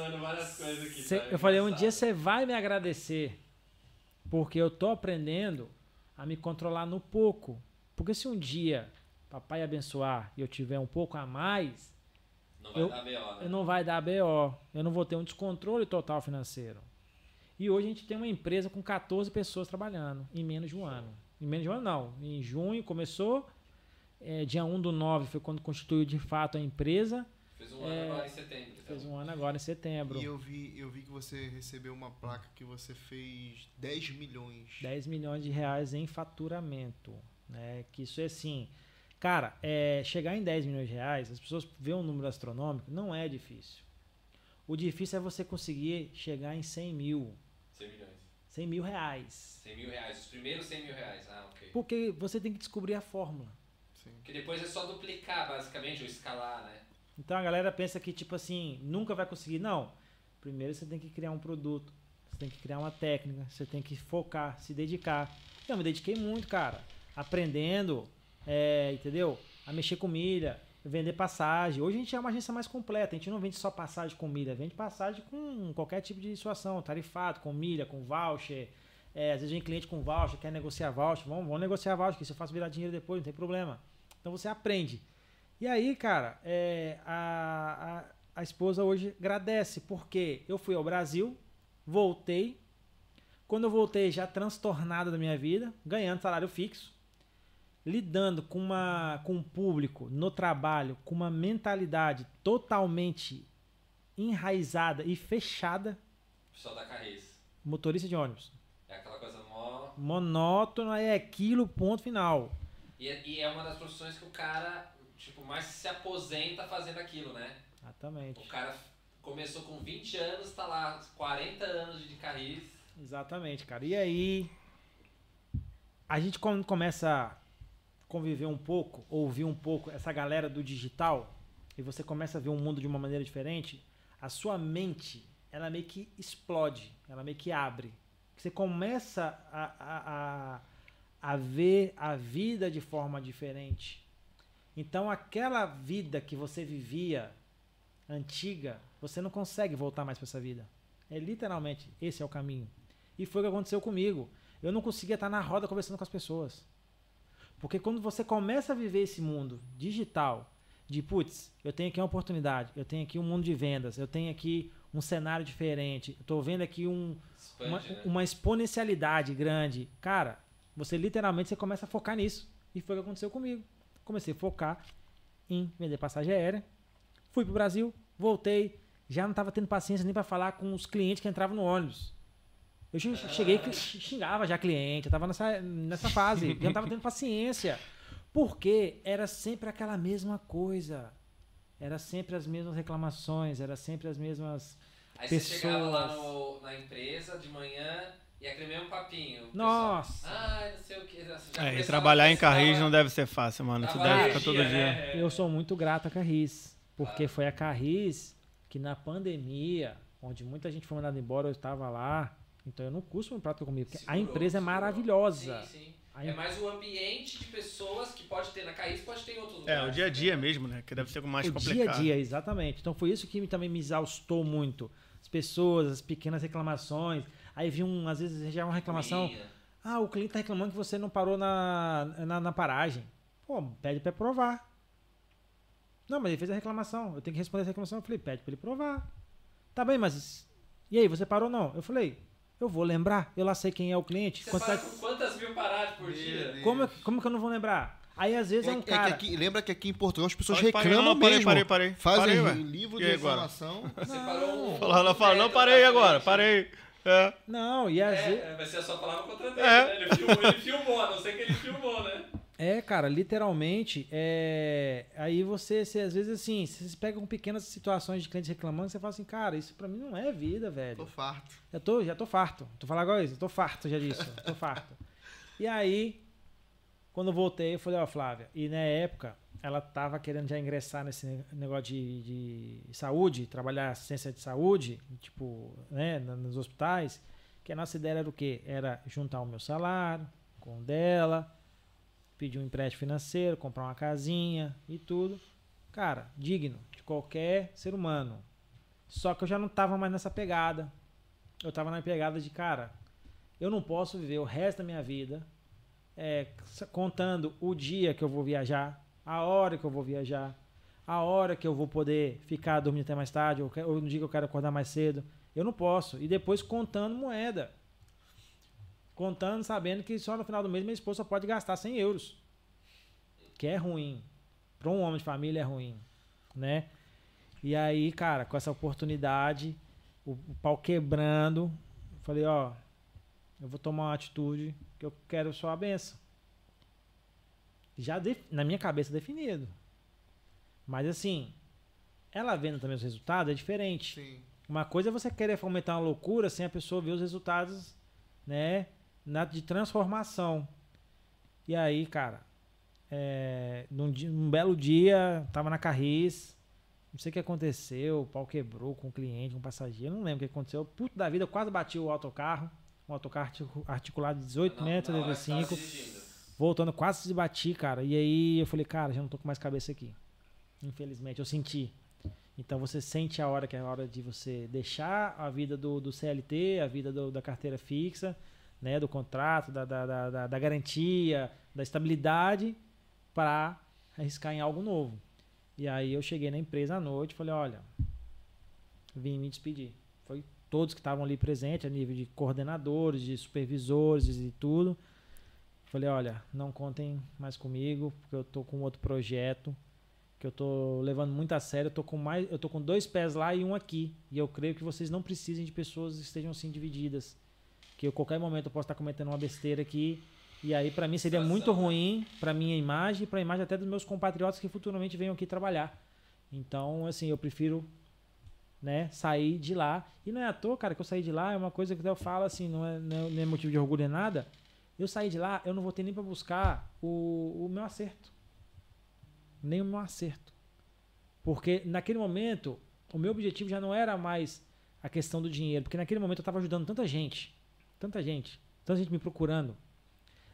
aqui. Cê- tá? eu falei, um dia você vai me agradecer. Porque eu tô aprendendo a me controlar no pouco. Porque se um dia papai abençoar e eu tiver um pouco a mais, Não vai eu- dar BO, né? eu não vai dar BO. Eu não vou ter um descontrole total financeiro. E hoje a gente tem uma empresa com 14 pessoas trabalhando em menos de um ano. Em menos de um ano, não. Em junho começou, é, dia 1 do 9 foi quando constituiu de fato a empresa. Fez um ano É, agora em setembro. então. Fez um ano agora em setembro. E eu vi, eu vi que você recebeu uma placa que você fez 10 milhões. 10 milhões de reais em faturamento. Né? Que isso é assim. Cara, é, chegar em 10 milhões de reais, as pessoas veem um número astronômico, não é difícil. O difícil é você conseguir chegar em 100 mil. 100 milhões. 100 mil reais. 100 mil reais. Os primeiros 100 mil reais. Ah, ok. Porque você tem que descobrir a fórmula. Que depois é só duplicar, basicamente, ou escalar, né? Então a galera pensa que, tipo assim, nunca vai conseguir. Não. Primeiro você tem que criar um produto. Você tem que criar uma técnica. Você tem que focar, se dedicar. Eu me dediquei muito, cara. Aprendendo, é, entendeu? A mexer com milha, vender passagem. Hoje a gente é uma agência mais completa. A gente não vende só passagem com milha. Vende passagem com qualquer tipo de situação. Tarifado, com milha, com voucher. É, às vezes vem cliente com voucher, quer negociar voucher. Vamos, vamos negociar voucher, que se eu faço virar dinheiro depois, não tem problema. Então você aprende. E aí, cara, é, a, a, a esposa hoje agradece, porque eu fui ao Brasil, voltei. Quando eu voltei, já transtornada da minha vida, ganhando salário fixo, lidando com, uma, com um público no trabalho, com uma mentalidade totalmente enraizada e fechada, Pessoal da Carris. motorista de ônibus. É aquela coisa mó. Monótono é aquilo, ponto final. E é, e é uma das profissões que o cara, tipo, mais se aposenta fazendo aquilo, né? Exatamente. O cara começou com 20 anos, tá lá 40 anos de Carris. Exatamente, cara. E aí, a gente quando começa conviver um pouco, ouvir um pouco essa galera do digital, e você começa a ver o mundo de uma maneira diferente, a sua mente, ela meio que explode, ela meio que abre. Você começa a, a, a, a ver a vida de forma diferente. Então, aquela vida que você vivia antiga, você não consegue voltar mais para essa vida. É literalmente, esse é o caminho. E foi o que aconteceu comigo. Eu não conseguia estar na roda conversando com as pessoas. Porque quando você começa a viver esse mundo digital, de putz, eu tenho aqui uma oportunidade, eu tenho aqui um mundo de vendas, eu tenho aqui um cenário diferente, eu tô vendo aqui um, uma, Expande, né? uma exponencialidade grande. Cara, você literalmente você começa a focar nisso. E foi o que aconteceu comigo. Comecei a focar em vender passagem aérea. Fui pro Brasil, voltei, já não estava tendo paciência nem para falar com os clientes que entravam no ônibus. Eu che- cheguei que xingava já cliente, eu tava nessa, nessa fase, já não tava tendo paciência. Porque era sempre aquela mesma coisa. Era sempre as mesmas reclamações, era sempre as mesmas. Aí você chegava lá pessoas. no- na empresa de manhã e aquele mesmo papinho. o Nossa! pessoal, Ai, não sei o que. Já É, e trabalhar em Carris não deve ser fácil, mano. Tu deve ficar todo dia, dia. né? Eu sou muito grato a Carris, porque foi a Carris que na pandemia, onde muita gente foi mandada embora, eu estava lá. Então eu não custo um prato comigo, porque a Segurou, empresa é segurou. maravilhosa. Sim, sim. A É mais o ambiente de pessoas que pode ter na Carris, pode ter em outros É, lugares. o dia a dia mesmo, né? Que deve ser o mais o complicado. dia a dia, exatamente. Então foi isso que me- também me exaustou muito. As pessoas, as pequenas reclamações. Aí vinha um, às vezes já uma reclamação. Ruinha. Ah, o cliente tá reclamando que você não parou na, na, na paragem. Pô, pede pra provar. Não, mas ele fez a reclamação. Eu tenho que responder essa reclamação. Eu falei, pede pra ele provar. Tá bem, mas. E aí, você parou não? Eu falei, eu vou lembrar. Eu lá sei quem é o cliente. Você quantidade- com quantas mil paradas por Meu dia? Como, eu- como que eu não vou lembrar? Aí às vezes é, É, um é que cara. aqui- lembra que aqui em Portugal as pessoas parar, reclamam não, parei, mesmo. parei, parei. Fazem Parei, livro de reclamação. Você parou um. Ela fala, não, parei na agora, parei. É. Não, e às vezes. É, vai ser a sua palavra contra dele, É. né? Ele filmou, ele filmou, a não ser que ele filmou, né? É, cara, literalmente, é... aí você, você, às vezes assim, você se pega com pequenas situações de clientes reclamando, você fala assim, cara, isso pra mim não é vida, Tô velho. farto. Já tô, já tô farto. Tô falando agora isso, tô farto já disso, tô farto. E aí, quando eu voltei, eu falei, ó, Flávia, e na época, ela tava querendo já ingressar nesse negócio de, de saúde, trabalhar assistência de saúde, tipo, né, nos hospitais, que a nossa ideia era o quê? Era juntar o meu salário com o dela, pedir um empréstimo financeiro, comprar uma casinha e tudo. Cara, digno de qualquer ser humano. Só que eu já não tava mais nessa pegada. Eu tava na pegada de, cara, eu não posso viver o resto da minha vida é, contando o dia que eu vou viajar, a hora que eu vou viajar, a hora que eu vou poder ficar dormindo até mais tarde, ou, ou no dia que eu quero acordar mais cedo. Eu não posso. E depois contando moeda. Contando, sabendo que só no final do mês minha esposa pode gastar 100 euros. Que é ruim. Para um homem de família é ruim. Né? E aí, cara, com essa oportunidade, o, o pau quebrando, falei, ó, eu vou tomar uma atitude que eu quero só a benção. já def- na minha cabeça definido. Mas assim, ela vendo também os resultados é diferente. Sim. Uma coisa é você querer fomentar uma loucura sem a pessoa ver os resultados, né, na, de transformação. E aí, cara, é, num, num belo dia, tava na Carris, não sei o que aconteceu, o pau quebrou com o cliente, com o passageiro, não lembro o que aconteceu. Puto da vida, eu quase bati o autocarro, um autocarro articu- articulado de 18 Na- metros, na hora que você tava 85, dirigindo. voltando, quase se bati, cara. E aí eu falei, cara, já não tô com mais cabeça aqui. Infelizmente, eu senti. Então você sente a hora que é a hora de você deixar a vida do, do CLT, a vida do- da carteira fixa, né, do contrato, da, da, da, da- garantia, da estabilidade, para arriscar em algo novo. E aí eu cheguei na empresa à noite e falei, olha, vim me despedir. Foi todos que estavam ali presentes, a nível de coordenadores, de supervisores e tudo. Falei, olha, não contem mais comigo, porque eu tô com outro projeto que eu tô levando muito a sério. Eu tô com mais, eu tô com dois pés lá e um aqui. E eu creio que vocês não precisem de pessoas que estejam assim divididas. Que eu, qualquer momento eu posso estar cometendo uma besteira aqui. E aí para mim seria muito ruim para minha imagem e para a imagem até dos meus compatriotas que futuramente venham aqui trabalhar. Então, assim, eu prefiro né, sair de lá. E não é à toa, cara, que eu saí de lá, é uma coisa que eu falo assim, não é, não é, é motivo de orgulho nem nada. Eu saí de lá, eu não vou ter nem para buscar o, o meu acerto. Nem o meu acerto. Porque naquele momento, o meu objetivo já não era mais a questão do dinheiro. Porque naquele momento eu estava ajudando tanta gente. Tanta gente. Tanta gente me procurando.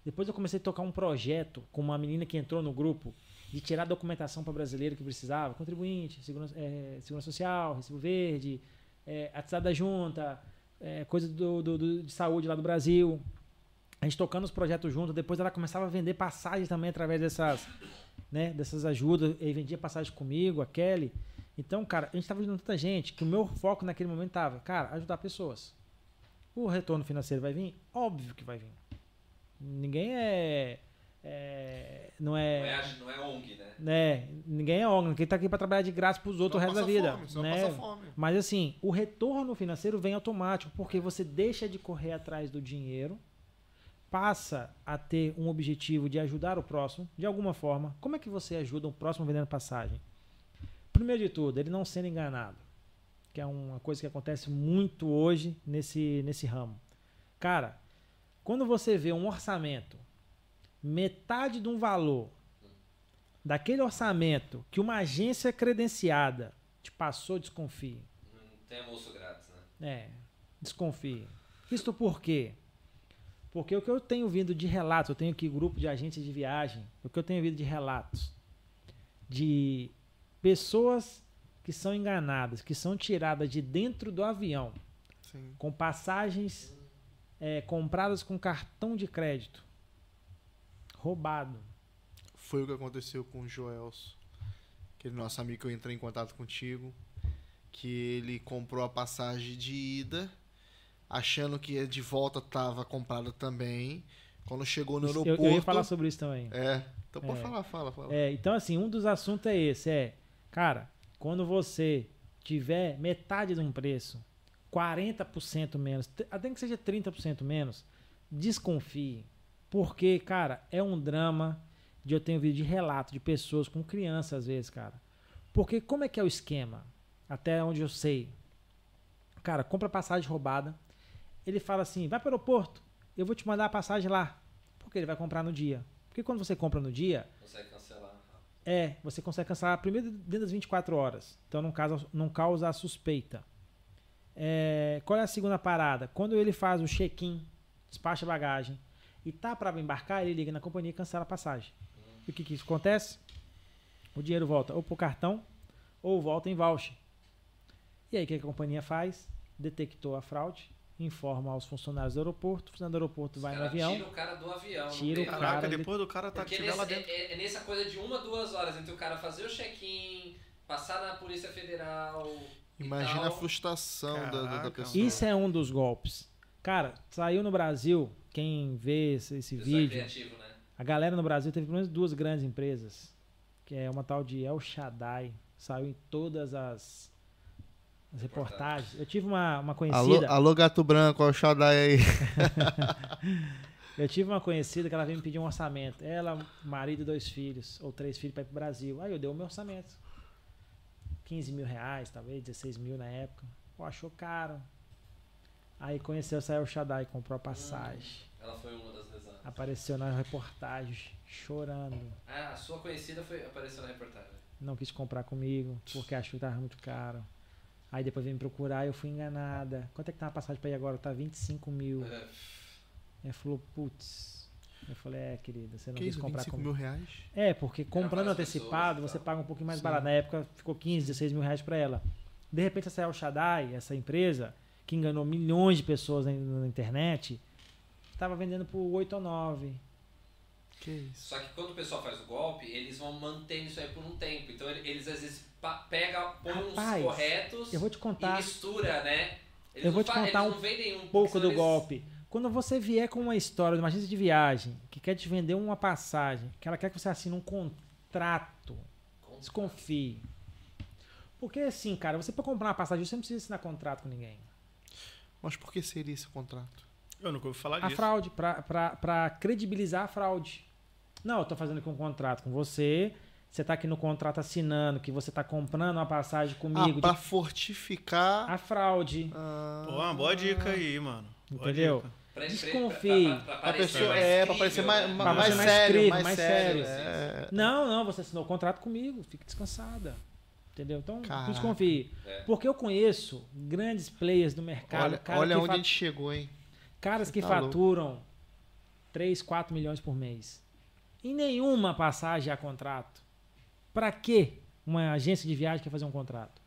Depois eu comecei a tocar um projeto com uma menina que entrou no grupo de tirar documentação para brasileiro que precisava, contribuinte, segurança, é, segurança social, recibo verde, é, atestado da junta, é, coisa do, do- do- de saúde lá do Brasil. A gente tocando os projetos juntos, depois ela começava a vender passagens também através dessas, né, dessas ajudas, e vendia passagem comigo, a Kelly. Então, cara, a gente estava ajudando tanta gente que o meu foco naquele momento tava, cara, ajudar pessoas. O retorno financeiro vai vir? Óbvio que vai vir. Ninguém é. é- não Não é. é, ag- não é ONG, né? né? Ninguém é órgão, quem tá aqui para trabalhar de graça pros outros o resto da vida. fome, né? passa fome. Mas assim, o retorno financeiro vem automático, porque você deixa de correr atrás do dinheiro, passa a ter um objetivo de ajudar o próximo, de alguma forma. Como é que você ajuda o próximo vendendo passagem? Primeiro de tudo, ele não sendo enganado, que é uma coisa que acontece muito hoje nesse, nesse ramo. Cara, quando você vê um orçamento, metade de um valor daquele orçamento que uma agência credenciada te passou, desconfie. Não tem almoço grátis, né? É, desconfie. Isto por quê? Porque o que eu tenho vindo de relatos, eu tenho aqui grupo de agentes de viagem, o que eu tenho vindo de relatos de pessoas que são enganadas, que são tiradas de dentro do avião, Sim. com passagens é, compradas com cartão de crédito, roubado. Foi o que aconteceu com o Joelso. Aquele nosso amigo que eu entrei em contato contigo. Que ele comprou a passagem de ida, achando que de volta estava comprada também. Quando chegou no Eu, aeroporto. eu ia falar sobre isso também. É. Então pode É. falar, fala, fala. É, então, assim, um dos assuntos é esse: é, cara, quando você tiver metade de um preço, 40% menos, até que seja 30% menos, desconfie. Porque, cara, é um drama de eu tenho vídeo de relato de pessoas com crianças, às vezes, cara. Porque como é que é o esquema? Até onde eu sei. Cara, compra passagem roubada. Ele fala assim: vai para o aeroporto, eu vou te mandar a passagem lá. Porque ele vai comprar no dia. Porque quando você compra no dia, cancelar. É, você consegue cancelar primeiro dentro das 24 horas. Então não causa, não causa a suspeita. É, qual é a segunda parada? Quando ele faz o check-in, despacha a bagagem e tá para embarcar, ele liga na companhia e cancela a passagem. E o que, que isso acontece? O dinheiro volta ou pro cartão ou volta em voucher. E aí o que a companhia faz? Detectou a fraude, informa aos funcionários do aeroporto, o funcionário do aeroporto vai no avião. Tira o cara do avião. Tira o tem- cara Caraca, ele- depois do cara tá Porque nesse, lá dentro. é, é nessa coisa de uma, duas horas entre o cara fazer o check-in, passar na Polícia Federal. e Imagina tal. a frustração da- da, pessoa. Isso é um dos golpes. Cara, saiu no Brasil, quem vê esse, esse Pessoal vídeo, criativo, né? a galera no Brasil teve pelo menos duas grandes empresas, que é uma tal de El Shaddai, saiu em todas as, as reportagens. Eu tive uma, uma Alô, conhecida, alô, gato branco, ó, o Shaddai aí. Eu tive uma conhecida que ela veio me pedir um orçamento. Ela, marido e dois filhos, ou três filhos para ir pro Brasil. Aí eu dei o meu orçamento. 15 mil reais, talvez, 16 mil na época. Pô, achou caro. Aí conheceu, saiu o Shaddai, comprou a passagem. Ela foi uma das lesões. Apareceu na reportagem, chorando. Ah, a sua conhecida foi, apareceu na reportagem. Não quis comprar comigo, porque achou que tava muito caro. Aí depois veio me procurar e eu fui enganada. Quanto é que tá uma passagem pra ir agora? Tá 25 mil. É, Aí falou, putz. Eu falei, é, querida, você não Que quis isso, comprar 25 comigo. mil reais? É, porque comprando antecipado, pessoas você paga um pouquinho mais Sim. barato. Na época ficou 15, 16 mil reais pra ela. De repente, essa El Shaddai, essa empresa, que enganou milhões de pessoas na, na internet, estava vendendo por 8 ou 9. Que isso? Só que quando o pessoal faz o golpe, eles vão mantendo isso aí por um tempo. Então ele- eles às vezes pegam, uns Rapaz, corretos Eu vou te e contar mistura, né? Eles Eu não vou te contar eles um não vendem um pouco do eles- golpe. Quando você vier com uma história de uma agência de viagem que quer te vender uma passagem, que ela quer que você assine um contrato, desconfie. Porque assim, cara, você para comprar uma passagem, você não precisa assinar contrato com ninguém. Mas por que seria esse contrato? Eu nunca ouvi falar A disso. fraude, pra, pra, pra credibilizar a fraude. Não, eu tô fazendo aqui um contrato com você, você tá aqui no contrato assinando que você tá comprando uma passagem comigo ah, pra de fortificar. a fraude, Ah, Pô, uma boa dica aí, mano. Boa Entendeu? dica. Desconfie. pra- pra- pra a pessoa mais é, pra parecer crível, mais, né? mais, mais sério, crível, mais, mais sério. sério, é. Não, não, você assinou o contrato comigo, fique descansada. Entendeu? Então, Caraca. desconfie. É. Porque eu conheço grandes players do mercado, Olha, cara olha que onde fa- a gente chegou, hein? caras Você que tá faturam 3, 4 milhões por mês. E nenhuma passagem a contrato. Pra que uma agência de viagem quer fazer um contrato?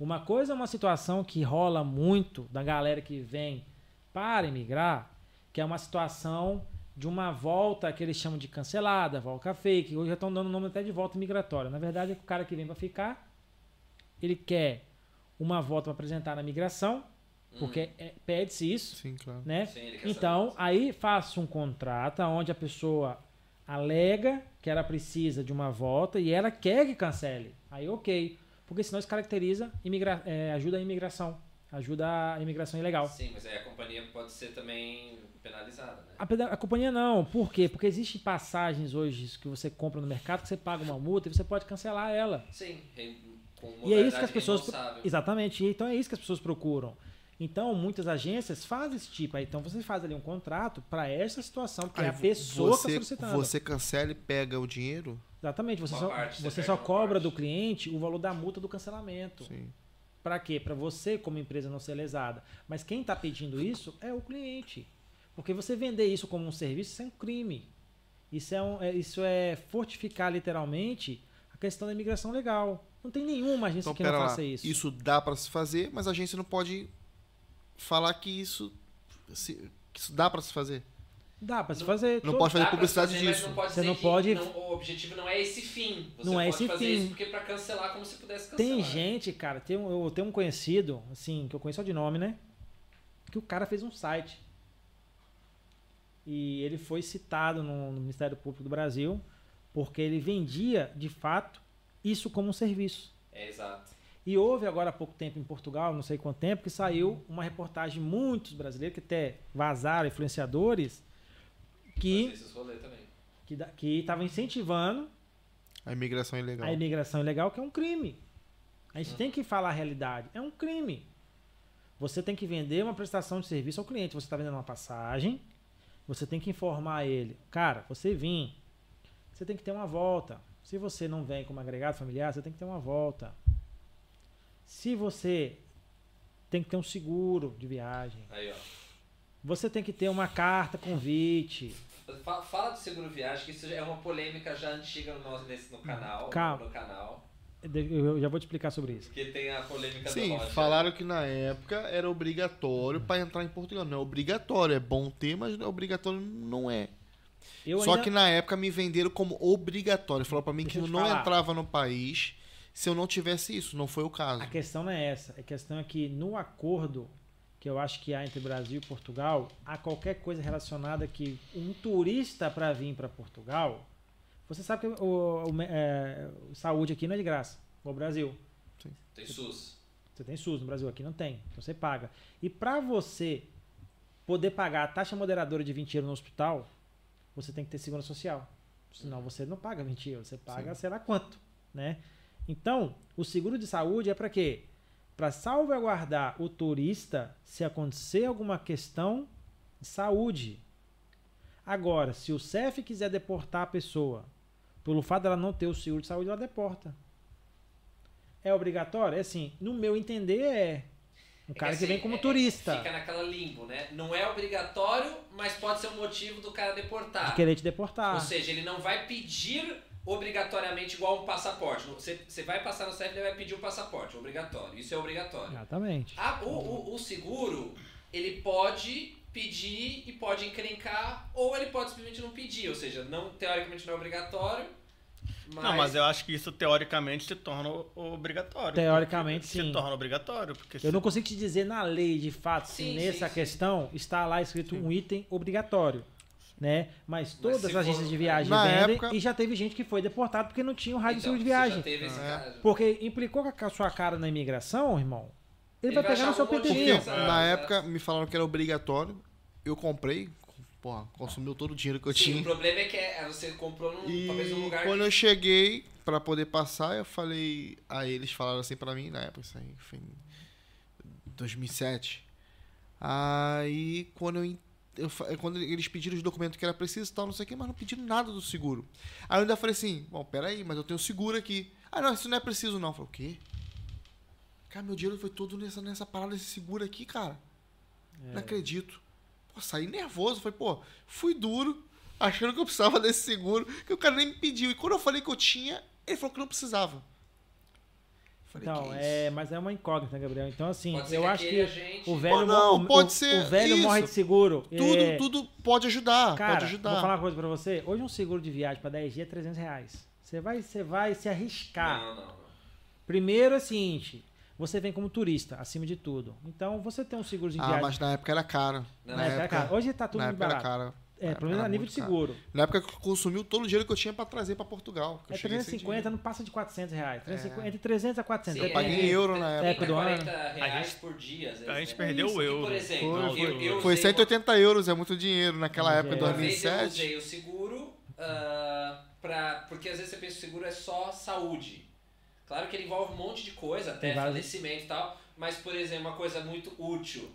Uma coisa é uma situação que rola muito da galera que vem para imigrar, que é uma situação de uma volta que eles chamam de cancelada, volta fake. Hoje já estão dando o nome até de volta migratória. Na verdade, é que o cara que vem para ficar, ele quer uma volta para apresentar na migração, porque é- pede-se isso, Sim, claro. né? Sim, Então, aí faço um contrato onde a pessoa alega que ela precisa de uma volta e ela quer que cancele. Aí, ok. Porque senão isso caracteriza, imigra é, ajuda a imigração. Ajuda a imigração ilegal. Sim, mas aí a companhia pode ser também penalizada, né? A, a companhia não. Por quê? Porque existem passagens hoje que você compra no mercado que você paga uma multa e você pode cancelar ela. Sim, com E é isso que as pessoas. Exatamente. Então é isso que as pessoas procuram. Então, muitas agências fazem esse tipo. Aí, Então, você faz ali um contrato para essa situação, porque é a pessoa que está você, solicitando. você cancela e pega o dinheiro? Exatamente. Você Uma só, parte, você você só cobra parte. do cliente o valor da multa do cancelamento. Sim. Para quê? Para você, como empresa, não ser lesada. Mas quem está pedindo isso é o cliente. Porque você vender isso como um serviço, isso é um crime. Isso é, um- é- isso é fortificar literalmente a questão da imigração legal. Não tem nenhuma agência Então, que não lá. faça isso. Isso dá pra se fazer, mas a agência não pode falar que isso, se- que isso dá pra se fazer. Dá para se Não- fazer. Não pode fazer pra publicidade fazer, disso. Não pode Você não pode- não- o objetivo não é esse fim. Você Não é pode esse fazer fim. isso porque pra cancelar como se pudesse cancelar. Tem gente, cara, tem um- eu tenho um conhecido, assim, que eu conheço só de nome, né? Que o cara fez um site. E ele foi citado no, no Ministério Público do Brasil porque ele vendia, de fato, isso como um serviço. É, exato. E houve agora há pouco tempo em Portugal, não sei quanto tempo, que saiu uma reportagem de muitos brasileiros que até vazaram, influenciadores, que também. que que estavam incentivando A imigração é ilegal. a imigração ilegal, que é um crime. A gente tem que falar a realidade. É um crime. Você tem que vender uma prestação de serviço ao cliente. Você está vendendo uma passagem, você tem que informar ele. Cara, você vir, você tem que ter uma volta. Se você não vem como agregado familiar, você tem que ter uma volta. Se você tem que ter um seguro de viagem, Aí, ó. você tem que ter uma carta convite. Fa- Fala do seguro viagem, que isso é uma polêmica já antiga no, nosso, nesse, no canal. Calma. No canal. Eu já vou te explicar sobre isso. Porque tem a polêmica Sim, do Roger. falaram que na época era obrigatório pra entrar em Portugal. Não é obrigatório, é bom ter, mas não é obrigatório não é. Eu Só ainda- que na época me venderam como obrigatório. Falaram pra mim Deixa que eu não falar. entrava no país se eu não tivesse isso. Não foi o caso. A questão não é essa. A questão é que no acordo que eu acho que há entre Brasil e Portugal, há qualquer coisa relacionada que um turista para vir para Portugal, você sabe que o, o- é, saúde aqui não é de graça, o Brasil. Tem SUS. Você tem SUS no Brasil, aqui não tem. Então você paga. E para você poder pagar a taxa moderadora de 20 euros no hospital, você tem que ter segurança social. Senão você não paga 20 euros, você paga sei lá quanto, né? Então, o seguro de saúde é para quê? Para salvaguardar o turista se acontecer alguma questão de saúde. Agora, se o CEF quiser deportar a pessoa, pelo fato dela não ter o seguro de saúde, ela deporta. É obrigatório? É assim, no meu entender é. Um É cara que, assim, vem como é- turista. Fica naquela limbo, né? Não é obrigatório, mas pode ser um motivo do cara deportar. De querer te deportar. Ou seja, ele não vai pedir obrigatoriamente igual um passaporte. Você, você vai passar no CEF, ele vai pedir o passaporte, obrigatório. Isso é obrigatório. Exatamente. A- o, o- o seguro, ele pode pedir e pode encrencar, ou ele pode simplesmente não pedir. Ou seja, não, teoricamente não é obrigatório, mas... Não, mas eu acho que isso teoricamente se torna obrigatório. Teoricamente, sim. Se torna obrigatório. Porque Eu não consigo te dizer na lei, de fato, se Sim, nessa sim, sim. questão está lá escrito um item obrigatório. Né? Mas todas se as for- agências de viagem Na vendem época- e já teve gente que foi deportado porque não tinha o rádio de Então, de viagem. teve esse É. caso. Porque implicou com a sua cara na imigração, irmão, ele, Ele vai vai pegar no seu um. Exato, Na exato. época me falaram que era obrigatório. Eu comprei. Porra, consumiu todo o dinheiro que eu Sim, o tinha. problema é que é, você comprou num, E talvez num lugar quando que... eu cheguei pra poder passar, eu falei. Aí eles falaram assim pra mim, na época, isso aí foi em 2007. Aí quando eu, eu quando eles pediram os documentos que era preciso e tal, não sei o que, mas não pediram nada do seguro. Aí eu ainda falei assim, bom, peraí, mas eu tenho seguro aqui. Ah, não, isso não é preciso não. Eu falei, o quê? Cara, meu dinheiro foi todo nessa, nessa parada desse seguro aqui, cara. Não acredito. Pô, saí nervoso. Falei, pô, fui duro, achando que eu precisava desse seguro, que o cara nem me pediu. E quando eu falei que eu tinha, ele falou que não precisava. Falei, Então, é, isso? mas é uma incógnita, Gabriel. Então, assim, eu acho que agente- o velho, não, pode o, ser o velho isso. morre de seguro. Tudo, É, tudo pode ajudar, Cara, pode ajudar. vou falar uma coisa pra você. Hoje um seguro de viagem pra 10 dias é 300 reais. Você vai, você vai se arriscar. Não, não. Primeiro é o seguinte, você vem como turista, acima de tudo. Então, você tem um seguro de Ah, viagem... mas na época era caro. Não, na É, época, cara, Hoje tá tudo na muito época era barato. caro. É, pelo menos a nível de caro. seguro. Na época que consumiu todo o dinheiro que eu tinha pra trazer pra Portugal. É cheguei sem 350, dinheiro. não passa de 400 reais. 350, É. Entre 300 a 400. Sim, Eu paguei é, em euro na é, época. 30, do ano. 40 reais gente- por dia. às vezes, A gente né? perdeu o E, euro. por exemplo, Foi, eu, foi. eu Foi usei 180 euros, é muito dinheiro naquela época, é. Uma vez eu 2007. usei o seguro, ah, pra, porque às vezes você pensa que o seguro é só saúde. Claro que ele envolve um monte de coisa, até falecimento e tal, mas, por exemplo, uma coisa muito útil,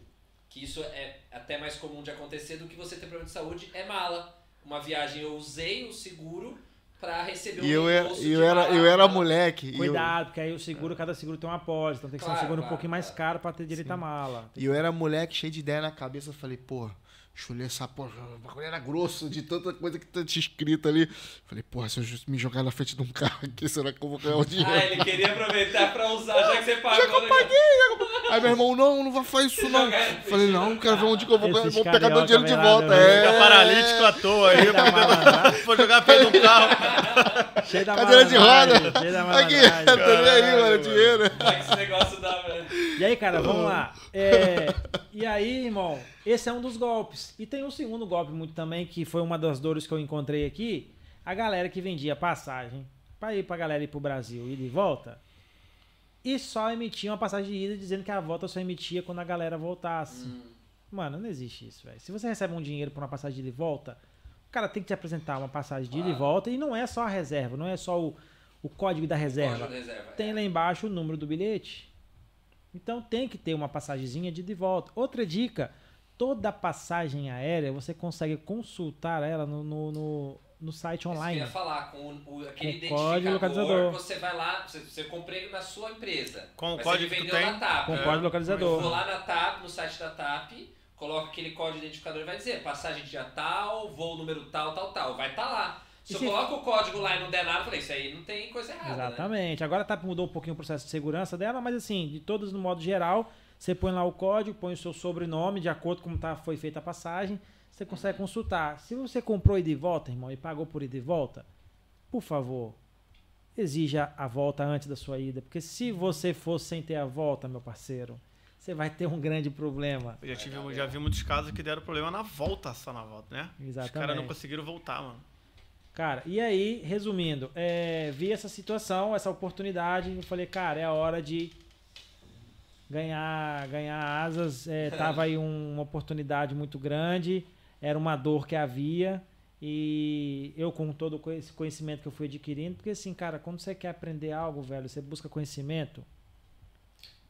que isso é até mais comum de acontecer do que você ter problema de saúde, é mala. Uma viagem eu usei o seguro pra receber um E eu era, e eu era, mala- eu era moleque. eu- Cuidado, porque aí o seguro, cada seguro tem uma apólice. Então tem que ser um Claro, seguro um claro, pouquinho mais claro. caro pra ter direito à mala. E eu era moleque, cheio de ideia na cabeça. Eu falei, pô, deixa eu ler essa porra. O bagulho era grosso de tanta coisa que tinha escrito ali. Falei, porra, se eu me jogar na frente de um carro aqui, será que eu vou ganhar o dinheiro? Ah, ele queria aproveitar pra usar, já que você pagou. Já que eu né? paguei, Aí meu irmão, não, não vai fazer isso não. Falei, não, quero ver onde que eu vou, Esses vou pegar meu dinheiro de volta. né? Fica É. paralítico à toa aí. Vou jogar perto do carro. Cheio da Cadeira de roda. Cheio da Aqui, tô nem aí, mano, dinheiro. Esse negócio dá, velho? E aí, cara, vamos lá. É, e aí, irmão, esse é um dos golpes. E tem um segundo golpe muito também, que foi uma das dores que eu encontrei aqui. A galera que vendia passagem pra ir pra galera ir pro Brasil e de volta. E só emitia uma passagem de ida dizendo que a volta só emitia quando a galera voltasse. Hum. Mano, não existe isso, velho. Se você recebe um dinheiro por uma passagem de ida e volta, o cara tem que te apresentar uma passagem de ida e volta. E não é só a reserva, não é só o, o código da reserva. Código reserva. Tem é. lá embaixo o número do bilhete. Então tem que ter uma passagemzinha de ida e volta. Outra dica: toda passagem aérea você consegue consultar ela no, no, no, no site Isso que eu online. ia falar, com o, o- aquele Com código identificador, localizador. você vai lá, você, você comprei na sua empresa. Com o código você que me tu vendeu na TAP. Com né? código Eu localizador. vou lá na TAP, no site da TAP, coloco aquele código identificador e vai dizer passagem dia tal, voo número tal, tal, tal. Vai estar lá. Se E eu se- coloco o código lá e não der nada, eu falei, isso aí não tem coisa errada, né? Exatamente. Agora a TAP mudou um pouquinho o processo de segurança dela, mas assim, de todas no modo geral, você põe lá o código, põe o seu sobrenome, de acordo com como tá, foi feita a passagem, você consegue consultar. Se você comprou ida e volta, irmão, e pagou por ida e volta, por favor, exija a volta antes da sua ida. Porque se você for sem ter a volta, meu parceiro, você vai ter um grande problema. Eu já, tive, já vi muitos casos que deram problema na volta, só na volta, né? Os Exatamente. caras não conseguiram voltar, mano. Cara, e aí, resumindo, é, vi essa situação, essa oportunidade, e falei, cara, é a hora de ganhar, ganhar asas, é, tava aí um- uma oportunidade muito grande, era uma dor que havia. E eu, com todo esse conhecimento que eu fui adquirindo, porque assim, cara, quando você quer aprender algo, velho, você busca conhecimento,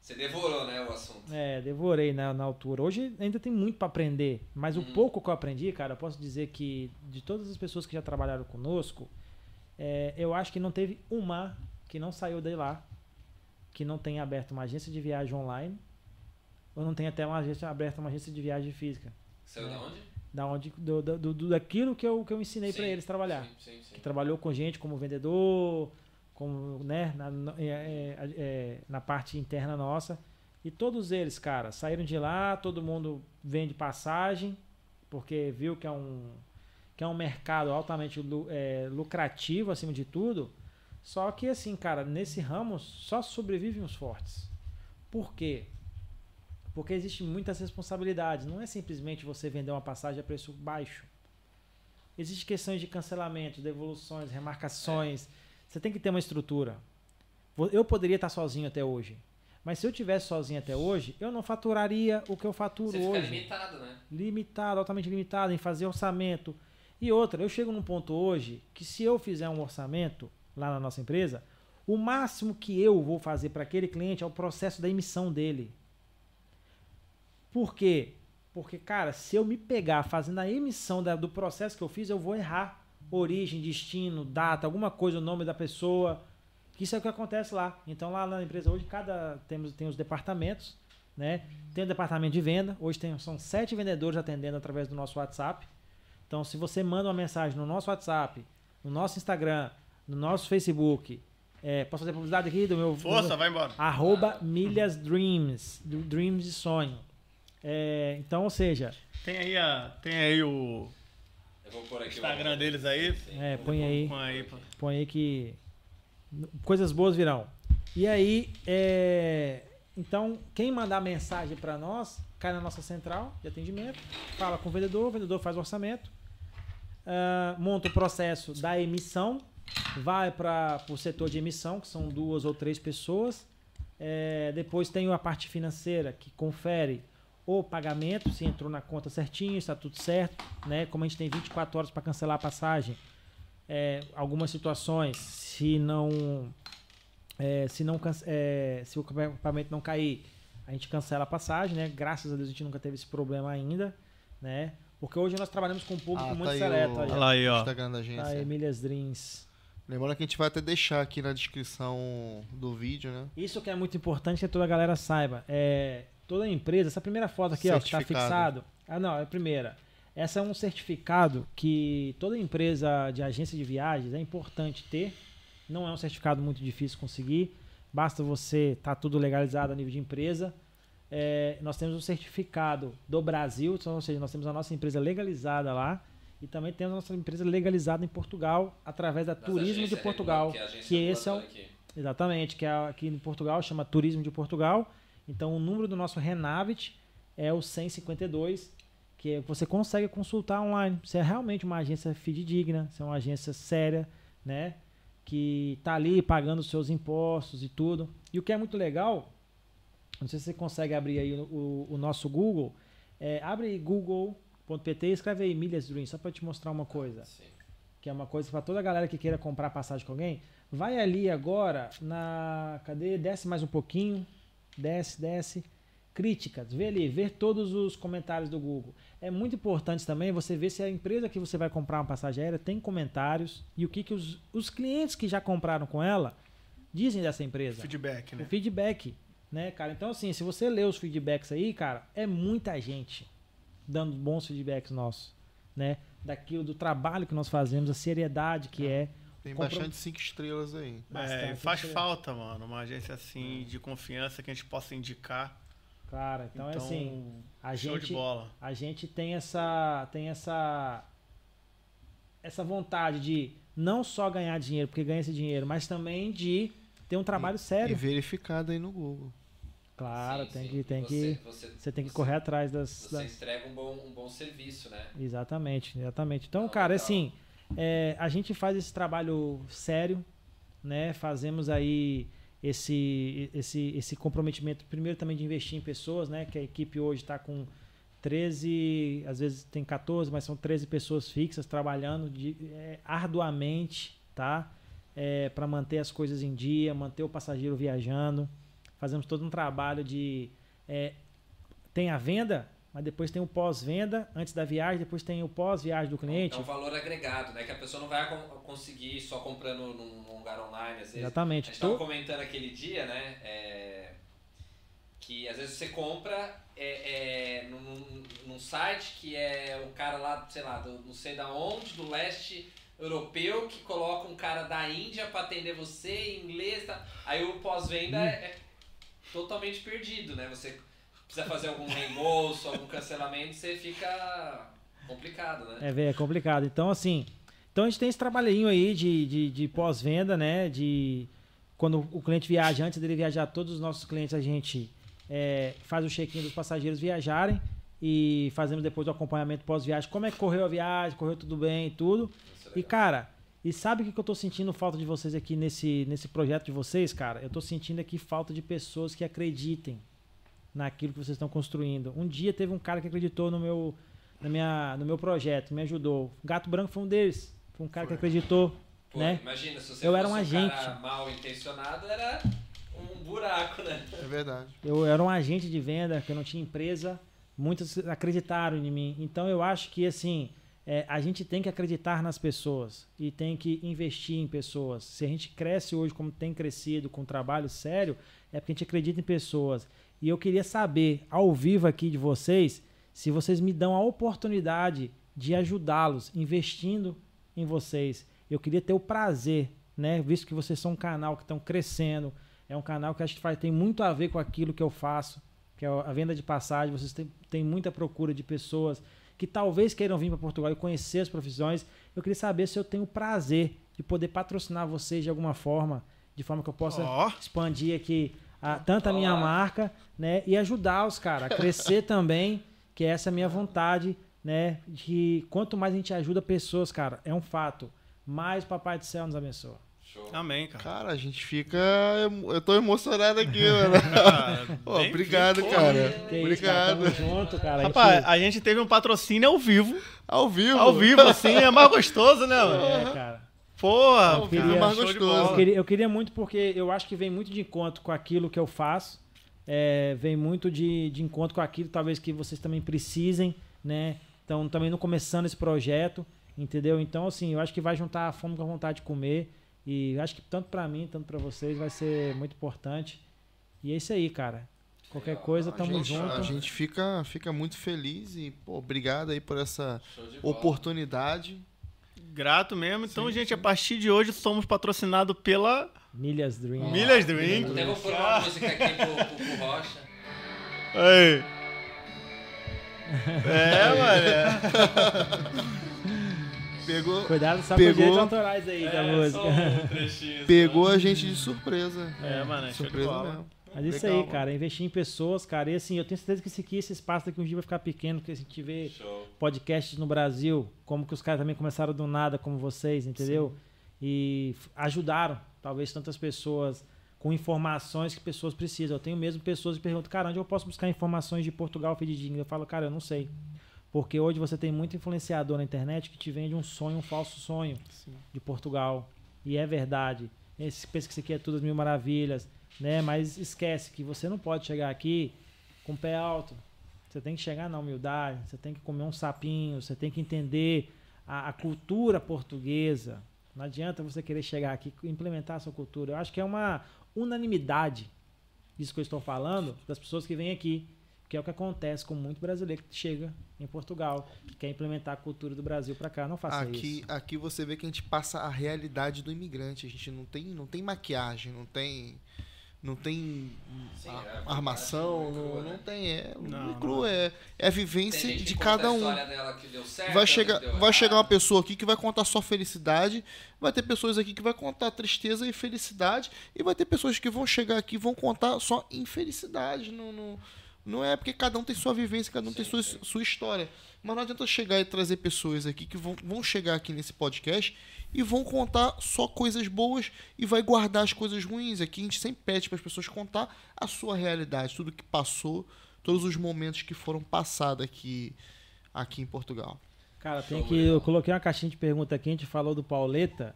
Você devorou, né, o assunto. é, devorei na, na altura. Hoje ainda tem muito para aprender, mas o Uhum. pouco que eu aprendi, cara, eu posso dizer que de todas as pessoas que já trabalharam conosco, é, eu acho que não teve uma que não saiu de lá, que não tenha aberto uma agência de viagem online, ou não tenha até uma agência aberta uma agência de viagem física. Saiu da onde? Da onde, do, do, do- daquilo que eu, que eu ensinei para eles trabalhar Sim, sim, sim. que trabalhou com gente como vendedor, como, né, na, é, é, é, na parte interna nossa. E todos eles, cara, saíram de lá, todo mundo vende passagem, porque viu que é um, que é um mercado altamente é, lucrativo, acima de tudo. Só que, assim, cara, nesse ramo só sobrevivem os fortes. Por quê? Porque existem muitas responsabilidades. Não é simplesmente você vender uma passagem a preço baixo. Existem questões de cancelamento, devoluções, remarcações. Você tem que ter uma estrutura. Eu poderia estar sozinho até hoje. Mas se eu tivesse sozinho até hoje, eu não faturaria o que eu faturo Você hoje limitado, né? limitado, altamente limitado em fazer orçamento. E outra, eu chego num ponto hoje que se eu fizer um orçamento lá na nossa empresa, o máximo que eu vou fazer para aquele cliente é o processo da emissão dele. Por quê? Porque, cara, se eu me pegar fazendo a emissão da- do processo que eu fiz, eu vou errar. Origem, destino, data, alguma coisa, o nome da pessoa. Isso é o que acontece lá. Então, lá na empresa hoje, cada temos tem os departamentos, né? Tem o departamento de venda. Hoje tem, são sete vendedores atendendo através do nosso WhatsApp. Então, se você manda uma mensagem no nosso WhatsApp, no nosso Instagram, no nosso Facebook, é, posso fazer publicidade aqui do meu. Força, do meu- vai embora. Arroba Milhas Dreams, do Dreams de sonho. É, então, ou seja, Tem aí, a, tem aí o Eu vou pôr aqui Instagram o... deles aí. é, põe aí, Põe aí, põe aí que coisas boas virão. E aí, é, então, quem mandar mensagem para nós, cai na nossa central de atendimento, fala com o vendedor, o vendedor faz o orçamento, ah, monta o processo da emissão, vai para o setor de emissão, que são duas ou três pessoas. É, depois tem a parte financeira, que confere o pagamento, se entrou na conta certinho, está tudo certo. Né? Como a gente tem 24 horas para cancelar a passagem, é, algumas situações, se não, é, se não é, se o equipamento não cair, a gente cancela a passagem, né? Graças a Deus a gente nunca teve esse problema ainda, né? Porque hoje nós trabalhamos com um público Ah, muito tá aí seleto. o- aí, Olha lá aí, ó. Instagram da agência. Tá, Emílias Dreams. Lembrando que a gente vai até deixar aqui na descrição do vídeo, né? Isso que é muito importante que toda a galera saiba. É, toda empresa, essa primeira foto aqui, ó, que está fixado. Ah, não, é a primeira. Essa é um certificado que toda empresa de agência de viagens é importante ter. Não é um certificado muito difícil conseguir. Basta você estar tudo legalizado a nível de empresa. É, nós temos um certificado do Brasil, então, ou seja, nós temos a nossa empresa legalizada lá e também temos a nossa empresa legalizada em Portugal através da Das Turismo de Portugal, que, é a agência que esse é o, aqui. Exatamente, que é aqui em Portugal chama Turismo de Portugal. Então o número do nosso Renavit é o 152, que é- você consegue consultar online. Se é realmente uma agência fidedigna, se é uma agência séria, né? Que tá ali pagando os seus impostos e tudo. E o que é muito legal, não sei se você consegue abrir aí o, o- o nosso Google. É, abre aí google.pt e escreve aí Milhas Dream, só para te mostrar uma coisa Sim. que é uma coisa para toda a galera que queira comprar passagem com alguém, vai ali agora na. Cadê? Desce mais um pouquinho. Desce, desce. Críticas, vê ali, ver todos os comentários do Google. É muito importante também você ver se a empresa que você vai comprar uma passagem aérea tem comentários e o que, que os, os clientes que já compraram com ela dizem dessa empresa Feedback, o né? feedback, né, cara? Então, assim, se você ler os feedbacks aí, cara, é muita gente dando bons feedbacks nossos, né? Daquilo do trabalho que nós fazemos, a seriedade que é. Tem Compro- bastante cinco estrelas aí. É, bastante faz seriedade. falta, mano, uma agência assim de confiança que a gente possa indicar. Cara, então, é assim, a show gente, de bola. a gente tem essa, tem essa, essa vontade de não só ganhar dinheiro, porque ganha esse dinheiro, mas também de ter um trabalho E sério. verificado aí no Google. Claro, Sim, tem sim. que, tem Você- que, você- você tem que você- correr atrás das, Você das- entrega um bom, um bom serviço, né? Exatamente, exatamente. Então, Não, cara, legal. assim, é, a gente faz esse trabalho sério, né? Fazemos aí esse, esse, esse comprometimento, primeiro também de investir em pessoas, né? Que a equipe hoje está com 13, às vezes tem 14, mas são 13 pessoas fixas trabalhando de, é, arduamente, tá? É, para manter as coisas em dia, manter o passageiro viajando. Fazemos todo um trabalho de. É, tem a venda, mas depois tem o pós-venda, antes da viagem, depois tem o pós-viagem do cliente. É um valor agregado, né? Que a pessoa não vai conseguir só comprando num lugar online, às vezes. Exatamente. A gente estava comentando aquele dia, né? É, que às vezes você compra é, é, num, num, site que é o cara lá, sei lá, do, não sei da onde, do leste europeu, que coloca um cara da Índia para atender você em inglês, tá? aí o pós-venda hum. é totalmente perdido, né? Você precisa fazer algum reembolso, algum cancelamento, você fica complicado, né? É, é complicado. Então, assim, então a gente tem esse trabalhinho aí de, de, de pós-venda, né? De quando o cliente viaja, antes dele viajar, todos os nossos clientes a gente é, faz o check-in dos passageiros viajarem e fazemos depois o acompanhamento pós-viagem. Como é que correu a viagem? Correu tudo bem e tudo. É e, cara, e sabe o que eu tô sentindo falta de vocês aqui nesse, nesse projeto de vocês, cara? Eu tô sentindo aqui falta de pessoas que acreditem naquilo que vocês estão construindo. Um dia teve um cara que acreditou no meu, na minha, no meu projeto, me ajudou. O Gato Branco foi um deles. Foi um cara foi. que acreditou. Pô, né? Imagina, se você eu fosse era um, um agente. mal intencionado, era um buraco, né? É verdade. Eu era um agente de venda, que eu não tinha empresa. Muitos acreditaram em mim. Então eu acho que assim, é, a gente tem que acreditar nas pessoas e tem que investir em pessoas. Se a gente cresce hoje como tem crescido com um trabalho sério, é porque a gente acredita em pessoas. E eu queria saber, ao vivo aqui de vocês, se vocês me dão a oportunidade de ajudá-los investindo em vocês. Eu queria ter o prazer, né? Visto que vocês são um canal que estão crescendo, é um canal que acho que faz, tem muito a ver com aquilo que eu faço, que é a venda de passagem. Vocês têm, têm muita procura de pessoas que talvez queiram vir para Portugal e conhecer as profissões. Eu queria saber se eu tenho o prazer de poder patrocinar vocês de alguma forma, de forma que eu possa oh. expandir aqui a, tanto a minha marca, né, e ajudar os caras a crescer também, que essa é a minha vontade, né, de quanto mais a gente ajuda pessoas, cara, é um fato, mais o Papai do Céu nos abençoa. Show. Amém, cara. Cara, a gente fica. Eu tô emocionado aqui, mano. Cara, Pô, obrigado, cara. Que obrigado. Isso, junto, cara. Rapaz, a gente... a gente... teve um patrocínio ao vivo. Ao vivo? Ao vivo, assim, é mais gostoso, né, mano? É, cara. Porra, eu queria, mais gostoso. Eu queria, eu queria, muito porque eu acho que vem muito de encontro com aquilo que eu faço. É, vem muito de, de encontro com aquilo, talvez que vocês também precisem, né? Então, também não começando esse projeto, entendeu? Então, assim, eu acho que vai juntar a fome com a vontade de comer. E acho que tanto para mim, tanto para vocês vai ser muito importante. E é isso aí, cara. Qualquer coisa, tamo gente, junto. A gente fica, fica muito feliz e, pô, obrigado aí por essa oportunidade. Grato mesmo. Então, Sim. gente, a partir de hoje somos patrocinados pela Milhas Dream. Milhas Dream. Até vou pôr uma música aqui pro, pro, pro Rocha. Aí. É, mano. Pegou. Cuidado só pegou, com direitos autorais aí é, da música. Um pegou a gente de surpresa. É, mano, é surpresa mesmo. Mas isso Legal, aí, cara, mano. investir em pessoas, cara. E assim, eu tenho certeza que esse aqui, esse espaço daqui um dia vai ficar pequeno, porque a gente vê Show. podcasts no Brasil, como que os caras também começaram do nada, como vocês, entendeu? Sim. E ajudaram, talvez, tantas pessoas com informações que pessoas precisam. Eu tenho mesmo pessoas que perguntam, cara, onde eu posso buscar informações de Portugal Fedidinho? Eu falo, cara, eu não sei. Porque hoje você tem muito influenciador na internet que te vende um sonho, um falso sonho Sim. de Portugal. E é verdade. Esse, pensa que isso aqui é tudo as mil maravilhas, né? Mas esquece que você não pode chegar aqui com o pé alto. Você tem que chegar na humildade, você tem que comer um sapinho, você tem que entender a, a cultura portuguesa. Não adianta você querer chegar aqui e implementar a sua cultura. Eu acho que é uma unanimidade isso que eu estou falando das pessoas que vêm aqui. Que é o que acontece com muito brasileiro que chega em Portugal, que quer implementar a cultura do Brasil para cá. Não faça aqui, isso. Aqui você vê que a gente passa a realidade do imigrante. A gente não tem, não tem maquiagem, não tem não tem Sim, é armação, não, né? não tem, é não, cru, não. é, é a vivência de cada um. Certo, vai chegar, vai chegar uma pessoa aqui que vai contar só felicidade, vai ter pessoas aqui que vai contar tristeza e felicidade, e vai ter pessoas que vão chegar aqui e vão contar só infelicidade no, no Não é porque cada um tem sua vivência, cada um tem Sim, sua, sim. sua história. Mas não adianta chegar e trazer pessoas aqui que vão, vão chegar aqui nesse podcast e vão contar só coisas boas e vai guardar as coisas ruins. Aqui a gente sempre pede para as pessoas contar a sua realidade, tudo que passou, todos os momentos que foram passados aqui, aqui em Portugal. Cara, tem Show, que. legal. Eu coloquei uma caixinha de pergunta aqui, a gente falou do Pauleta.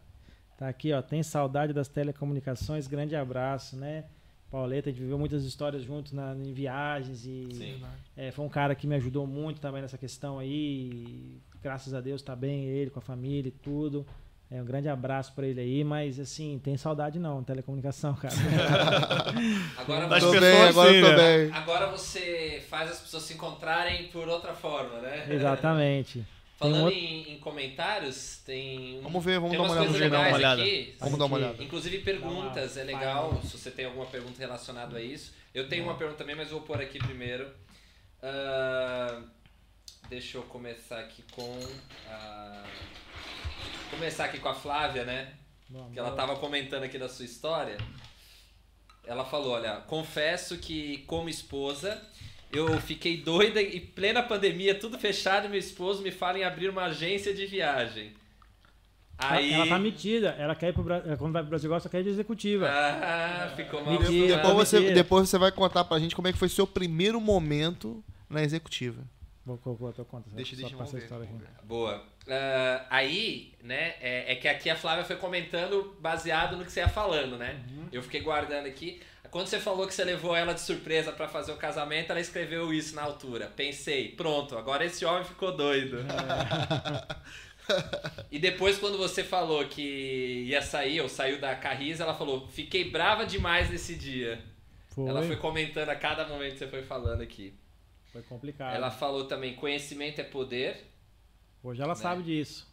Tá aqui, ó. Tem saudade das telecomunicações, grande abraço, né? Pauleta, a gente viveu muitas histórias juntos na, em viagens e Sim. é, foi um cara que me ajudou muito também nessa questão aí. e graças a Deus tá bem ele, com a família e tudo. É, um grande abraço pra ele aí, mas assim, tem saudade não, telecomunicação, cara. Agora, Das tô você, bem, pessoas, agora sim, eu tô né? bem. agora você faz as pessoas se encontrarem por outra forma, né? Exatamente. Falando outro- em, em comentários, tem. Vamos ver, vamos dar uma olhada Vamos dar uma legais olhada. aqui. Vamos dar uma olhada. Inclusive perguntas, é legal se você tem alguma pergunta relacionada a isso. Eu tenho uma pergunta também, mas eu vou pôr aqui primeiro. Ah, deixa eu começar aqui com a... Começar aqui com a Flávia, né? Que ela tava comentando aqui da sua história. Ela falou, olha, confesso que como esposa, eu fiquei doida em plena pandemia, tudo fechado, e meu esposo me fala em abrir uma agência de viagem. Ela- Aí... Ela tá metida, ela quer ir pro Brasil, quando vai pro Brasil, ela só quer ir de executiva. Ah, ficou mal acostumado. Depois você, depois você vai contar pra gente como é que foi seu primeiro momento na executiva. Vou, vou, vou, eu conto, Deixa, só deixa, passa vamos a história aqui. Boa. Ah, aí, né, é, é que aqui a Flávia foi comentando baseado no que você ia falando, né? Eu fiquei guardando aqui. Quando você falou que você levou ela de surpresa pra fazer o casamento, ela escreveu isso na altura. Pensei, pronto, agora esse homem ficou doido. e depois, quando você falou que ia sair, ou saiu da Carris, ela falou: Fiquei brava demais nesse dia. Foi, Ela foi comentando a cada momento que você foi falando aqui. foi complicado. Ela falou também: conhecimento é poder. Hoje ela né? sabe disso.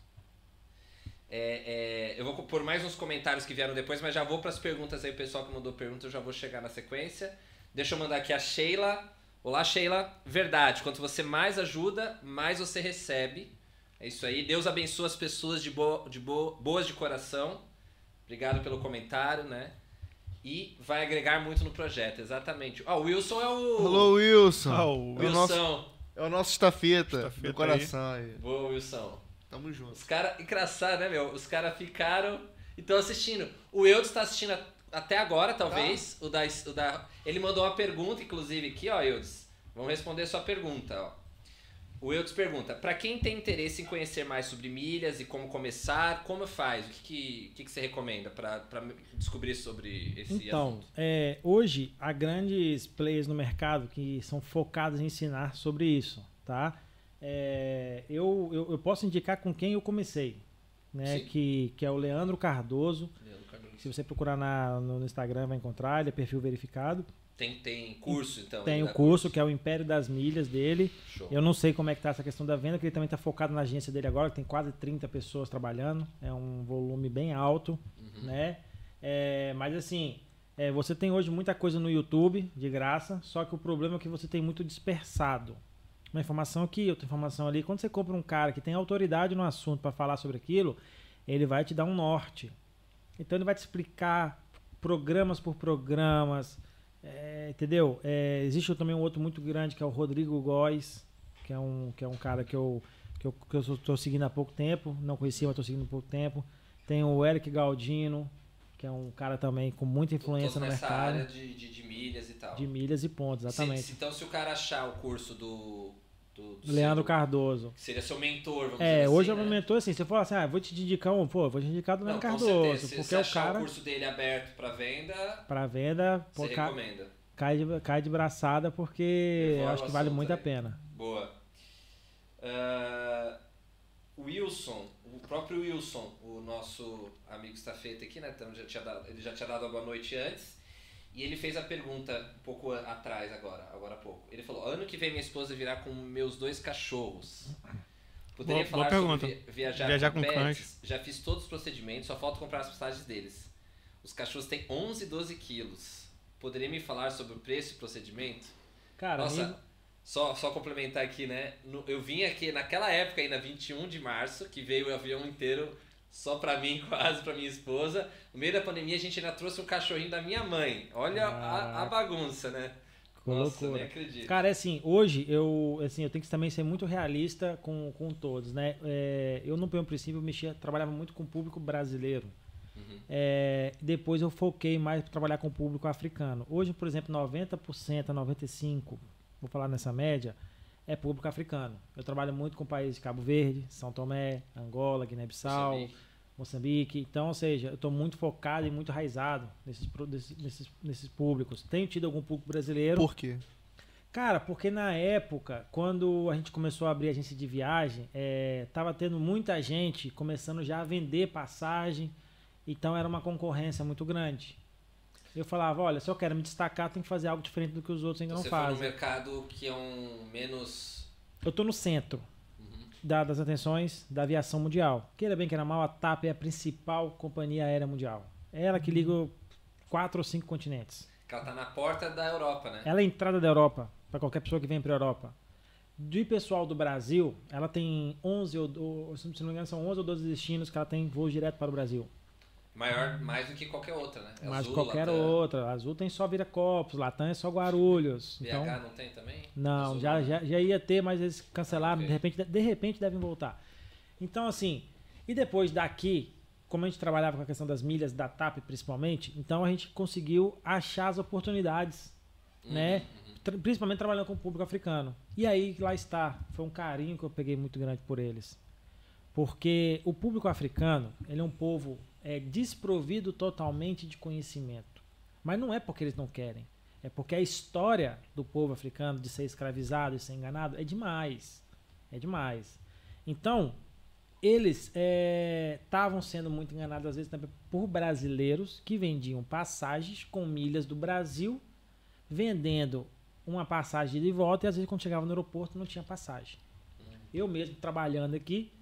É, é, eu vou pôr mais uns comentários que vieram depois, mas já vou para as perguntas aí, o pessoal que mandou pergunta, eu já vou chegar na sequência. Deixa eu mandar aqui a Sheila. Olá, Sheila. Verdade, quanto você mais ajuda, mais você recebe. É isso aí. Deus abençoe as pessoas de, bo de bo boas de coração. Obrigado pelo comentário, né? E vai agregar muito no projeto, exatamente. Ó, o Wilson é o. Alô, Wilson. Ah, o é, o nosso, Wilson. é o nosso estafeta, Estafeta do coração aí. Boa, Wilson. Tamo junto. Os caras, engraçado, né, meu? Os caras ficaram e estão assistindo. O Eudes tá assistindo até agora, talvez. O, da, o da. Ele mandou uma pergunta, inclusive, aqui, ó, Eudes. Vamos responder sua pergunta, ó. O Eudes pergunta: Pra quem tem interesse em conhecer mais sobre milhas e como começar, como faz? O que, que, o que, que você recomenda pra pra descobrir sobre esse Então, assunto? é, hoje há grandes players no mercado que são focados em ensinar sobre isso, tá? É, eu, eu, eu posso indicar com quem eu comecei, né? Sim. Que, que é o Leandro Cardoso. Leandro Cardoso. Se você procurar na, no Instagram, vai encontrar, ele é perfil verificado. Tem, tem curso, então? Tem o dá curso, que é o Império das Milhas dele. Show. Eu não sei como é que tá essa questão da venda, que ele também está focado na agência dele agora, que tem quase 30 pessoas trabalhando. É um volume bem alto, Uhum. né? É, mas assim, é, você tem hoje muita coisa no YouTube, de graça, só que o problema é que você tem muito dispersado. Uma informação aqui, outra informação ali. Quando você compra um cara que tem autoridade no assunto para falar sobre aquilo, ele vai te dar um norte. Então ele vai te explicar programas por programas, é, entendeu? É, existe também um outro muito grande que é o Rodrigo Góes, que é um, que é um cara que eu, que eu, que eu estou seguindo há pouco tempo, não conhecia, mas estou seguindo há pouco tempo. Tem o Eric Galdino, que é um cara também com muita influência Todos no mercado área de, de, de milhas e tal. de milhas e pontos, exatamente. Se- se- então, se o cara achar o curso do. Do, do Leandro seu- Cardoso. que Seria seu mentor, vamos É, dizer hoje é assim, um né? mentor assim, você fala assim, ah, vou te indicar um, pô, vou te indicar do Leandro Cardoso, certeza. Se porque você é o cara o curso dele aberto para venda, para venda, pô, ca- recomenda. cai, de, cai de braçada porque eu acho que vale muito a aí. pena. Boa. Ah, Wilson, o próprio Wilson, o nosso amigo estafeta aqui, né? Então já tinha dado, ele já tinha dado a boa noite antes. E ele fez a pergunta um pouco atrás agora, agora há pouco. Ele falou: ano que vem minha esposa virá com meus dois cachorros. Poderia Boa- falar boa sobre pergunta. viajar, Viajar com, com pets? cães. Já fiz todos os procedimentos, só falta comprar as passagens deles. Os cachorros têm 11 e 12 quilos. Poderia me falar sobre o preço e procedimento? Cara, Nossa, só, só complementar aqui, né? No- eu vim aqui naquela época, ainda 21 de março, que veio o avião inteiro só pra mim, quase pra minha esposa. No meio da pandemia, a gente ainda trouxe um cachorrinho da minha mãe. Olha a, a Caraca. bagunça, né? Nossa, loucura. nem acredito. Cara, é assim, hoje eu, assim, eu tenho que também ser muito realista com, com todos, né? É, eu no primeiro princípio eu mexia, trabalhava muito com o público brasileiro. Uhum. É, depois eu foquei mais para trabalhar com o público africano. Hoje, por exemplo, 90% a 95%, vou falar nessa média, é público africano. Eu trabalho muito com países de Cabo Verde, São Tomé, Angola, Guiné-Bissau, Moçambique. Moçambique. Então, ou seja, eu estou muito focado e muito raizado nesses, nesses, nesses públicos. Tenho tido algum público brasileiro. Por quê? Cara, porque na época, quando a gente começou a abrir agência de viagem, é, tava tendo muita gente começando já a vender passagem, então era uma concorrência muito grande. Eu falava, olha, se eu quero me destacar, tem que fazer algo diferente do que os outros ainda Você não foi no fazem. mercado que é um menos. Eu tô no centro Uhum. da- das atenções da aviação mundial. Queira bem, queira mal, a TAP é a principal companhia aérea mundial. É ela que liga quatro ou cinco continentes. Ela tá na porta da Europa, né? Ela é a entrada da Europa, para qualquer pessoa que vem para a Europa. De pessoal do Brasil, ela tem 11 ou, ou, se não me engano, são 11 ou 12 destinos que ela tem voos direto para o Brasil. Maior, mais do que qualquer outra, né? Mas Azul, qualquer Latam, outra. Azul tem só Viracopos, Latam é só Guarulhos. BH Então, não tem também? não, Azul já, não. já, já ia ter, mas eles cancelaram, Ok. de, repente, de repente devem voltar. Então, assim, e depois daqui, como a gente trabalhava com a questão das milhas da TAP principalmente, então a gente conseguiu achar as oportunidades né? Uhum, principalmente trabalhando com o público africano. E aí lá está, foi um carinho que eu peguei muito grande por eles. Porque o público africano, ele é um povo é, desprovido totalmente de conhecimento. Mas não é porque eles não querem. É porque a história do povo africano de ser escravizado e ser enganado é demais. É demais. Então, eles estavam sendo muito enganados, às vezes, também por brasileiros que vendiam passagens com milhas do Brasil, vendendo uma passagem de volta e às vezes quando chegava no aeroporto não tinha passagem. Eu mesmo trabalhando aqui,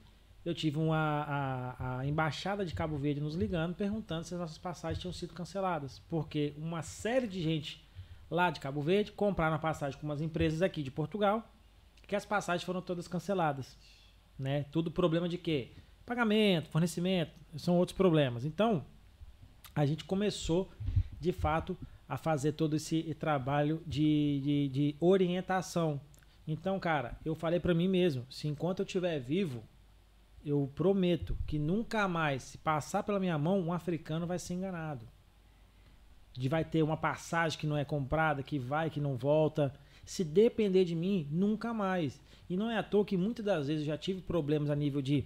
eu tive uma, a, a embaixada de Cabo Verde nos ligando perguntando se as nossas passagens tinham sido canceladas, porque uma série de gente lá de Cabo Verde compraram a passagem com umas empresas aqui de Portugal, que as passagens foram todas canceladas, né? Tudo problema de quê? Pagamento, fornecimento, são outros problemas. Então, a gente começou, de fato, a fazer todo esse trabalho de, de, de orientação. Então, cara, eu falei pra mim mesmo, se enquanto eu estiver vivo, eu prometo que nunca mais, se passar pela minha mão, um africano vai ser enganado. De vai ter uma passagem que não é comprada, que vai, que não volta. Se depender de mim, nunca mais. E não é à toa que muitas das vezes eu já tive problemas a nível de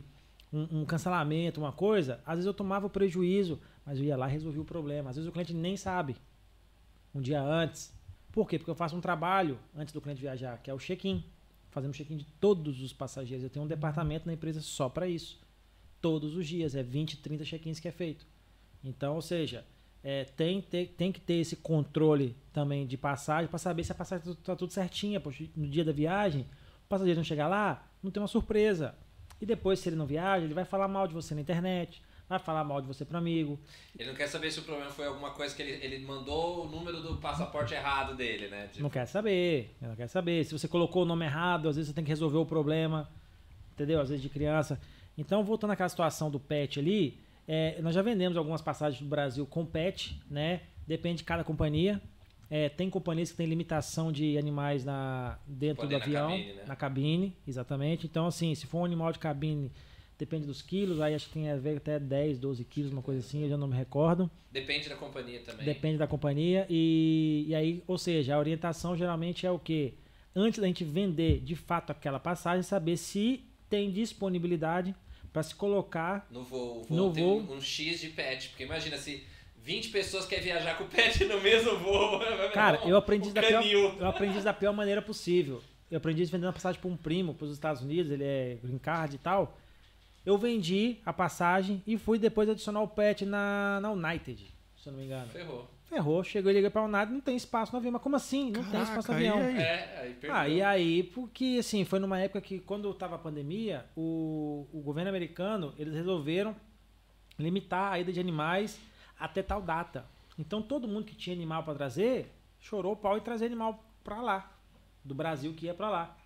um, um cancelamento, uma coisa. Às vezes eu tomava o prejuízo, mas eu ia lá e resolvia o problema. Às vezes o cliente nem sabe. Um dia antes. Por quê? Porque eu faço um trabalho antes do cliente viajar, que é o check-in. Fazendo check-in de todos os passageiros. Eu tenho um departamento na empresa só para isso. Todos os dias. É 20, 30 check-ins que é feito. Então, ou seja, é, tem, tem, que ter esse controle também de passagem para saber se a passagem está tudo certinha. Poxa, no dia da viagem, o passageiro não chegar lá, não tem uma surpresa. E depois, se ele não viaja, ele vai falar mal de você na internet, vai falar mal de você para amigo. Ele não quer saber se o problema foi alguma coisa que ele, ele mandou o número do passaporte errado dele, né? Tipo, Não quer saber, não quer saber. Se você colocou o nome errado, às vezes você tem que resolver o problema, entendeu? Às vezes de criança. Então, voltando àquela situação do pet ali, é, nós já vendemos algumas passagens do Brasil com pet, né? Depende de cada companhia. É, tem companhias que têm limitação de animais na, dentro do na avião, cabine, né? na cabine, exatamente. Então, assim, se for um animal de cabine, depende dos quilos, aí acho que tem a ver até 10, 12 quilos, uma coisa assim, eu já não me recordo. Depende da companhia também. Depende da companhia. E, e aí, ou seja, a orientação geralmente é o quê? Antes da gente vender de fato aquela passagem, saber se tem disponibilidade para se colocar. No voo. Voo No voo. Um, um X de pet. Porque imagina se 20 pessoas querem viajar com o pet no mesmo voo. Cara, eu aprendi, da pior, eu aprendi da pior maneira possível. Eu aprendi isso vendendo a passagem para um primo, para os Estados Unidos, ele é green card e tal. Eu vendi a passagem e fui depois adicionar o pet na, na United, se eu não me engano. Ferrou. Ferrou, chegou e liguei pra United, não tem espaço no avião. Mas como assim? Não tem espaço no Caraca, e avião. aí? É, aí perdeu. Ah, e aí, porque assim, foi numa época que quando tava a pandemia, o, o governo americano, eles resolveram limitar a ida de animais até tal data. Então todo mundo que tinha animal para trazer, chorou o pau e trazer animal para lá, do Brasil que ia para lá.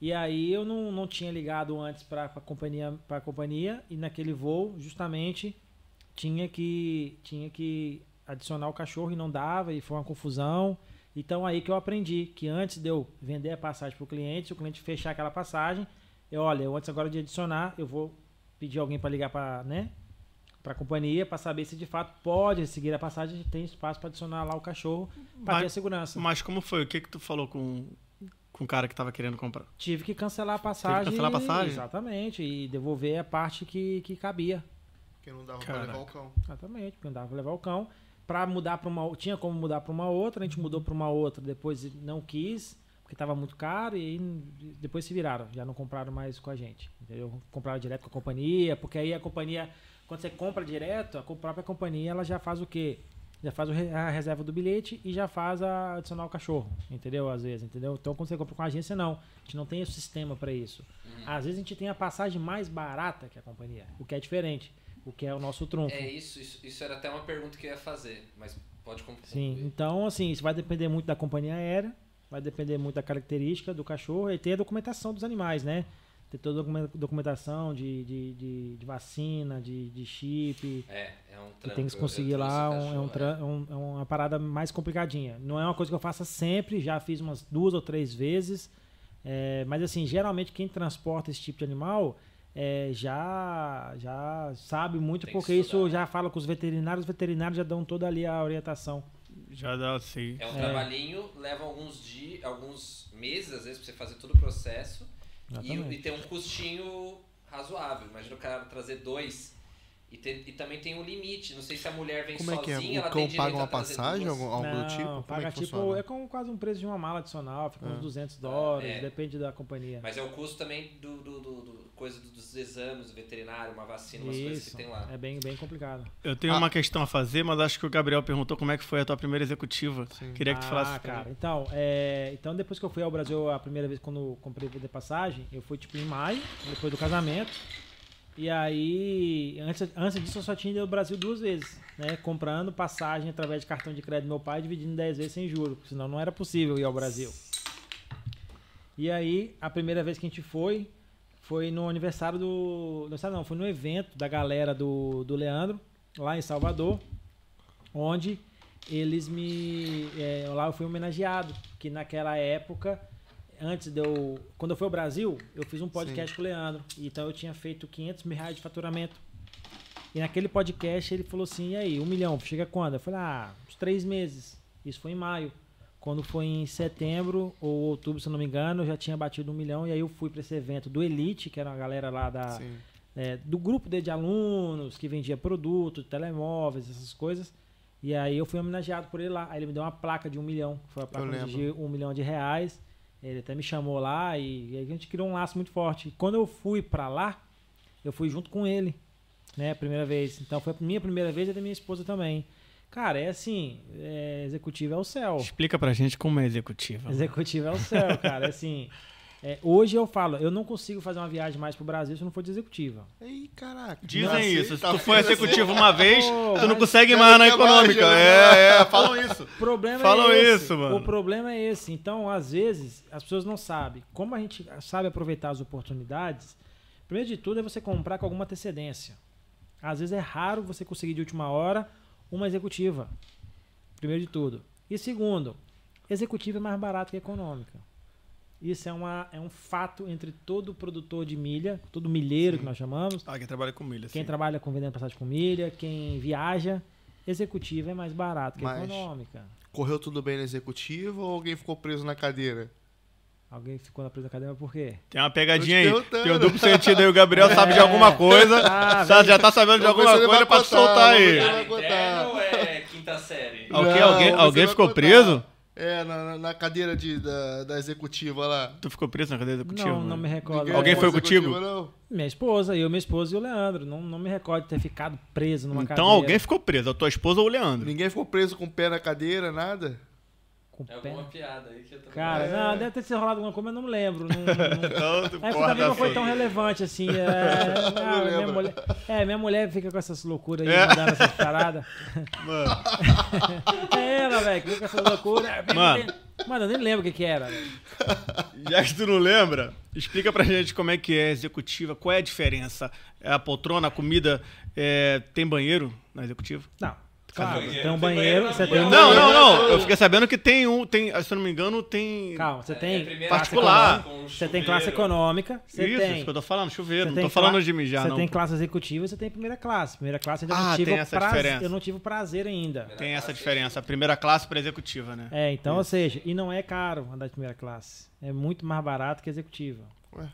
E aí eu não, não tinha ligado antes para a companhia, pra companhia e naquele voo justamente tinha que tinha que adicionar o cachorro e não dava e foi uma confusão. Então aí que eu aprendi que antes de eu vender a passagem para o cliente, se o cliente fechar aquela passagem, eu olha, eu antes agora de adicionar, eu vou pedir alguém para ligar para, né, para a companhia para saber se de fato pode seguir a passagem, tem espaço para adicionar lá o cachorro para ter a segurança. Mas como foi? O que que tu falou com, com o cara que tava querendo comprar? Tive que cancelar a passagem. cancelar a passagem? Exatamente, e devolver a parte que, que cabia. Porque não dava Caraca. pra levar o cão. Exatamente, porque não dava pra levar o cão. Pra mudar pra uma. Tinha como mudar pra uma outra, a gente mudou pra uma outra, depois não quis, porque tava muito caro, e aí depois se viraram, já não compraram mais com a gente. Entendeu? Compraram direto com a companhia, porque aí a companhia, quando você compra direto, a própria companhia ela já faz o quê? Já faz a reserva do bilhete e já faz a adicionar o cachorro, entendeu? Às vezes, entendeu? Então quando você compra com a agência, não. A gente não tem esse sistema pra isso. Às vezes a gente tem a passagem mais barata que a companhia, o que é diferente, o que é o nosso trunfo. É isso, isso, isso era até uma pergunta que eu ia fazer, mas pode concluir. Sim, então assim, isso vai depender muito da companhia aérea, vai depender muito da característica do cachorro e ter a documentação dos animais, né? Ter toda a documen- documentação de, de, de, de vacina, de, de chip, É, é um que trampo. tem que conseguir lá, um- é, um cachorro, tra- um- é uma parada mais complicadinha. Não é uma coisa que eu faça sempre, já fiz umas duas ou três vezes, é, mas assim, geralmente quem transporta esse tipo de animal é, já, já sabe muito, Tem que porque isso estudar. já fala com os veterinários, os veterinários já dão toda ali a orientação. Já dá, sei. É um É. trabalhinho, leva alguns dias, alguns meses, às vezes, pra você fazer todo o processo. E, Exatamente. e tem um custinho razoável. Imagina o cara trazer dois. E, tem- e também tem um limite. Não sei se a mulher vem Como é que sozinha, é? ela O tem cão paga uma passagem, algum- algo do tipo? Como paga é que tipo, funciona? é como quase um preço de uma mala adicional, fica uns 200 dólares, é. depende da companhia. Mas é o custo também do, do, do- do- coisa dos exames veterinário, uma vacina, umas coisas que Isso, tem lá. é bem, bem complicado. Eu tenho Ah. uma questão a fazer, mas acho que o Gabriel perguntou como é que foi a tua primeira executiva. Sim. Queria que tu falasse. Ah, pra cara, então, é, então depois que eu fui ao Brasil a primeira vez quando comprei de passagem, eu fui tipo em maio, depois do casamento. E aí, antes, antes disso eu só tinha ido ao Brasil duas vezes, né? Comprando passagem através de cartão de crédito do meu pai, dividindo em 10 vezes sem juros, porque senão não era possível ir ao Brasil. E aí, a primeira vez que a gente foi, foi no aniversário do. Aniversário não, foi no evento da galera do, do Leandro, lá em Salvador, onde eles me. é, lá eu fui homenageado, que naquela época, antes de eu. Quando eu fui ao Brasil, eu fiz um podcast com o Leandro. Então eu tinha feito 500 mil reais de faturamento. E naquele podcast ele falou assim: e aí, um milhão, chega quando? Eu falei: ah, uns três meses. Isso foi em maio. Quando foi em setembro ou outubro, se não me engano, eu já tinha batido um milhão. E aí eu fui para esse evento do Elite, que era uma galera lá da, é, do grupo de alunos que vendia produtos, telemóveis, essas coisas. E aí eu fui homenageado por ele lá. Aí ele me deu uma placa de um milhão. Foi a placa de um milhão de reais. Ele até me chamou lá e, e a gente criou um laço muito forte. E quando eu fui pra lá, eu fui junto com ele, né? A primeira vez. Então foi a minha primeira vez e a da minha esposa também. Cara, é assim, é, executivo é o céu. Explica pra gente como é executiva. Executivo é o céu, cara. É assim, é, hoje eu falo, eu não consigo fazer uma viagem mais pro Brasil se não for de executiva. Ih, caraca. Dizem Não, isso. Se tá tu for assim. executivo uma vez, Pô, tu não consegue mais na econômica. É, é, falam isso. O problema Falam é esse. isso, mano. O problema é esse. Então, às vezes, as pessoas não sabem. Como a gente sabe aproveitar as oportunidades, primeiro de tudo é você comprar com alguma antecedência. Às vezes é raro você conseguir de última hora uma executiva. Primeiro de tudo. E segundo, executiva é mais barato que econômica. Isso é, uma, é um fato entre todo produtor de milha, todo milheiro que nós chamamos, Ah, quem trabalha com milha, quem sim. trabalha com vendendo passagem com milha, quem viaja, executiva é mais barato que Mas- econômica. Correu tudo bem no executivo ou alguém ficou preso na cadeira? Alguém ficou na presa da cadeia por quê? Tem uma pegadinha aí. Tem o duplo sentido aí. O Gabriel sabe de alguma coisa. Ah, sabe- já tá sabendo de alguma coisa pra te soltar aí. contar. interna ou é quinta série? Alguém, Não, alguém, alguém vai ficou contar. preso? É, na, na- cadeira de, da, da executiva lá. Tu ficou preso na cadeia executiva? Não, não me recordo. Ninguém Alguém ficou foi contigo? Não. Minha esposa, eu, minha esposa e o Leandro. Não, não me recordo de ter ficado preso numa Então cadeira. alguém ficou preso. A tua esposa ou o Leandro? Ninguém ficou preso com o pé na cadeira, nada? Com É alguma piada aí que eu tô Cara, É. não, deve ter se rolado alguma coisa, mas eu não me lembro. Não, não- Então, tu É, também não foi a tão relevante assim. É, ah, minha mulher, é, minha mulher fica com essas loucuras aí, É. mandando essas paradas. Mano, É ela, velho, que fica com essas loucuras. Mano. Mano, eu nem lembro o que que era. já que tu não lembra, explica pra gente como é que é executiva, qual é a diferença? É a poltrona, a comida, é, tem banheiro na executiva? Não. Claro, banheiro, tem um tem banheiro, você tem um. Não, banheiro. não, não. Eu fiquei sabendo que tem um. Tem, se eu não me engano, tem. Calma, você É, tem classe particular. econômica, Você tem classe econômica, você Isso, tem. isso que eu tô falando, chuveiro. Não tô falando de mijar, Você não. tem classe executiva e você tem primeira classe. Primeira classe ainda não Ah, tive tem essa prazer- diferença. Eu não tive o prazer ainda. Tem essa diferença. A primeira classe para executiva, né? É, então, ou seja, e não é caro andar de primeira classe. É muito mais barato que executiva. Ué.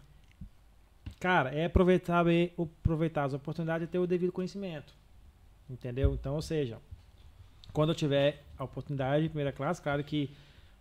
Cara, é aproveitar, aproveitar as oportunidades e ter o devido conhecimento. Entendeu? Então, ou seja, quando eu tiver a oportunidade de primeira classe, claro que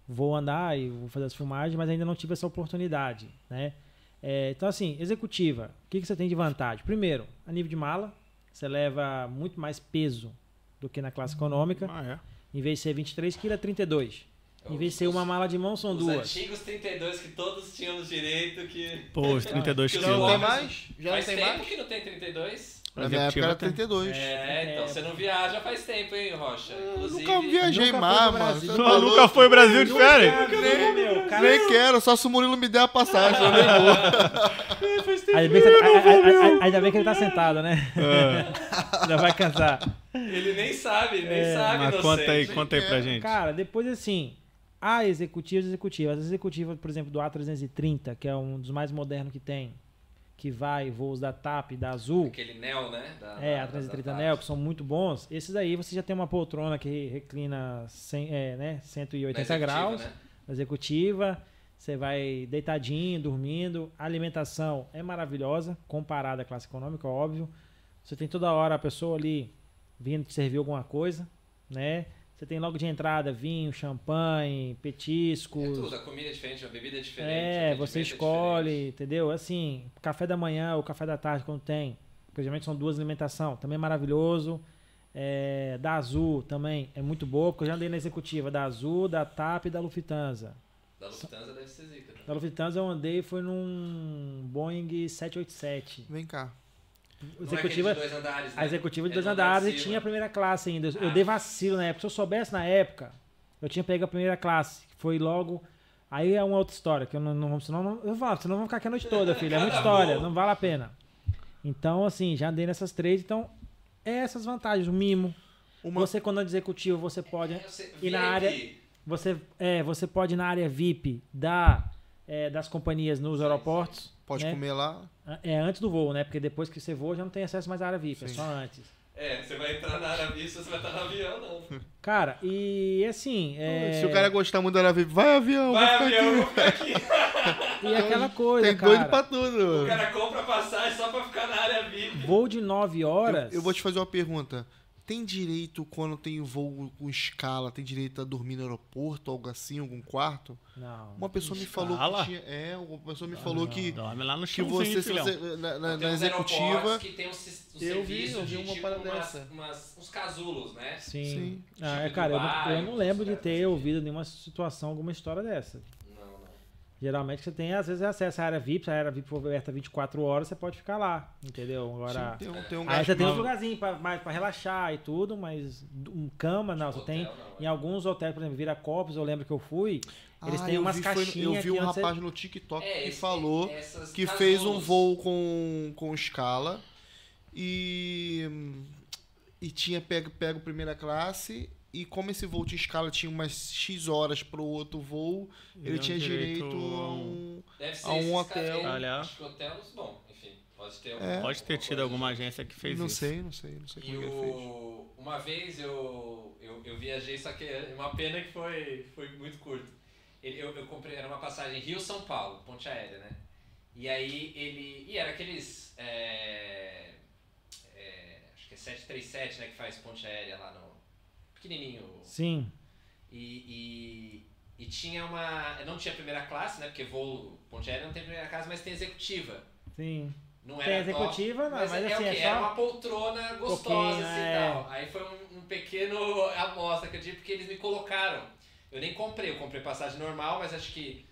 vou andar e vou fazer as filmagens, mas ainda não tive essa oportunidade, né? É, então, assim, executiva, o que, que você tem de vantagem? Primeiro, a nível de mala, você leva muito mais peso do que na classe econômica. Ah, é. Em vez de ser 23 kg, é 32. Em vez de ser uma mala de mão, são Os duas. antigos 32 que todos tínhamos direito que... Pô, os 32 Que os Já não tem mais? Já não tem tempo mais? que não tem 32. Na minha época era Executiva tem. 32. É, então É. você não viaja faz tempo, hein, Rocha? Inclusive... Nunca viajei Nunca mais, mano. Não, tá nunca foi Brasil de férias? Nem, meu, cara, Nem quero, só se o Murilo me der a passagem, eu nem vou. Ainda bem, que a- ainda bem que ele tá sentado, né? É. Ainda vai cansar. Ele nem sabe, nem É, sabe, Mas conta aí, conta aí pra É. gente. Cara, depois assim, a executiva e executiva. As executivas, por exemplo, do A330, que é um dos mais modernos que tem, que vai voos da TAP e da Azul. Aquele Neo, né? Da, É, a 330 da- Neo, que são muito bons. Esses aí você já tem uma poltrona que reclina 100, é, né, da 180 executiva, graus. né? executiva, você vai deitadinho, dormindo. A alimentação é maravilhosa, comparada à classe econômica, óbvio. Você tem toda hora a pessoa ali vindo te servir alguma coisa, né? Você tem logo de entrada vinho, champanhe, petiscos. É tudo, a comida é diferente, a bebida é diferente. É, atendimento você é escolhe, diferente. entendeu? Assim, café da manhã ou café da tarde quando tem. Porque geralmente são duas alimentação, também é maravilhoso. É, da Azul também é muito boa, porque eu já andei na executiva da Azul, da TAP e da Lufthansa. Da Lufthansa deve ser zica. né? Da Lufthansa eu andei foi num Boeing 787. Vem cá. Não Executiva, é aquele de dois andares, né? a executiva de É dois andares e tinha a primeira classe ainda. Eu Ah. dei vacilo na época. Se eu soubesse na época, eu tinha pego a primeira classe. que Foi logo. Aí é uma outra história, que eu não, não senão não, eu falo, senão vamos ficar aqui a noite toda, filho. É muita Cada história, não vale a pena. Então, assim, já andei nessas três, então é essas vantagens. O mimo. Uma- Você, quando é de executivo, você pode. É, você- E na área- Você, é, você pode ir na área VIP da, é, das companhias nos Sim, aeroportos. Pode né? comer lá. É antes do voo, né? Porque depois que você voa já não tem acesso mais à área VIP, é Sim. só antes. É, você vai entrar na área vista, você vai estar no avião, não. Cara, e assim. É... Se o cara gostar muito da nave, vai avião, Vai, avião, aqui. vou ficar aqui. E aquela coisa, Tem cara. doido pra tudo. O cara compra passagem só pra ficar na área VIP. Voo de 9 horas. Eu, eu vou te fazer uma pergunta. Tem direito, quando tem voo com escala, tem direito a dormir no aeroporto, algo assim, algum quarto? Não. Uma pessoa me Escala? falou que tinha. É, uma pessoa me falou que, Dorme lá no que chãozinho, você, se você na, na- Tem na executiva. que tem um, um Eu vi, serviço eu vi de uma tipo parada umas, dessa. umas- uns casulos, né? Sim. Sim. Ah, Tipo é, cara, eu não, eu não lembro de ter ouvido nenhuma situação, alguma história dessa. Geralmente você tem, às vezes, acesso à área VIP, se a área VIP for aberta 24 horas, você pode ficar lá, entendeu? Agora. Sim, tem um, tem um Aí você tem uns mais- lugarzinhos pra relaxar e tudo, mas um cama não. Você Hotel, tem não, é. em alguns hotéis, por exemplo, Viracopos, eu lembro que eu fui, eles Ah, têm umas vi, caixinhas Eu vi um antes você- rapaz no TikTok É, que esse- falou que fez um voo com, com escala e, e tinha pego, pego primeira classe. E como esse voo tinha escala tinha umas X horas pro outro voo, ele Deu tinha direito, direito a um. Deve ser a um hotel. Aliás. Acho que hotel, bom, enfim, pode ter É. Pode ter tido coisa. alguma agência que fez não isso. sei, não sei, não sei E como ele fez. o... uma vez eu, eu, eu viajei, só que é uma pena que foi, foi muito curto. Ele- Eu, eu comprei, era uma passagem Rio-São Paulo, ponte aérea, né? E aí ele. E era aqueles. é, é, acho que é 737, né? Que faz ponte aérea lá no. Pequenininho. Sim. E, e, e tinha uma. Não tinha primeira classe, né? Porque voo. Ponte aérea não tem primeira classe, mas tem executiva. Sim. Não Tem era executiva, top, não, mas, mas é assim, é só- Era uma poltrona gostosa assim e é. tal. Aí foi um, um pequeno amostra que eu tive, porque eles me colocaram. Eu nem comprei, eu comprei passagem normal, mas acho que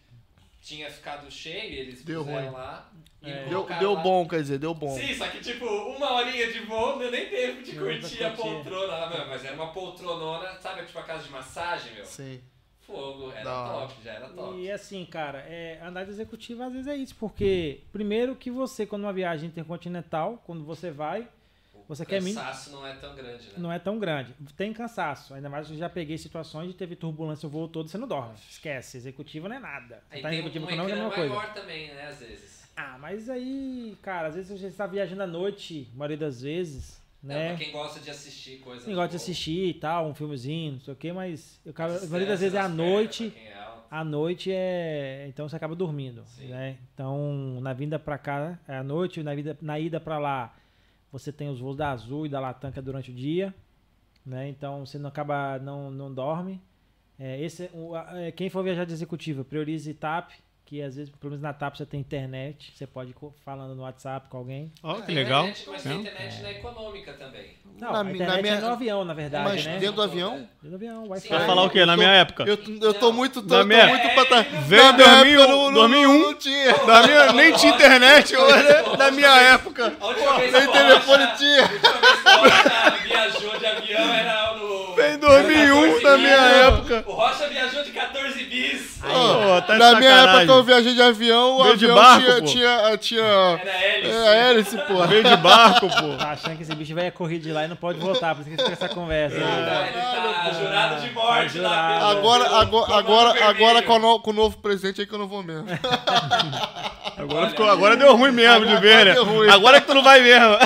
tinha ficado cheio eles Deu puseram ruim. lá. E É. Deu, deu lá. bom, quer dizer, deu bom. Sim, só que tipo, uma horinha de voo, eu nem tempo de Não curtir a poltrona lá, meu, mas era uma poltronona, sabe, tipo a casa de massagem, meu? Sim. Fogo, era hora. top, já era top. E assim, cara, é, andar de executiva às vezes é isso, porque primeiro que você, quando uma viagem intercontinental, quando você vai, Você O quer mim. cansaço não é tão grande, né? Não é tão grande. Tem cansaço. Ainda mais que eu já peguei situações de teve turbulência o voo todo você não dorme. Esquece. Executiva não é nada. Você Aí tá tem executiva um não é a ecrã mesma coisa. maior também, né, às vezes. Ah, mas aí, cara, às vezes você está viajando à noite, a maioria das vezes, Não, né? pra quem gosta de assistir coisas. Quem gosta de assistir e tal, um filmezinho, não sei o quê, mas eu, cara, a maioria das vezes é à noite. é. À noite é. Então você acaba dormindo. Sim. Né? Então, na vinda pra cá é à noite, na, vida, na ida pra lá, você tem os voos da Azul e da Latam é durante o dia. Né? Então você não acaba, não, não dorme. É, esse, é o- a- é, quem for viajar de executiva, priorize TAP, que às vezes, pelo menos na TAP, você tem internet. Você pode ir falando no WhatsApp com alguém. Ó, que Tem legal. Internet, mas tem Não? internet na econômica também. Não, Na a internet na minha- é no avião, na verdade, Mas né? dentro do avião? Dentro do avião, Wi-Fi. Vai falar o quê? Na minha tô- época. Eu, eu tô muito, tô, Na tô minha- muito pra. É, Veio Na em minha 2000, época não- não- 2001. Não tinha. Da minha, nem tinha internet, da minha época. A Nem telefone tinha. A viajou de avião era no. Em 2001, 14 da minha época. O Rocha viajou de 14 bis. Ô, tá de Na minha sacanagem. época eu viajei de avião, o Veio de avião barco, tinha, pô. tinha, tinha Era hélice. é, hélice, pô. Veio de barco, pô. Tá achando que esse bicho vai correr de lá e não pode voltar, por isso que fica essa conversa. Ele tá, ele tá jurado de morte Tá lá pelo- Agora, pelo agora, agora, agora com, o no- com o novo presidente aí que eu não vou mesmo. Agora, Olha, ficou, agora deu ruim mesmo de agora ver, né? ruim. Agora que tu não vai mesmo.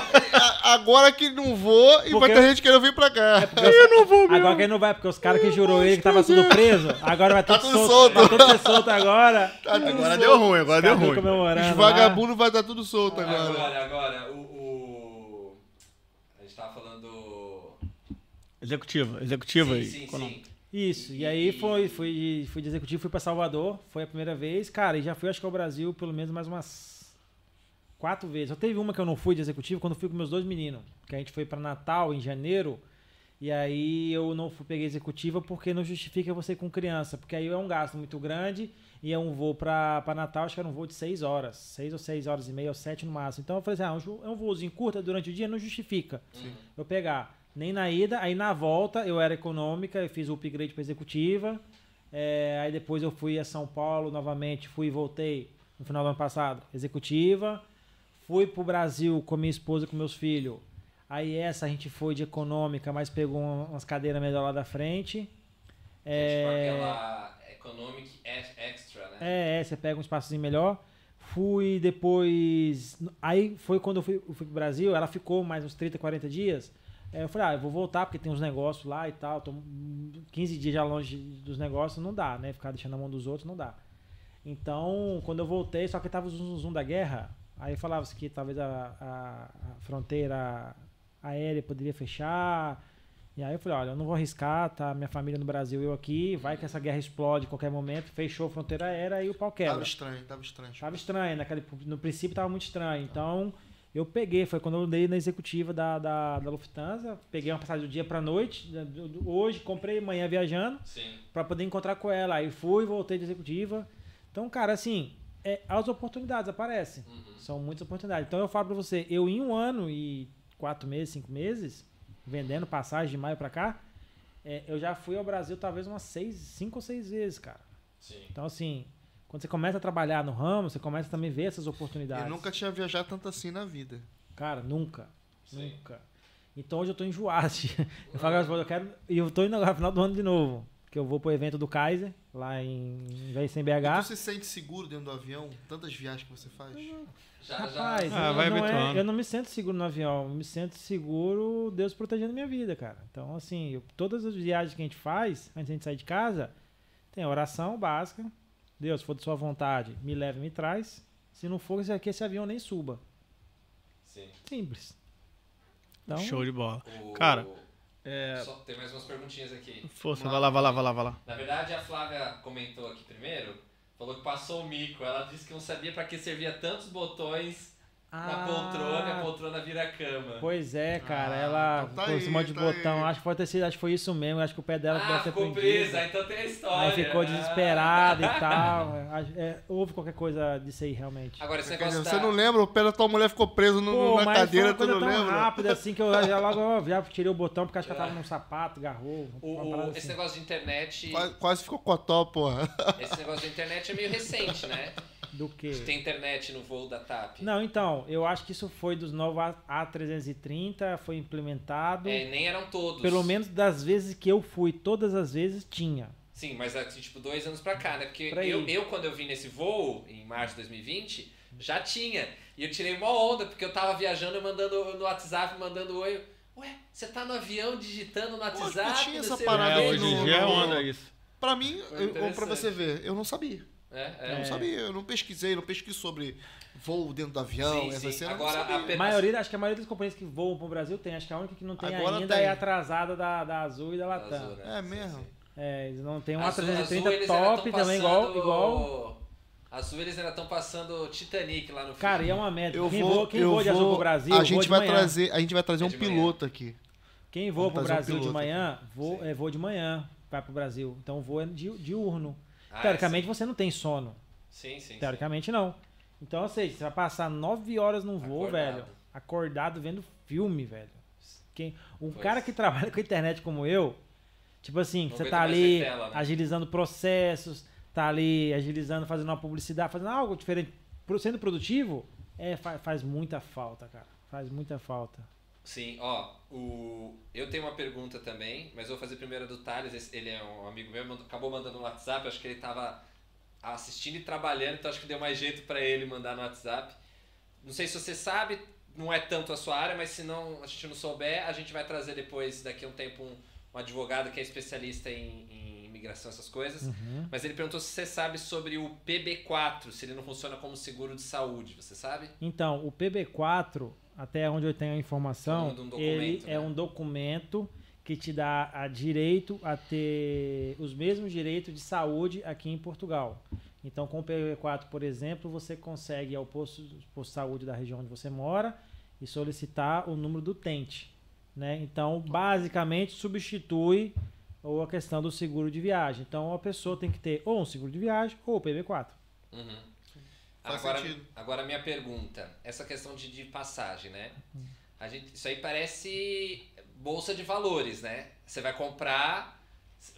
Agora que não vou e vai Porque- ter gente querendo vir pra cá. Eu não vou mesmo. Agora que ele não vai, porque os caras que jurou ele que tava tudo preso, agora vai tudo, tudo solto. Tudo solto agora. Tá tudo Agora solto. deu ruim, agora deu Cadê ruim. Os lá? vagabundos vai estar tudo solto agora. Agora, agora, o, o- A gente tava falando. Executiva, executiva sim, aí. sim, sim. Isso, e aí foi, fui, fui de executivo, fui pra Salvador, foi a primeira vez, cara, e já fui acho que ao Brasil pelo menos mais umas quatro vezes. Só teve uma que eu não fui de executivo quando fui com meus dois meninos, que a gente foi pra Natal em janeiro, e aí eu não fui peguei executiva porque não justifica você com criança, porque aí é um gasto muito grande e é um voo pra Natal, acho que era um voo de seis horas, seis ou seis horas e meia ou sete no máximo. Então eu falei assim, ah, é um voozinho curto durante o dia, não justifica eu pegar. Nem na ida, aí na volta eu era econômica, eu fiz o upgrade para executiva. É, aí depois eu fui a São Paulo novamente, fui e voltei no final do ano passado, executiva. Fui pro Brasil com minha esposa e com meus filhos. Aí essa a gente foi de econômica, mas pegou um- umas cadeiras melhor lá da frente. É, Tipo aquela Economic Ex- Extra, né? é, é, você pega um espaçozinho melhor. Fui depois. Aí foi quando eu fui, eu fui pro Brasil, ela ficou mais uns 30, 40 dias. É, eu falei, ah, eu vou voltar porque tem uns negócios lá e tal. Tô 15 dias já longe dos negócios, não dá, né? Ficar deixando na mão dos outros não dá. Então, quando eu voltei, só que tava o zoom, zoom da guerra, aí falava que talvez a, a- a fronteira aérea poderia fechar. E aí eu falei, olha, eu não vou arriscar, tá? Minha família no Brasil, eu aqui, vai que essa guerra explode em qualquer momento, fechou a fronteira aérea e o pau quebra. Tava estranho, tava estranho. Tava estranho, naquele, no princípio tava muito estranho. Então, eu peguei, foi quando eu dei na executiva da, da, da Lufthansa, peguei uma passagem do dia pra noite, hoje, comprei manhã viajando, Sim. pra poder encontrar com ela. Aí fui, voltei de executiva. Então, cara, assim, é, as oportunidades aparecem. Uhum. São muitas oportunidades. Então, eu falo pra você, eu em um ano e quatro meses, cinco meses, vendendo passagem de maio pra cá, é, eu já fui ao Brasil talvez umas seis, cinco ou seis vezes, cara. Sim. Então, assim, quando você começa a trabalhar no ramo, você começa também a ver essas oportunidades. Eu nunca tinha viajado tanto assim na vida. Cara, nunca. Sim. Nunca. Então hoje eu tô enjoado. eu falo, eu quero. E eu tô indo agora no final do ano de novo. Que eu vou pro evento do Kaiser, lá em, em E BH. tu se sente seguro dentro do avião? Tantas viagens que você faz? Já, Rapaz, já. Ah, eu, vai não é- eu não me sinto seguro no avião. Eu me sinto seguro Deus protegendo minha vida, cara. Então, assim, eu- todas as viagens que a gente faz, antes de a gente sair de casa, tem a oração básica. Deus, se for de sua vontade, me leve e me traz. Se não for, esse aqui, esse avião nem suba. Sim. Simples. Então, Show de bola. O- Cara, É. Só tem mais umas perguntinhas aqui. Força, Uma- vai lá, vai lá, vai lá, vai lá. Na verdade, a Flávia comentou aqui primeiro, falou que passou o mico. Ela disse que não sabia pra que servia tantos botões na Ah, poltrona e a poltrona vira cama. Pois é, cara, Ah, ela então tá com esse aí, monte de tá botão. aí. Acho que pode ter sido, acho que foi isso mesmo. Acho que o pé dela ah, deve ter ficou presa, então tem a história. Aí ficou Ah. desesperada e tal. É, é, houve qualquer coisa disso aí, realmente. Agora, esse negócio da... Você não lembra? O pé da tua mulher ficou preso no- Pô, na cadeira, foi tu não lembra? rápida assim que eu já logo já tirei o botão porque acho que ela tava num sapato, agarrou. O- parada esse assim. negócio de internet... Quase, quase ficou cotó, porra. Esse negócio da internet é meio recente, né? Do que? Tem internet no voo da TAP. Não, então, eu acho que isso foi dos novos A- A330, foi implementado. É, nem eram todos. Pelo menos das vezes que eu fui, todas as vezes tinha. Sim, mas é tipo dois anos pra cá, né? Porque Pra eu, eu, quando eu vim nesse voo, em março de 2020, já tinha. E eu tirei uma onda, porque eu tava viajando e mandando no WhatsApp, mandando oi. Ué, você tá no avião digitando no WhatsApp? tinha não essa parada É, hoje em no- dia é no- onda isso. Pra mim, eu, ou pra você ver, eu não sabia. É, Eu é. não sabia, eu não pesquisei, não pesquisei sobre voo dentro do avião, Sim, essa sim. cena. eu Agora, a maioria, acho que a maioria das companhias que voam pro Brasil tem. Acho que a única que não tem Agora ainda tem. é a atrasada da, da Azul e da Latam. Azul, né? É Sim, mesmo? sim. É, eles não tem um Azul- A330 Azul, eles ainda top também, igual, igual. Azul eles ainda estão passando Titanic lá no Cara, filme. e é uma merda. Eu quem vou, voa, quem eu voa de Azul pro Brasil, a voa gente de vai trazer, a gente vai trazer É um de piloto aqui. Quem voa pro um Brasil de manhã, voa, é voo de manhã, vai pro Brasil. Então é di- diurno. Ah, Teoricamente você não tem sono. Sim, sim. sim. Teoricamente não. Então, ou seja, você vai passar nove horas num voo, Acordado. velho. Acordado vendo filme, velho. Quem, um Pois. cara que trabalha com internet como eu, tipo assim, Não você tá ali tela, né? agilizando processos, tá ali agilizando, fazendo uma publicidade, fazendo algo diferente, sendo produtivo, é, fa- faz muita falta, cara. Faz muita falta. Sim, ó, o... eu tenho uma pergunta também, mas eu vou fazer primeiro a do Thales, ele é um amigo meu, mandou- acabou mandando no WhatsApp, acho que ele tava assistindo e trabalhando, então acho que deu mais jeito pra ele mandar no WhatsApp. Não sei se você sabe, não é tanto a sua área, mas se não a gente não souber, a gente vai trazer depois, daqui a um tempo, um, um advogado que é especialista em, em imigração, essas coisas. Uhum. Mas ele perguntou se você sabe sobre o PB4, se ele não funciona como seguro de saúde, você sabe? Então, o PB4, até onde eu tenho a informação, um ele né? é um documento que te dá a direito a ter os mesmos direitos de saúde aqui em Portugal. Então, com o PB4, por exemplo, você consegue ir ao posto, posto de saúde da região onde você mora e solicitar o número do utente. Né? Então, basicamente, substitui ou a questão do seguro de viagem. Então, a pessoa tem que ter ou um seguro de viagem ou o PB4. Uhum. Faz agora, sentido. agora minha pergunta, essa questão de, de passagem, né? A gente, isso aí parece bolsa de valores, né? Você vai comprar,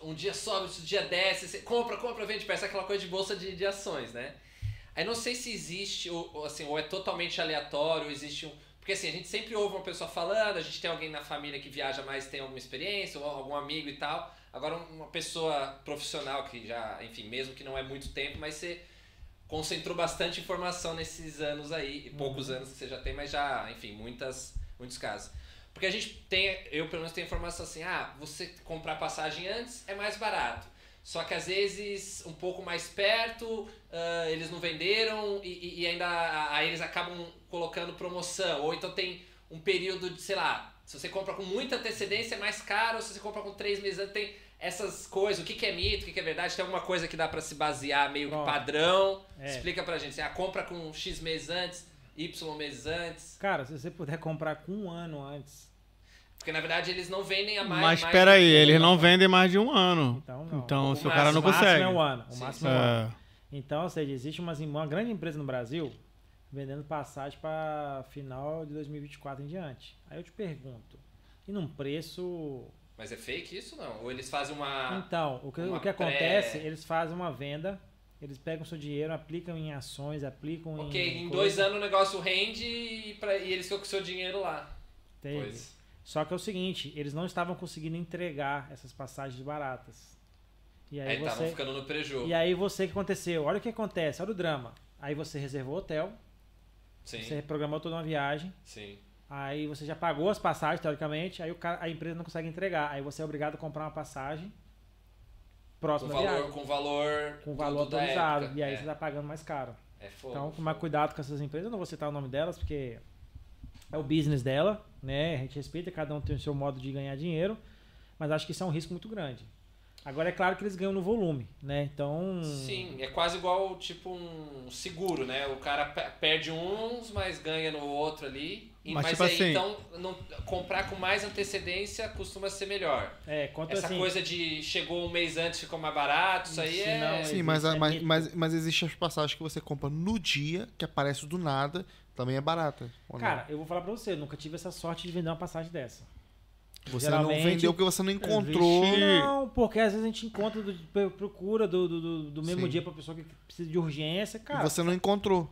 um dia sobe, outro dia desce, você compra, compra, vende, parece aquela coisa de bolsa de, de ações, né? Aí não sei se existe, ou, assim, ou é totalmente aleatório, ou existe um. Porque assim, a gente sempre ouve uma pessoa falando, a gente tem alguém na família que viaja mais, tem alguma experiência, ou algum amigo e tal. Agora, uma pessoa profissional que já, enfim, mesmo que não é muito tempo, mas você concentrou bastante informação nesses anos aí, e poucos anos que você já tem, mas já, enfim, muitas, muitos casos. Porque a gente tem, eu pelo menos tenho informação assim, ah, você comprar passagem antes é mais barato. Só que às vezes um pouco mais perto, ah, eles não venderam e, e- e ainda aí eles acabam colocando promoção. Ou então tem um período de, sei lá, se você compra com muita antecedência é mais caro, se você compra com três meses antes, tem essas coisas, o que, que é mito, o que, que é verdade, tem alguma coisa que dá pra se basear meio que Pronto. padrão. É. Explica pra gente, assim, a compra com X meses antes, Y meses antes. Cara, se você puder comprar com um ano antes, Porque na verdade eles não vendem a mais. Mas mais espera aí, do que- eles não vendem mais de um ano. então não. Então, O se o cara não máximo- o máximo consegue. é um ano. O Sim, máximo é um ano. É, Então, ou seja, existe umas, uma grande empresa no Brasil vendendo passagem para final de 2024 em diante. Aí eu te pergunto, e num preço. Mas é fake isso não? Ou eles fazem uma. Então, o que, o que pré- acontece, eles fazem uma venda, eles pegam seu dinheiro, aplicam em ações, aplicam em. Ok, em dois anos o negócio rende e, pra- e eles ficam com o seu dinheiro lá. Teve. Pois. Só que é o seguinte, eles não estavam conseguindo entregar essas passagens baratas. E aí, Aí estavam você. ficando no prejuízo. E aí você o que aconteceu? Olha o que acontece, olha o drama. Aí você reservou hotel, Sim, você reprogramou toda uma viagem, sim. Aí você já pagou as passagens, teoricamente, aí o cara- a empresa não consegue entregar. Aí você é obrigado a comprar uma passagem Com próxima da valor, viagem. com valor. Com valor atualizado. época. E aí é, você tá pagando mais caro. é fogo. Então, fogo. tomar cuidado com essas empresas. Eu não vou citar o nome delas, porque é o business dela, né? A gente respeita, cada um tem o seu modo de ganhar dinheiro. Mas acho que isso é um risco muito grande. Agora é claro que eles ganham no volume, né? Então. Sim, é quase igual tipo um seguro, né? O cara pe- perde uns, mas ganha no outro ali. E- Mas, mas tipo aí, assim- então, não, comprar com mais antecedência costuma ser melhor. É, quanto Essa assim. coisa de chegou um mês antes ficou mais barato, isso aí é. não, Sim, mas, existe, é mas, mas, mas existe as passagens que você compra no dia, que aparece do nada, também é barata. Cara, eu vou falar pra você, eu nunca tive essa sorte de vender uma passagem dessa. Você Geralmente- não vendeu porque você não encontrou. Existe- Não, porque às vezes a gente encontra, do, procura do, do, do- mesmo Sim. dia pra pessoa que precisa de urgência. E Cara, você não encontrou.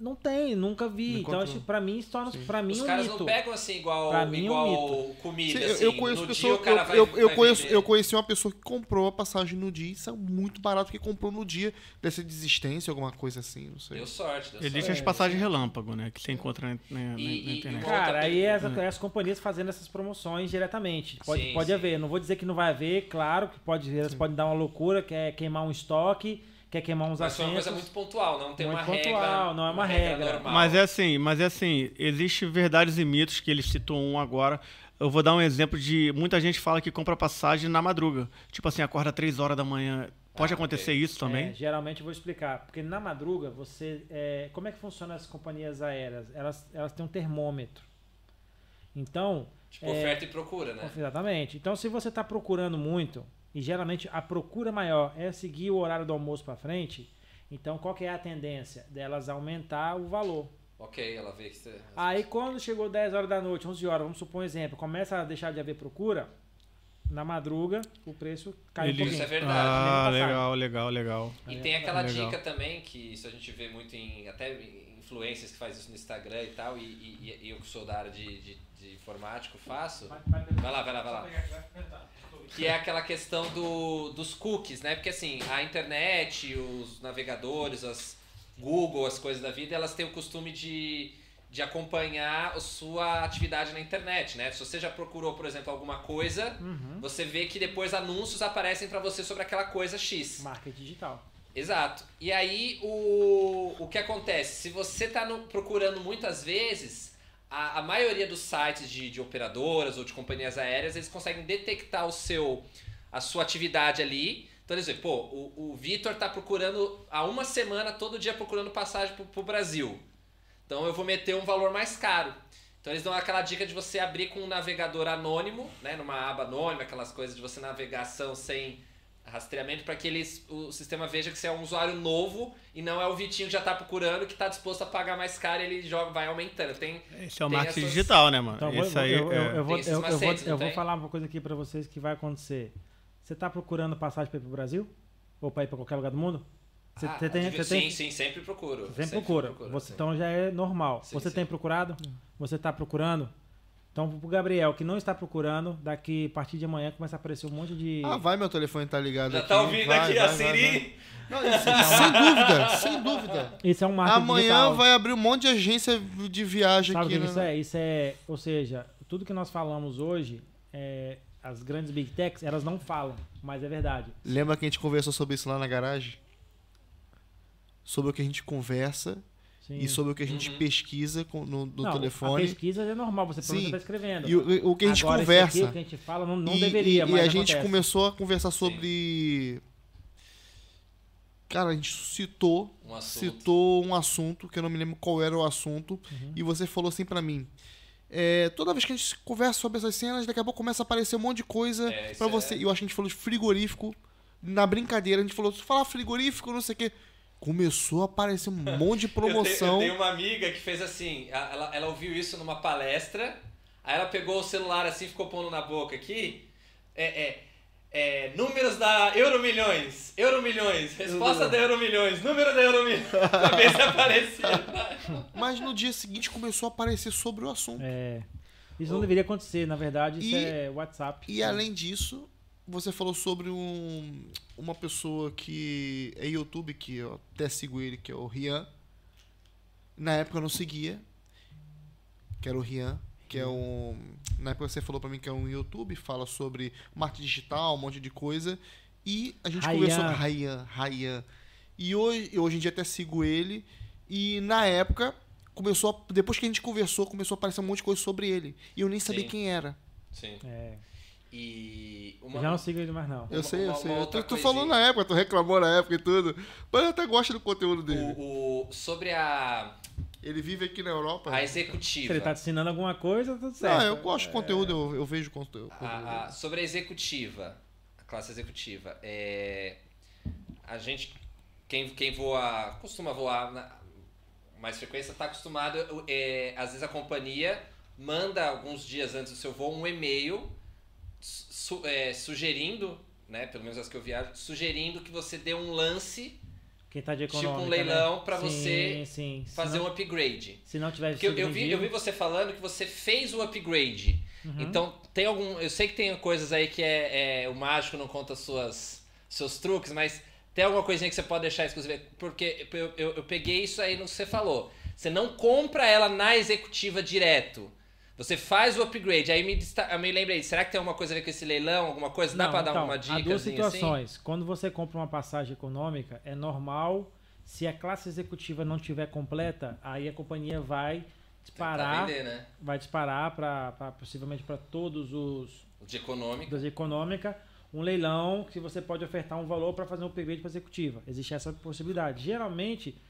Não tem, nunca vi. Não então, acho, que pra mim, isso torna pra mim Os um caras mito. não pegam assim igual, Pra mim é um igual comida. Sim, eu- assim. eu conheço no pessoa, dia eu, vai, eu, eu vai conheço, eu conheci uma pessoa que comprou a passagem no dia, isso é muito barato que comprou no dia, ser desistência, alguma coisa assim, não sei. Deu sorte, deu Existem as passagens relâmpago, né? Que você encontra na, na- E- na e- internet. e- Cara, aí é as, é as companhias fazendo essas promoções diretamente. Pode, Sim, pode sim. haver. Não vou dizer que não vai haver, claro que pode, elas podem dar uma loucura, quer queimar um estoque, quer queimar uns Mas foi uma assentos. coisa muito pontual, não tem Muito uma pontual, regra. não é uma regra. normal. Mas é assim, mas é assim, existe verdades e mitos que ele citou um agora. Eu vou dar um exemplo de muita gente fala que compra passagem na madruga. Tipo assim, acorda 3 horas da manhã. Pode Ah, acontecer ok. isso também? É, geralmente eu vou explicar. Porque na madruga, você. é, como é que funciona as companhias aéreas? Elas, elas têm um termômetro. Então. Tipo, é, oferta e procura, né? Exatamente. Então, se você está procurando muito, e geralmente a procura maior é seguir o horário do almoço para frente, então qual que é a tendência? Delas aumentar o valor. Ok, ela vê que você. Aí quando chegou 10 horas da noite, 11 horas, vamos supor um exemplo, começa a deixar de haver procura, na madruga o preço cai Ele- um. Isso é verdade. Ah, legal, legal, legal. E tem aquela Legal. dica também, que isso a gente vê muito em até em influencers que faz isso no Instagram e tal, e, e- e eu que sou da área de, de, de informático faço. Vai lá, vai lá, vai lá. Que é aquela questão do, dos cookies, né? Porque assim, a internet, os navegadores, as Google, as coisas da vida, elas têm o costume de, de acompanhar a sua atividade na internet, né? Se você já procurou, por exemplo, alguma coisa, Uhum. você vê que depois anúncios aparecem pra você sobre aquela coisa X. Marketing digital. Exato. E aí, o, o que acontece? Se você está procurando muitas vezes, a, a maioria dos sites de, de operadoras ou de companhias aéreas, eles conseguem detectar o seu, a sua atividade ali. Então, eles veem, pô, o, o Vitor está procurando há uma semana, todo dia procurando passagem para o Brasil. Então, eu vou meter um valor mais caro. Então, eles dão aquela dica de você abrir com um navegador anônimo, né, numa aba anônima, aquelas coisas de você navegação sem rastreamento para que eles, o sistema veja que você é um usuário novo e não é o Vitinho que já está procurando que está disposto a pagar mais caro e ele joga, vai aumentando. Tem, Esse é o Tem marketing essas- digital, né, mano? Então, Isso vou, aí eu, eu, é- eu vou, vou, macetes, vou tem? falar uma coisa aqui pra vocês que vai acontecer. Você tá procurando passagem para ir pro Brasil? Ou para ir para qualquer lugar do mundo? Você, Ah, você tem, sim, você tem, sim, sempre procuro. você sempre procura. Você, sim. então já é normal. Sim, você sim. tem procurado? Você tá procurando? Então, pro Gabriel, que não está procurando, daqui a partir de amanhã começa a aparecer um monte de. Ah, vai, meu telefone tá ligado Já aqui. tá ouvindo vai, aqui vai, a vai, Siri? vai. Não, isso- sem dúvida, sem dúvida. Isso é um marketing Amanhã digital. vai abrir um monte de agência de viagem Sabe o aqui. que né? isso é? Isso é, ou seja, tudo que nós falamos hoje, é, as grandes big techs, elas não falam, mas é verdade. Lembra que a gente conversou sobre isso lá na garagem? Sobre o que a gente conversa Sim. e sobre o que a gente Uhum. pesquisa com- no, no não, A telefone. pesquisa é normal, você Sim. está escrevendo. E o, o que a gente Agora, conversa. Aqui, o que a gente fala não, não E- deveria, e, e a gente acontece. começou a conversar sobre. Cara, a gente citou, Um assunto. citou um assunto que eu não me lembro qual era o assunto Uhum. e você falou assim pra mim. é, toda vez que a gente conversa sobre essas cenas, daqui a pouco começa a aparecer um monte de coisa É, isso pra é- você. E eu acho que a gente falou de frigorífico na brincadeira. A gente falou, falar frigorífico, não sei o quê. Começou a aparecer um monte de Eu tenho, eu promoção. tenho uma amiga que fez assim, ela, ela ouviu isso numa palestra, aí ela pegou o celular assim, ficou pondo na boca aqui, é, é, é, números da Euromilhões, Euromilhões, resposta da Euromilhões, número da Euromilhões, pra ver se aparecia. Mas no dia seguinte começou a aparecer sobre o assunto. É, isso não deveria acontecer, na verdade, isso E- é WhatsApp. E além disso, você falou sobre um, uma pessoa que é YouTube, que eu até sigo ele, que é o Rian. Na época eu não seguia, que era o Rian, que é um. Na época você falou pra mim que é um YouTube, fala sobre marketing digital, um monte de coisa. E a gente Ryan. conversou. Ryan, Ryan. E hoje, hoje em dia até sigo ele. E na época, começou a- depois que a gente conversou, começou a aparecer um monte de coisa sobre ele. E eu nem sabia Sim. quem era. Sim. É, E eu uma, já não sigo ele mais não. Eu Uma- sei, eu uma- sei. Tu, tu falou na época, tu reclamou na época e tudo. Mas eu até gosto do conteúdo dele. o, o- sobre a, Ele vive aqui na Europa. a Se executiva. ele tá te ensinando alguma coisa, tudo certo. Não, eu gosto de conteúdo, eu, eu vejo conteúdo. A- a- sobre a executiva, a classe executiva, é, a gente, quem, quem voa, costuma voar na mais frequência, está acostumado, é, às vezes a companhia manda alguns dias antes do seu voo um e-mail su- é, sugerindo, né, pelo menos as que eu viajo, sugerindo que você dê um lance, Quem tá de Tipo um econômica, leilão né? pra Sim, você sim. Fazer não- um upgrade. Se não tiver Porque eu, eu vi, eu vi você falando que você fez o upgrade. Uhum. Então, tem algum. Eu sei que tem coisas aí que é, é- o mágico não conta suas, seus truques, mas tem alguma coisinha que você pode deixar exclusiva? Porque eu, eu, eu peguei isso aí no que você falou. Você não compra ela na executiva direto. Você faz o upgrade. Aí me, eu me lembrei, será que tem alguma coisa a ver com esse leilão? Alguma coisa? Dá pra dar então, uma Há dica? duas assim? situações. Quando você compra uma passagem econômica, é normal, se a classe executiva não tiver completa, aí a companhia vai disparar, vender, né? vai disparar para possivelmente para todos os de econômico. das econômica, um leilão que você pode ofertar um valor para fazer um upgrade para executiva. Existe essa possibilidade. Geralmente,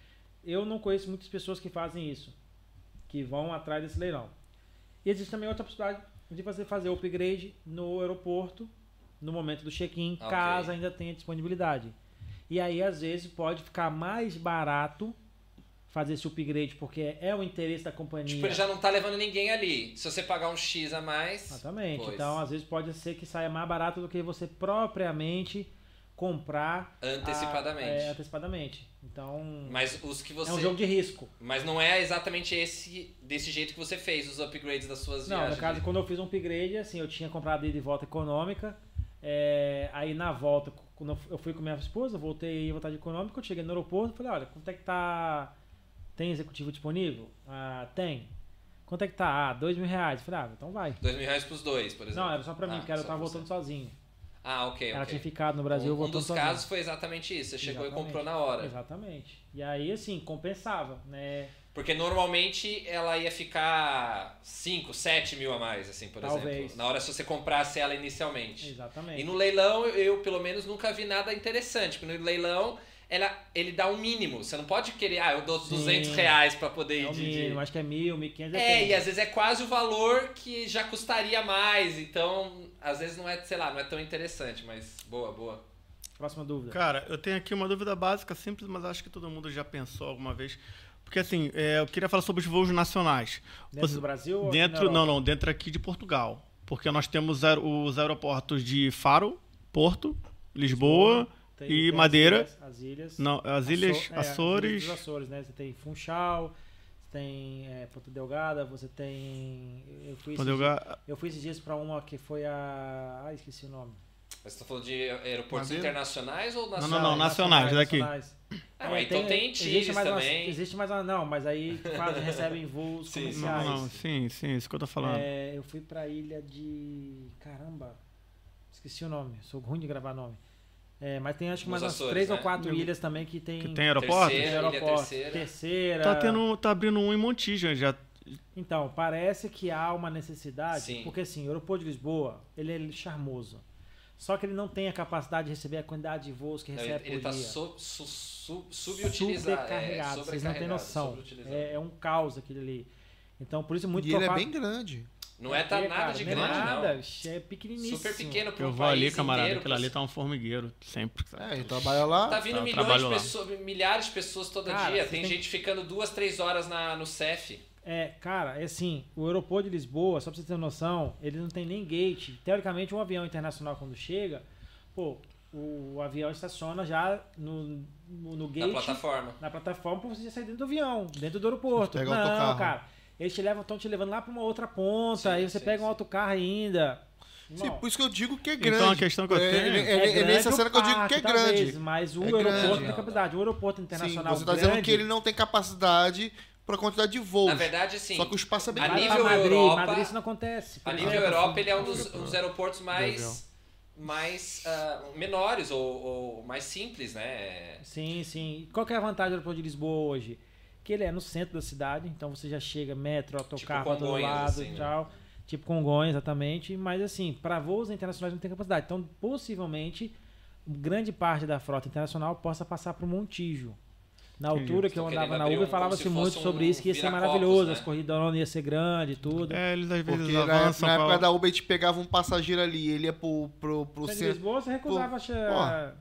eu não conheço muitas pessoas que fazem isso, que vão atrás desse leilão. E existe também outra possibilidade de você fazer o upgrade no aeroporto, no momento do check-in, Ok. caso ainda tenha disponibilidade. E aí, às vezes, pode ficar mais barato fazer esse upgrade, porque é o interesse da companhia. Tipo, ele já não tá levando ninguém ali. Se você pagar um X a mais. Exatamente. Pois. Então, às vezes pode ser que saia mais barato do que você propriamente comprar Antecipadamente. a- é, antecipadamente. Então, Mas os que você. é um jogo de risco. Mas não é exatamente esse desse jeito que você fez os upgrades das suas Não, viagens. no caso, quando eu fiz um upgrade, assim, eu tinha comprado ida e volta econômica. é, aí na volta, quando eu fui com minha esposa, voltei e voltar de econômica, eu cheguei no aeroporto falei, olha, quanto é que tá. Tem executivo disponível? Ah, tem. Quanto é que tá? Ah, dois mil reais. Falei, ah, então vai. Dois mil reais pros dois, por exemplo. Não, era só pra mim, Ah, porque eu tava voltando sozinho. Ah, ok, Ela ok. tinha ficado no Brasil um, um dos sozinha. casos foi exatamente isso. Você chegou Exatamente. e comprou na hora. Exatamente. E aí, assim, compensava, né? Porque normalmente ela ia ficar 5, 7 mil a mais, assim, por Talvez. exemplo. Na hora se você comprasse ela inicialmente. Exatamente. E no leilão, eu, eu, pelo menos nunca vi nada interessante. Porque no leilão, ela, ele dá um mínimo. Você não pode querer, ah, eu dou Sim. 200 reais pra poder ir É o de- de... mínimo, acho que é mil, mil quinhentos. É, e às vezes é quase o valor que já custaria mais. Então, às vezes não é, sei lá, não é tão interessante, mas boa, boa. Próxima dúvida. Cara, eu tenho aqui uma dúvida básica, simples, mas acho que todo mundo já pensou alguma vez. Porque assim, é, eu queria falar sobre os voos nacionais. Dentro Você- do Brasil ou Dentro, Europa? não, não, dentro aqui de Portugal. Porque nós temos os aeroportos de Faro, Porto, Lisboa, Tem- e tem as Madeira. ilhas- As ilhas. não, as ilhas Aço- é, as Açores. ilhas dos Açores, né? Você tem Funchal, você tem é, Ponta Delgada, você tem. Eu fui, esses, Delgada- eu fui esses dias pra uma que foi a. Ah, esqueci o nome. Mas você tá falando de aeroportos Madeira? internacionais ou não, nacionais? não, nacionais, daqui. nacionais. Ah, É, então tem existe Tires mais uma- também. existe mais uma, não, mas aí fazem, recebem voos Sim, comerciais. Não, não, sim, sim, isso que eu tô falando. É, eu fui pra ilha de. Caramba, esqueci o nome, sou ruim de gravar nome. É, mas tem acho que mais umas Açores, três né? ou quatro ilhas também que tem. Que tem aeroporto? Terceira. aeroporto. Terceira. Terceira. Tá, tendo, tá abrindo um em Montijo já. Então, parece que há uma necessidade, Sim. porque assim, o aeroporto de Lisboa, ele é charmoso. Só que ele não tem a capacidade de receber a quantidade de voos que Não, recebe ele ele por tá dia. so, su, su, subutilizado. Sobrecarregado, vocês não têm noção. É, é um caos aquele ali. Então, por isso muito e ele é provável- bem grande. Não é tá É, nada cara, de não é grande, nada, não. É pequeniníssimo. Super pequeno para Eu vou ali, camarada, inteiro. aquilo ali tá um formigueiro, sempre. É, ele trabalha lá. Tá vindo Tá, milhões de pessoas, milhares de pessoas todo Cara, dia. Tem tem- gente ficando duas, três horas na, no CEF. É, cara, é assim, o aeroporto de Lisboa, só pra você ter noção, ele não tem nem gate. Teoricamente, um avião internacional quando chega, pô, o avião estaciona já no, no, no Na gate, plataforma. na plataforma, pra você já sair dentro do avião, dentro do aeroporto. Pega não, autocarro. cara, eles te levam, estão te levando lá pra uma outra ponta, Sim, aí você sim, pega um sim. autocarro ainda. Sim, por isso que eu digo que é Então, grande. a questão que eu é, tenho- É, é, é grande nessa cena que eu digo que é talvez, grande. Mas o É aeroporto grande. tem capacidade. O aeroporto Sim, internacional você tá grande, dizendo que ele não tem capacidade para quantidade de voos. Na verdade, assim, Só que o espaço é bem a grande. nível Madrid, Europa- Madrid isso não acontece. a nível Europa, ele é um dos, um dos aeroportos mais, mais ah, menores ou, ou mais simples, né? Sim, sim. Qual que é a vantagem do aeroporto de Lisboa hoje? Que ele é no centro da cidade, então você já chega metro, autocarro todo Congonhas, lado assim, e né? tal. Tipo Congonhas, exatamente. Mas assim, para voos internacionais não tem capacidade. Então, possivelmente, grande parte da frota internacional possa passar para o Montijo. Na Entendi. altura que eu andava na Uber, um- falava-se se muito fosse sobre um isso, que ia ser maravilhoso, né? as corridas iam ser grande e tudo. É, eles às vezes Porque na, avançam na pra- época da Uber a gente pegava um passageiro ali, ele ia pro, pro, pro centro. Lisboa você recusava acho, Pô,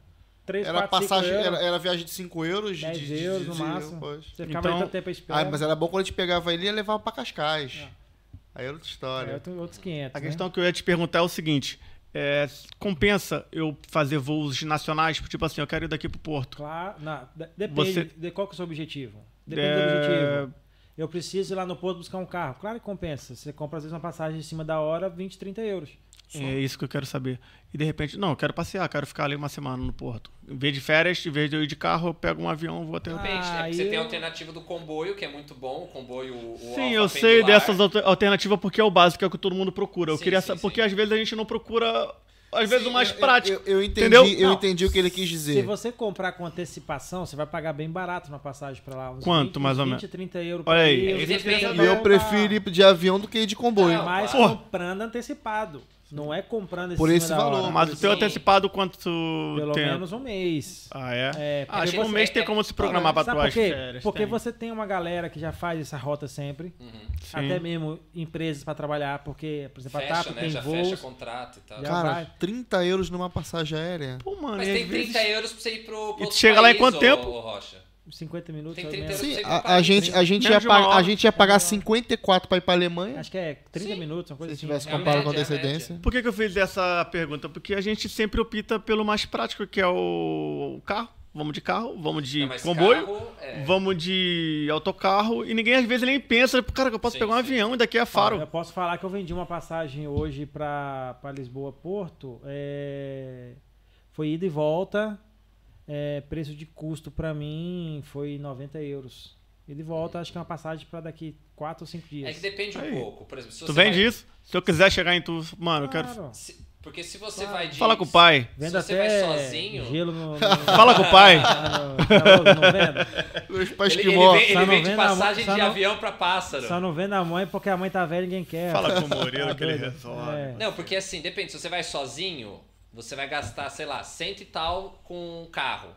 3, Era 4, 5 passagem, euros, era, era viagem de 5 euros, de, 10 de, de, euros no de- máximo. Você ficava Então- ali tanto tempo à espera. Ah, mas era bom quando a gente pegava ele e levava pra Cascais. É. Aí é outra É história. outro- outros 500. A né? questão que eu ia te perguntar é o seguinte: é, compensa eu fazer voos nacionais? Tipo assim, eu quero ir daqui pro Porto. Claro, de- depende Você- de qual que é o seu objetivo. Depende do É, objetivo. Eu preciso ir lá no Porto buscar um carro. Claro que compensa. Você compra às vezes uma passagem em cima da hora, 20, 30 euros. É isso que eu quero saber. E de repente, não, eu quero passear, quero ficar ali uma semana no Porto. Em vez de férias, em vez de eu ir de carro, eu pego um avião, vou até. Ah, Depende, né? Porque você tem a eu- alternativa do comboio, que é muito bom, o comboio o Sim, eu sei pendular. dessas alter- alternativas porque é o básico, é o que todo mundo procura. Eu Sim, queria sim, sa- sim. Porque às vezes a gente não procura, às vezes Sim, o mais Eu- prático. Eu, eu entendi, Entendeu? eu Não. entendi o que ele quis Se dizer. você comprar com antecipação, você vai pagar bem barato na passagem pra lá. Uns Quanto, 20, mais ou 20, menos? 30 euros Olha aí. ir, Ele uns 20, depende. 30 E eu pra- prefiro ir de avião do que ir de comboio. Não, Mas Porra. comprando antecipado. Não é comprando em Por esse valor, hora. Mas o teu antecipado quanto Pelo tempo? menos um mês. Ah, é? É, Ah, acho que um mês tem como se programar pra Sabe tuas por férias. Porque tem. você tem uma galera que já faz essa rota sempre. Uhum. Até mesmo empresas pra trabalhar, porque, por exemplo, a Fecha, TAP né? tem Já voos. fecha contrato e tal. Já Cara, vai. 30 euros numa passagem aérea. Pô, mano, Mas e tem às vezes- 30 euros pra você ir pro, pro tu outro chega lá em quanto tempo? ô Rocha. 50 minutos. Tem ou 30 menos. euros. Sim, a, a gente, a, gente ia pagar, a gente ia pagar 54 pra ir pra Alemanha. Acho que é 30 Sim. minutos, uma coisa Se assim. tivesse É a comprado com é a antecedência. Por que, que eu fiz essa pergunta? Porque a gente sempre opta pelo mais prático, que é o carro. Vamos de carro, vamos de É, comboio, carro, é. vamos de autocarro. E ninguém às vezes nem pensa, cara, que eu posso Sim, pegar um sim. avião e daqui é faro. Eu posso falar que eu vendi uma passagem hoje pra, pra Lisboa Porto. é, Foi ida e volta. É, preço de custo pra mim foi 90 euros. Ida e volta, acho que é uma passagem pra daqui 4 ou 5 dias. É que depende um Aí. pouco. Por exemplo, se Tu você vende vai- isso? Se eu quiser chegar em tu, mano, eu quero. Claro. se- porque se você Claro. vai de. Fala com o pai. Vendo se você até vai sozinho. gelo no. no- Fala com o pai. não vendo? Os pais Ele, que ele, morrem. ele não vende vendo a mão- passagem só de não- avião pra pássaro. Só não vendo a mãe porque a mãe tá velha e ninguém quer. Fala com o Tá que ele doido? resolve. É. Não, porque assim, depende. Se você vai sozinho, você vai gastar, sei lá, cento e tal com um carro.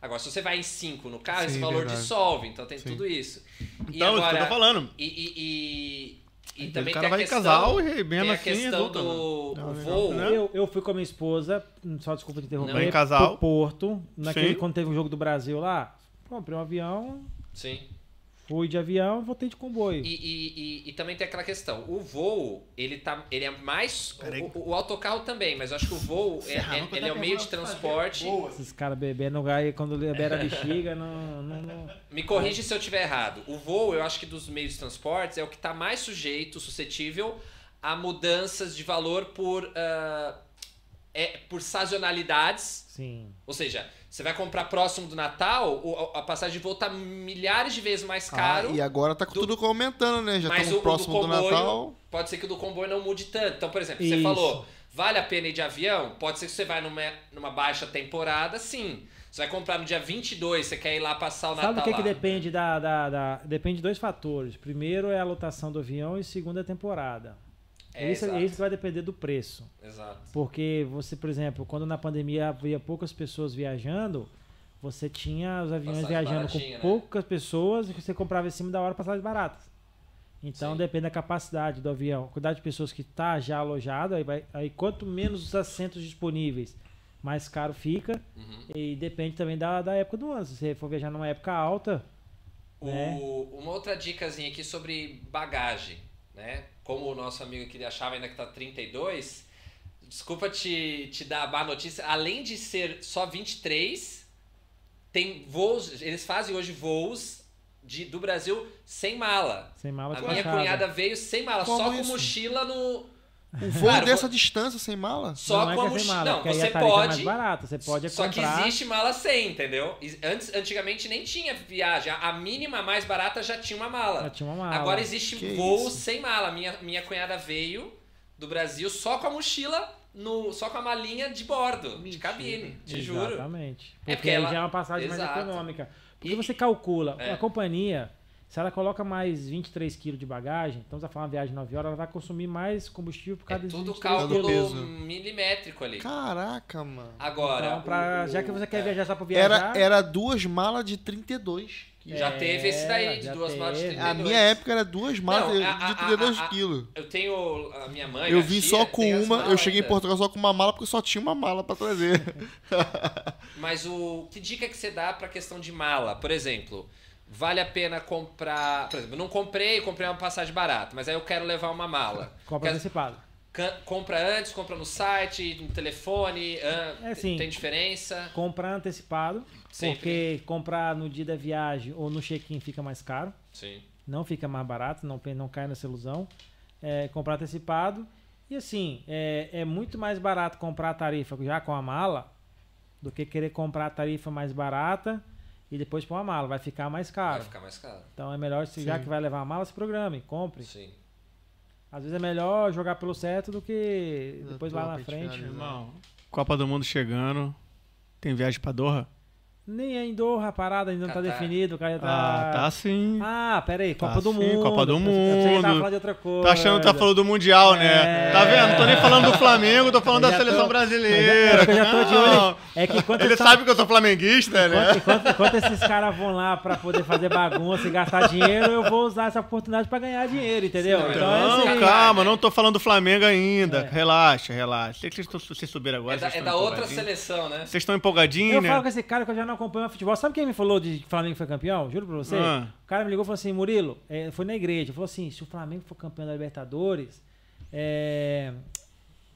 Agora, se você vai em cinco no carro, Sim, esse valor verdade. dissolve. Então tem Sim. tudo isso. E Então, isso que agora, eu tô falando. E, e, e, e também o cara tem a vai em questão, casal e mesmo tem a assim questão resulta, do mano. o Não, voo. não. Eu, eu fui com a minha esposa, só desculpa te interromper, Não. Em casal. pro Porto, naquele, Sim. quando teve o jogo do Brasil lá, comprei um avião, Sim. Fui de avião, voltei de comboio. E, e, e, e também tem aquela questão. O voo, ele, tá, ele é mais. O, o autocarro também, mas eu acho que o voo é, é- ele é o que meio de transporte. boa. Esses caras bebendo aí quando libera a bexiga, não, não, não- Me corrige se eu estiver errado. O voo, eu acho que dos meios de transportes é o que está mais sujeito, suscetível a mudanças de valor por, ah, é, por sazonalidades. Sim. Ou seja, você vai comprar próximo do Natal, a passagem de voo tá milhares de vezes mais Ah, caro. e agora tá do- tudo aumentando, né? Já mas o, estamos do próximo do, comboio, Natal. pode ser que o do comboio não mude tanto. Então, por exemplo, você Isso. falou, vale a pena ir de avião? Pode ser que você vai numa, numa baixa temporada, sim. Você vai comprar no dia 22, você quer ir lá passar o Natal Sabe o que, que depende da, da, da- Depende de dois fatores. Primeiro é a lotação do avião e segundo é a temporada. É, isso, exato. isso vai depender do preço. Exato. Porque você, por exemplo, quando na pandemia havia poucas pessoas viajando, você tinha os aviões Passagem viajando com né? poucas pessoas e você comprava em cima da hora passagens baratas. Então Sim. depende da capacidade do avião, a quantidade de pessoas que está já alojado, aí, vai, aí quanto menos os assentos disponíveis, mais caro fica. Uhum. E depende também da, da época do ano. Se você for viajar numa época alta, O- né? Uma outra dicasinha aqui sobre bagagem, né? Como o nosso amigo aqui achava ainda que tá 32, desculpa te, te dar a má notícia, além de ser só 23, tem voos, eles fazem hoje voos de, do Brasil sem mala. sem mala A minha cunhada veio sem mala, Como só com isso? mochila no. Um voo Cara, dessa vou- distância sem mala? Só não com é a que é sem mochila. mala, Não, porque aí você a tarifa é mais pode. barata. Você pode é Só que comprar. existe mala sem, entendeu? Antes, antigamente nem tinha viagem. A a mínima mais barata já tinha uma mala. Já tinha uma mala. Agora existe Que voo isso? sem mala. Minha, minha cunhada veio do Brasil só com a mochila, no, só com a malinha de bordo, de Mentira. cabine, te juro. Exatamente. É Porque porque aí ela- já é uma passagem mais Exato. econômica. Porque E- você calcula, É. a companhia, se ela coloca mais 23 quilos de bagagem, então você vai falar uma viagem de 9 horas, ela vai consumir mais combustível por É causa desses tudo 23 cálculo peso. milimétrico ali. Caraca, mano. Agora, Então, pra- o- já que você quer é, viajar só pra viajar... Era, era duas malas de 32. Já É, teve esse daí, de já duas malas de teve. 32. A minha época era duas malas Não, de, a- a- de 32 a- a- quilos. Eu tenho a minha mãe. Eu vim só com uma, eu cheguei em ainda. Portugal só com uma mala porque só tinha uma mala pra trazer. Mas o que dica que você dá pra questão de mala? Por exemplo, vale a pena comprar. Por exemplo, não comprei, comprei uma passagem barata, mas aí eu quero levar uma mala. Compra Quer- antecipado. can- compra antes, compra no site, no telefone, É assim. tem diferença. Comprar antecipado, Sempre. porque comprar no dia da viagem ou no check-in fica mais caro. Sim. não fica mais barato, não, não cai nessa ilusão. É, comprar antecipado. E assim, é, é muito mais barato comprar a tarifa já com a mala do que querer comprar a tarifa mais barata e depois pôr a mala. Vai ficar mais Vai caro. ficar mais caro. Então é melhor, se já que vai levar a mala, se programe, compre. Sim. Às vezes é melhor jogar pelo certo do que depois lá na frente. finalizado. Irmão, Copa do Mundo chegando. Tem viagem pra Doha? Nem é em Doha, a parada ainda não tá Catar. definido, o cara já tá... Ah, tá sim. Ah, pera aí, Copa Tá do sim, Mundo. Copa do Eu Mundo. falando de outra coisa. Tá achando que tá falando do Mundial, né? É. Tá vendo? Não tô nem falando do Flamengo, tô falando Eu da já seleção tô- brasileira. Eu já tô de olho. É que enquanto Ele eles sabe que eu sou flamenguista, né? Enquanto, enquanto- enquanto esses caras vão lá pra poder fazer bagunça e gastar dinheiro, eu vou usar essa oportunidade pra ganhar dinheiro, entendeu? Sim, então é Não, assim. calma, não tô falando do Flamengo ainda. É. Relaxa, relaxa. Sei que vocês, vocês subiram agora. É da, vocês é da outra seleção, né? Vocês estão empolgadinhos, Eu né? falo com esse cara que eu já não acompanho mais futebol. Sabe quem me falou de que o Flamengo foi campeão? Juro pra você. Ah. O cara me ligou e falou assim: Murilo, é, foi na igreja. Falou assim: se o Flamengo for campeão da Libertadores, é,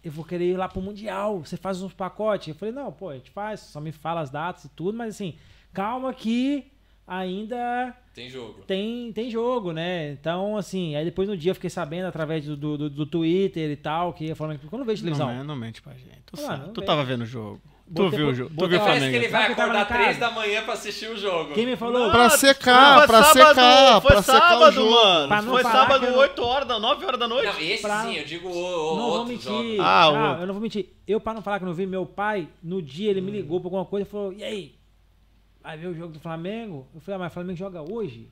eu vou querer ir lá pro Mundial. Você faz uns pacotes? Eu falei: não, pô, a gente faz, só me fala as datas e tudo, mas assim, calma que ainda Tem jogo. tem, tem jogo, né? Então, assim, aí depois no dia eu fiquei sabendo através do, do, do- do Twitter e tal, que ia falando que eu não vejo televisão. Não, não mente pra gente. Tu, Ah, sabe. não tu tava vendo o jogo. Tu viu o jogo. Tu viu o Parece que Flamengo. ele vai Sabe que tava acordar casa? 3 da manhã pra assistir o jogo. Quem me falou? Pra secar, pra sábado, secar, Foi pra secar o sábado, jogo. mano. Pra não Foi falar sábado, que eu não- 8 horas, da 9 horas da noite. Não, esse Pra- sim, eu digo o, o não vou outro mentir. jogo. Ah, Ah, o- eu não vou mentir. Eu, pra não falar que eu não vi, meu pai, no dia, ele me ligou pra alguma coisa e falou: E aí? Vai ver o jogo do Flamengo? Eu falei: Ah, mas o Flamengo joga hoje?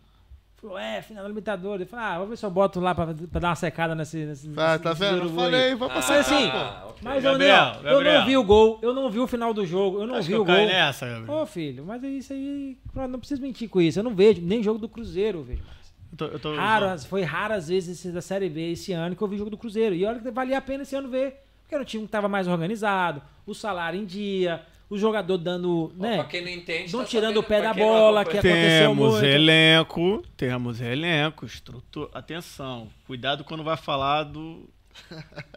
Ele falou: É, final da Libertadores. Eu falei: Ah, vou ver se eu boto lá pra, pra dar uma secada nesse. nesse Ah, nesse- tá vendo? urubu Falei, vai Ah, passar assim, ah, ok. Mas, Gabriel, ô, Neil, eu Gabriel. não vi o gol, eu não vi o final do jogo, eu não Acho vi que eu o gol. nessa, Gabriel. Ô, filho, mas é isso aí. Não preciso mentir com isso. Eu não vejo, nem jogo do Cruzeiro eu vejo mais. Eu tô, eu tô- Raro, foi raras vezes esse da Série B esse ano que eu vi jogo do Cruzeiro. E olha que valia a pena esse ano ver. Porque era um time que tava mais organizado, o salário em dia, o jogador dando. Ó, né? Pra quem não entende, Não tá tirando sabendo, o pé da bola, que é- aconteceu Temos muito. elenco, temos elenco, estrutura. Atenção, cuidado quando vai falar do.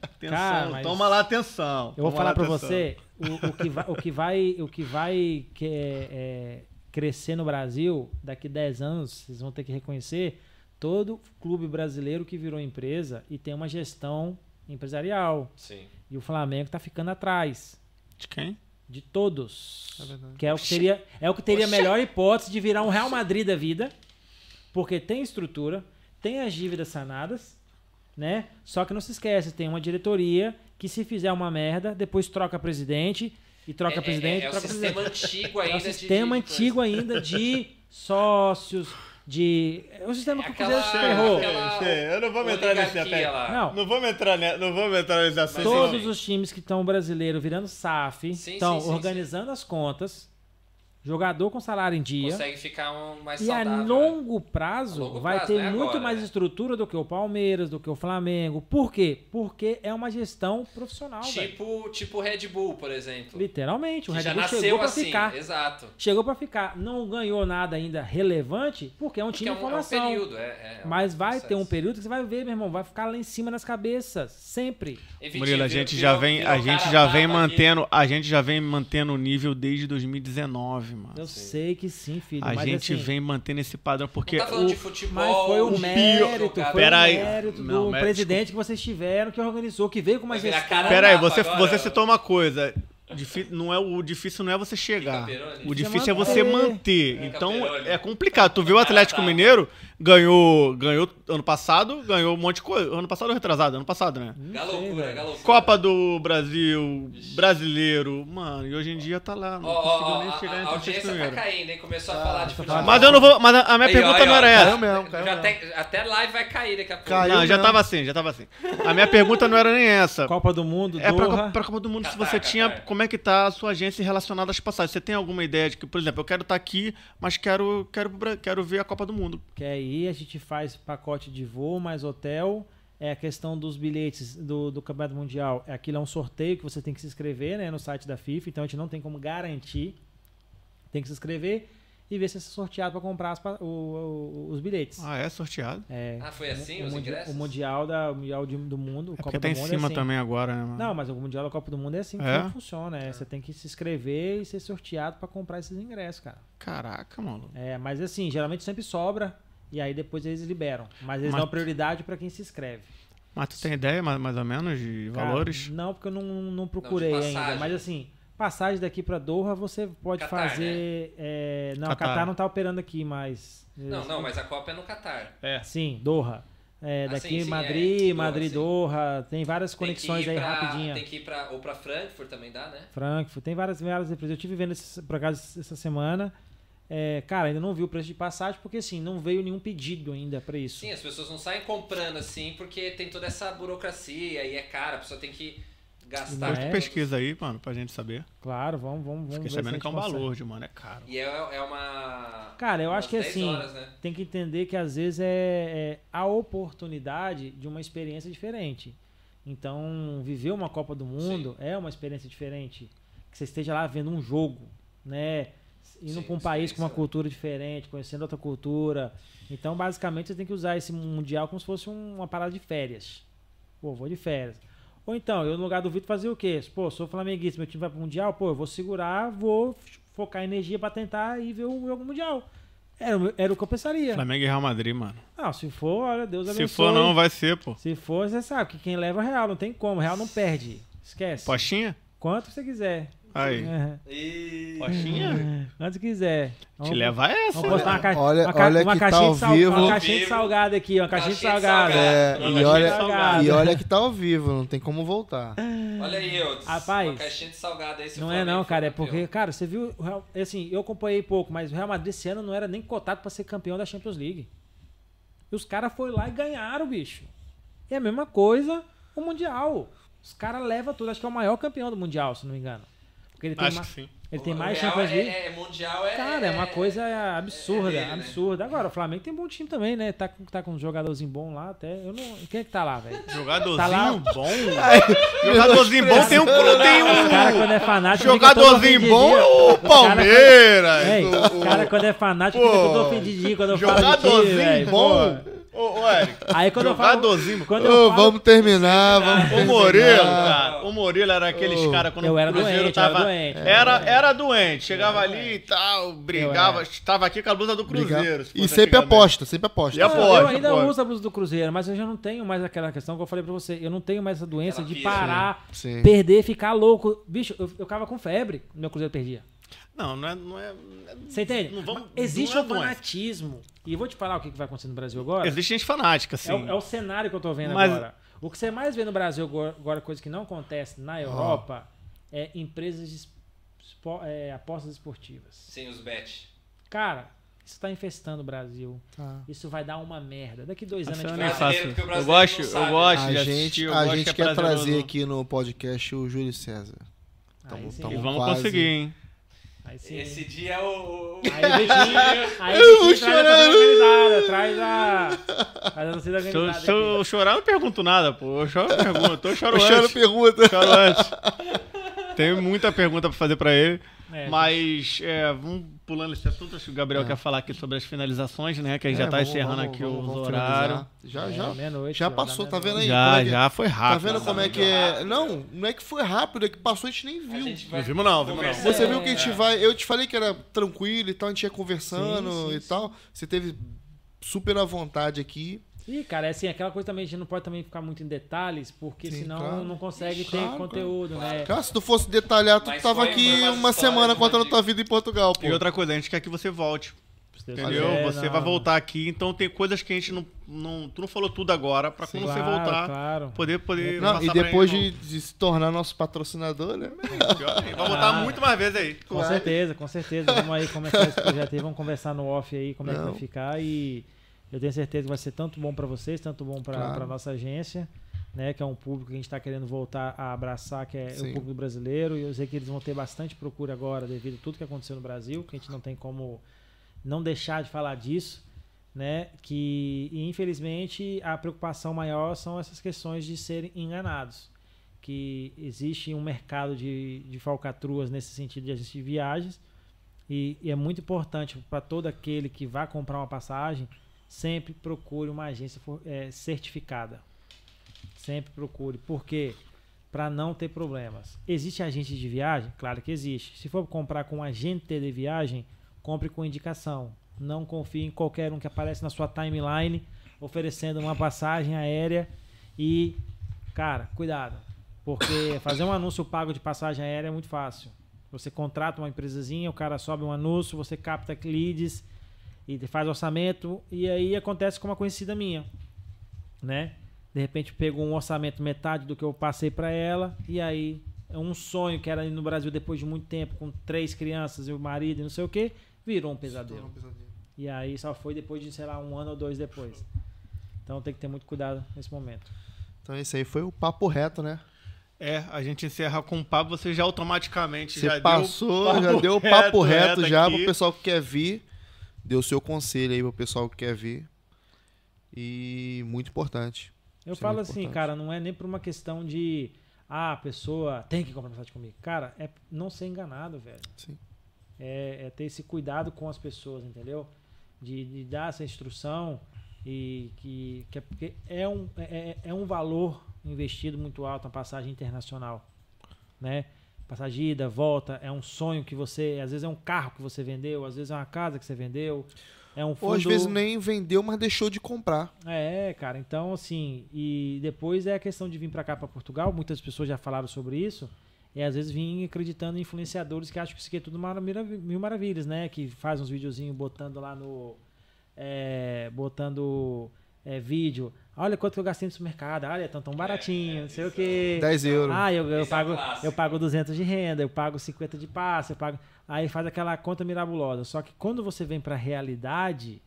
Atenção, Cara, mas- toma lá atenção. Eu vou falar atenção. você, o, o que vai, o que vai, o que vai que, é, crescer no Brasil daqui 10 anos, vocês vão ter que reconhecer todo clube brasileiro que virou empresa e tem uma gestão empresarial. Sim. E o Flamengo tá ficando atrás De quem? De todos. É verdade. que é o que teria, é o que teria melhor hipótese de virar um Real Madrid da vida, porque tem estrutura, tem as dívidas sanadas, né? Só que não se esquece, tem uma diretoria que se fizer uma merda, depois troca presidente e troca É- é- presidente, é, é o troca sistema presidente. antigo É ainda. o de- sistema de- de antigo ainda de sócios, de é o sistema É que o aquela- Cruzeiro ferrou. aquela- Eu não vou entrar nesse aspecto. Não, Não vamos entrar, ne... não vamos entrar nesse assunto. Todos os times que estão brasileiros virando SAF Sim, estão sim, sim, organizando as contas, jogador com salário em dia. Consegue ficar um mais E a saudável. né? longo prazo A longo vai prazo, ter não é muito agora, mais né? estrutura do que o Palmeiras, do que o Flamengo. Por quê? Porque é uma gestão profissional. Tipo, tipo Red Bull, por exemplo. Literalmente, o que Red já Bull nasceu chegou pra assim. ficar. Exato. Chegou pra ficar. Não ganhou nada ainda relevante, porque é um Porque time é em um, é um formação. período. É, é um Mas vai processo. ter um período que você vai ver, meu irmão, vai ficar lá em cima nas cabeças, sempre. E Murilo, a virou- gente já vem, a gente já vem brabo aqui. mantendo, a gente já vem mantendo o nível desde 2019, mano. Eu sei que sim, filho. A mas gente assim, vem mantendo esse padrão porque Não tá falando o- de futebol. Mas foi o mérito, jogar- foi Pera o aí. mérito Não, do mas- presidente que vocês tiveram, que organizou, que veio com uma gestão. cara- Pera aí, Mapa você, agora. você citou uma coisa. Não é, o difícil não é você chegar. O difícil é você manter. Então é complicado. Tu viu o Atlético tá. Mineiro? Ganhou, ganhou ano passado, ganhou um monte de coisa. Ano passado ou retrasado? Ano passado, né? Galocura, velho. galocura. Copa do Brasil, brasileiro. Mano, e hoje em dia tá lá. Não ó, conseguiu ó, nem a, chegar a entre os audiência tá caindo, hein? Começou a Tá, falar de tá futebol. falando. Mas eu não vou. Mas a, a minha Aí, pergunta ó, não ó, era já- essa. Caiu mesmo, caiu já mesmo. tem- até live vai cair daqui a pouco. Caiu. Não, já mesmo. tava assim, já tava assim. A minha pergunta não era nem essa. Copa do Mundo, É pra, Doha. pra Copa do Mundo, se Catar, você tinha. Catar. Como é que tá a sua agência relacionada às passagens? Você tem alguma ideia de que, por exemplo, eu quero estar aqui, mas quero, quero, quero ver a Copa do Mundo. Que aí a gente faz pacote de voo mais hotel. É a questão dos bilhetes do, do Campeonato Mundial. Aquilo é um sorteio que você tem que se inscrever né, no site da FIFA, então a gente não tem como garantir. Tem que se inscrever. e ver se é sorteado para comprar as o- o- os bilhetes. Ah, é sorteado. É, Ah, foi assim o, os ingressos? o mundial da o mundial de- do mundo, o É Copa porque do tá em é cima assim. também agora, né, mano? Não, mas o mundial da Copa do Mundo é assim que É? funciona. é. Você tem que se inscrever e ser sorteado para comprar esses ingressos, cara. Caraca, mano. É, mas assim, geralmente sempre sobra e aí depois eles liberam. Mas eles Mas- dão prioridade para quem se inscreve. Mas tu tem ideia, mais, mais ou menos, de Cara, valores? Não, porque eu não, não procurei ainda. passagem. Mas assim, passagem daqui pra Doha você pode Catar, fazer. é, Não, Catar. Catar. não tá operando aqui, mas. Não, não, mas a Copa é no Catar. É. Sim, Doha. É, Ah, daqui sim, sim, Madrid, é, Doha, Madrid, sim. Doha. Tem várias Tem conexões ir aí pra- rapidinha. Tem que ir pra, ou pra Frankfurt também dá, né? Frankfurt, tem várias, várias empresas. Eu tive vendo esse, por acaso essa semana. É, cara, ainda não vi o preço de passagem, porque assim, não veio nenhum pedido ainda pra isso. Sim, as pessoas não saem comprando assim porque tem toda essa burocracia e é cara, a pessoa tem que gastar. Depois é? tu pesquisa aí, mano, pra gente saber. Claro, vamos, vamos, vamos Fiquei sabendo que é um balúrdio, mano. É caro. E é, é uma. Cara, eu acho que 10 assim, horas, né? tem que entender que às vezes é, é a oportunidade de uma experiência diferente. Então, viver uma Copa do Mundo é uma experiência diferente. Que você esteja lá vendo um jogo, né? Indo para um país com uma cultura diferente, conhecendo outra cultura. Então, basicamente, você tem que usar esse mundial como se fosse um- uma parada de férias. Pô, vou de férias. Ou então, eu no lugar do Vitor fazer o quê? Pô, sou flamenguista, meu time vai pro Mundial, pô, eu vou segurar, vou focar energia pra tentar ir ver o jogo mundial. Era, era o que eu pensaria. Flamengo e Real Madrid, mano. Não, se for, olha, Deus abençoe. Se for não, vai ser, pô. Se for, você sabe que quem leva é o Real, não tem como. O Real não perde. Esquece. Postinha? Quanto você quiser. Aí. É. E... Postinha? Quanto quiser. Te Vamos- leva essa, Vamos postar uma, ca... Olha- uma, ca... olha uma que tá caixinha, ao de, sal... vivo. uma caixinha de salgado aqui. Uma caixinha de Caixinha de salgado. É, Uma e olha, salgado. e olha que tá ao vivo, não tem como voltar. Olha aí, eu. Rapaz, uma caixinha de salgado aí. Não é não, cara, é campeão. porque, cara, você viu, Real- assim, eu acompanhei pouco, mas o Real Madrid esse ano não era nem cotado pra ser campeão da Champions League. E os caras foram lá e ganharam, bicho. É a mesma coisa o Mundial. Os caras levam tudo, acho que é o maior campeão do Mundial, se não me engano. Porque ele tem, Acho ma- que sim. ele tem mais Real Champions League. É, é, mundial é. Cara, é uma coisa absurda, é dele, né? absurda. Agora, o Flamengo tem um bom time também, né? Tá, com- tá com um jogadorzinho bom lá até. Eu não... Quem é que tá lá, velho? Jogadorzinho Tá lá. bom. Jogadorzinho bom tem um. Tem um quando é fanático. jogadorzinho bom é o Palmeiras. Ei, o- cara quando é fanático fica todo ofendidinho quando eu falo Jogadorzinho bom. Ô, ô, Eric. Aí quando eu falo... Quando Ô, eu falo... vamos terminar, vamos O. Morelo, cara. O Morelo era aqueles caras quando Eu o era Cruzeiro doente, eu era tava. doente. Era, era doente. Chegava ali e tal, brigava. era. Tava aqui com a blusa do. Cruzeiro. se E sempre aposta, sempre aposta. E aposta, eu ainda aposta. uso a blusa do Cruzeiro, mas eu já não tenho mais aquela questão que eu falei pra você. Eu não tenho mais essa doença de parar, Sim. perder, ficar louco. Bicho, eu, eu ficava com febre, meu Cruzeiro perdia. Não, não é. Não é Você entende? Não vamos- Existe não é um doença. fanatismo. E eu vou te falar o que vai acontecer no Brasil agora. Existe gente fanática, assim. É o, é o cenário que eu tô vendo Mas- agora. O que você mais vê no Brasil agora, coisa que não acontece na Europa, é empresas de espo- é, apostas esportivas. Sem os bet. Cara, isso tá infestando o Brasil. Tá. Isso vai dar uma merda. Daqui dois anos a gente vai... O Eu gosto, eu gosto A de gente, a gente que é quer prazeroso. trazer aqui no podcast o Júlio César. Tamo- sim. tamo E vamos quase. conseguir, hein? Aí sim. Esse dia é o. Aí o aí o Vitinho traz a torcida organizada, traz a, traz a torcida Se eu, organizada se eu chorar, eu não pergunto nada, pô. Eu choro, eu pergunto. Eu choro Chano antes. pergunta. Choro antes. Tem muita pergunta pra fazer pra ele. É, Mas, é, vamos pulando esse assunto. Acho que o Gabriel quer falar aqui sobre as finalizações, né? Que a gente já É, tá vamos- encerrando vamos- aqui vamos- os vamos horários. finalizar. Já, É, já. Já passou, tá vendo aí? Já, é que- já foi Tá rápido. vendo Passa como é que é? rápido. Não, não é que foi rápido, é que passou a gente nem viu. gente Não vimos não, vimos não. Você viu que a É. gente vai. Eu te falei que era tranquilo e tal, a gente ia conversando Sim, sim, e tal. Você teve super à vontade aqui. Ih, cara, é assim, aquela coisa também, a gente não pode também ficar muito em detalhes, porque Sim, senão claro. não consegue ter Claro, conteúdo, né? Cara, se tu fosse detalhar, tu Mas tava aqui uma semana contando tua vida em Portugal, pô. E outra coisa, a gente quer que você volte. Entendeu? quiser, você não, vai não. voltar aqui, então tem coisas que a gente não. não tu não falou tudo agora, pra quando você Claro, voltar, claro. poder, poder Não, passar e pra depois ele, de, de se tornar nosso patrocinador, né? não. Vai voltar Ah. muito mais vezes aí. Com certeza, com certeza. Vamos aí começar esse projeto aí, vamos conversar no off aí como é que Não. vai ficar e eu tenho certeza que vai ser tanto bom para vocês, tanto bom para Claro. a nossa agência, né, que é um público que a gente está querendo voltar a abraçar, que é Sim. o público brasileiro, e eu sei que eles vão ter bastante procura agora devido a tudo que aconteceu no Brasil, que a gente não tem como não deixar de falar disso, né, que infelizmente a preocupação maior são essas questões de serem enganados que existe um mercado de, de falcatruas nesse sentido de agência de viagens, E, e é muito importante para todo aquele que vai comprar uma passagem, sempre procure uma agência é, certificada. Sempre procure. Por quê? Para não ter problemas. Existe agente de viagem? Claro que existe. Se for comprar com um agente de viagem, compre com indicação. Não confie em qualquer um que aparece na sua timeline oferecendo uma passagem aérea e, cara, cuidado. Porque fazer um anúncio pago de passagem aérea é muito fácil. Você contrata uma empresazinha, o cara sobe um anúncio, você capta leads e faz orçamento e aí acontece com uma conhecida minha, né? De repente pegou um orçamento metade do que eu passei para ela e aí é um sonho que era ir no Brasil depois de muito tempo com três crianças e o marido e não sei o que virou um pesadelo. E aí só foi depois de sei lá um ano ou dois depois. Então tem que ter muito cuidado nesse momento. Então esse aí foi o papo reto, né? É, a gente encerra com um papo, você já automaticamente Você já passou, deu já deu o papo reto, já aqui. pro pessoal que quer vir. Deu o seu conselho aí pro pessoal que quer vir. E muito importante. Eu é falo assim, importante. cara, não é nem por uma questão de ah, a pessoa tem que comprar passagem comigo. Cara, é não ser enganado, velho. Sim. É, é ter esse cuidado com as pessoas, entendeu? De, de dar essa instrução e que, que é porque é um, é, é- é um valor investido muito alto na passagem internacional, né? Passagem ida, volta, é um sonho que você, às vezes é um carro que você vendeu, às vezes é uma casa que você vendeu, é um fundo... Ou às vezes nem vendeu, mas deixou de comprar. É, cara, então assim, e depois é a questão de vir pra cá, pra Portugal, muitas pessoas já falaram sobre isso, e às vezes vim acreditando em influenciadores que acham que isso aqui é tudo maravilha, mil maravilhas, né? Que faz uns videozinhos botando lá no. é, botando é, vídeo. Olha quanto que eu gastei no supermercado, olha, tão tão baratinho, não sei o quê. 10 euros. Ah, eu, eu, é pago, clássico. eu pago 200 de renda, eu pago 50 de passe, eu pago. Aí faz aquela conta mirabulosa. Só que quando você vem para a realidade,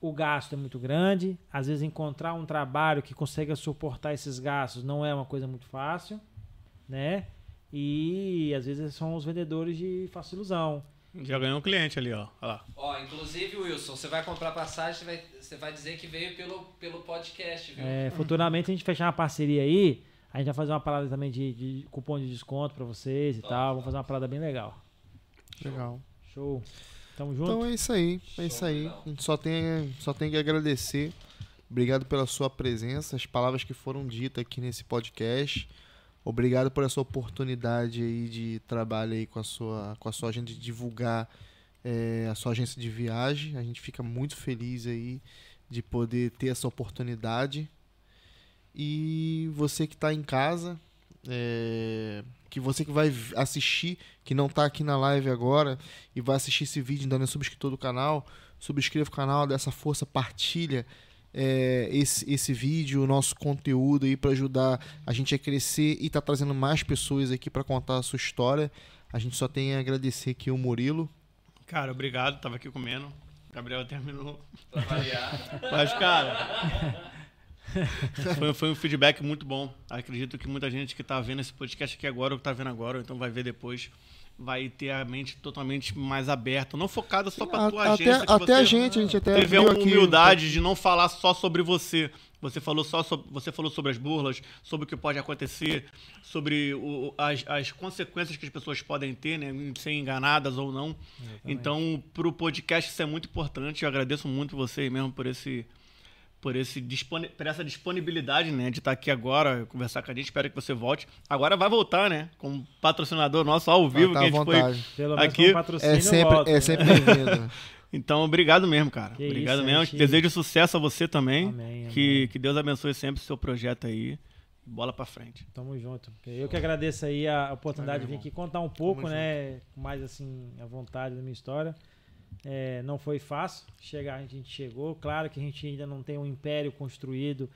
o gasto é muito grande. Às vezes encontrar um trabalho que consiga suportar esses gastos não é uma coisa muito fácil, né? E às vezes são os vendedores de falsa ilusão. Já ganhou um cliente ali, ó. Olha lá. Ó, inclusive, Wilson, você vai comprar passagem, você vai, você vai dizer que veio pelo, pelo podcast, viu? É, futuramente a gente fechar uma parceria aí, a gente vai fazer uma parada também de, de cupom de desconto para vocês e tal. Vamos fazer uma parada bem legal. Legal. Show. Tamo junto. Então é isso aí. É Show, isso aí. legal. A gente só tem, só tem que agradecer. Obrigado pela sua presença, as palavras que foram ditas aqui nesse podcast. Obrigado por essa oportunidade aí de trabalho aí com a sua, com a sua agenda de divulgar é, a sua agência de viagem. A gente fica muito feliz aí de poder ter essa oportunidade. E você que está em casa, é, que você que vai assistir, que não está aqui na live agora e vai assistir esse vídeo ainda não é subscritor do canal, subscreva o canal, dá essa força, partilha é, esse, esse vídeo, o nosso conteúdo aí para ajudar a gente a crescer e tá trazendo mais pessoas aqui para contar a sua história. A gente só tem a agradecer aqui o Murilo. Cara, obrigado, tava aqui comendo. Gabriel terminou. Pra variar. Mas, cara, foi, foi um feedback muito bom. Acredito que muita gente que tá vendo esse podcast aqui agora, ou que tá vendo agora, ou então vai ver depois, vai ter a mente totalmente mais aberta. Não focada só pra A- tua até agência. até você a gente, a gente até teve a viu aqui- humildade de não falar só sobre você. Você falou só sobre, você falou sobre as burlas, sobre o que pode acontecer, sobre o- as, as consequências que as pessoas podem ter, né, em ser enganadas ou não. Então, pro podcast isso é muito importante. Eu agradeço muito você mesmo por esse por esse por essa disponibilidade, né, de estar aqui agora, conversar com a gente. Espero que você volte. Agora vai voltar, né, como patrocinador nosso ao vivo tá que a gente foi. Pelo aqui um É sempre, é né? sempre bem-vindo. Então, obrigado mesmo, cara. Que obrigado isso, mesmo. gente- Desejo sucesso a você também. Amém, Que, amém. que Deus abençoe sempre o seu projeto aí. Bola pra frente. Tamo junto. Eu que agradeço aí a oportunidade de vir irmão. aqui contar um pouco, Tamo né? Com mais assim, a vontade da minha história. É, não foi fácil chegar, a gente chegou. Claro que a gente ainda não tem um império construído,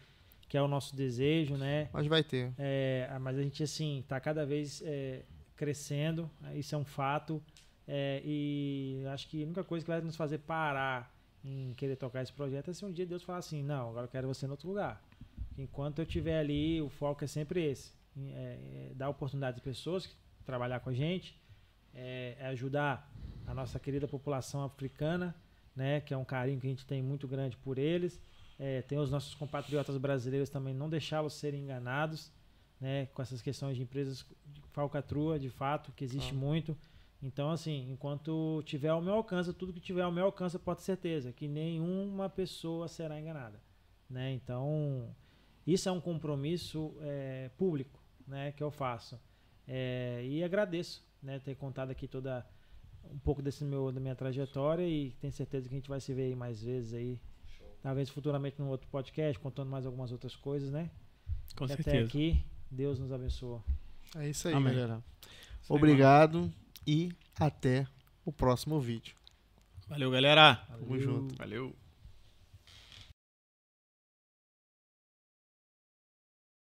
que é o nosso desejo, né? Mas vai ter. É, mas a gente, assim, está cada vez é, crescendo, isso é um fato. É, e acho que a única coisa que vai nos fazer parar em querer tocar esse projeto é se um dia Deus falar assim: não, agora eu quero você em outro lugar. Enquanto eu estiver ali, o foco é sempre esse: é, é dar oportunidade às pessoas que trabalhar com a gente, ajudar a nossa querida população africana, né, que é um carinho que a gente tem muito grande por eles. É, tem os nossos compatriotas brasileiros também, não deixá-los serem enganados né, com essas questões de empresas de falcatrua, de fato, que existe Ah. muito. Então, assim, enquanto tiver ao meu alcance, tudo que tiver ao meu alcance, pode ter certeza que nenhuma pessoa será enganada. Né? Então, isso é um compromisso é, público né, que eu faço. É, e agradeço né, ter contado aqui toda um pouco desse meu, da minha trajetória e tenho certeza que a gente vai se ver aí mais vezes aí. Talvez futuramente num outro podcast, contando mais algumas outras coisas, né? Com e até certeza. aqui, Deus nos abençoe. É isso aí, Amém. galera. Isso aí, Obrigado e até o próximo vídeo. Valeu, galera. Tamo junto. Valeu.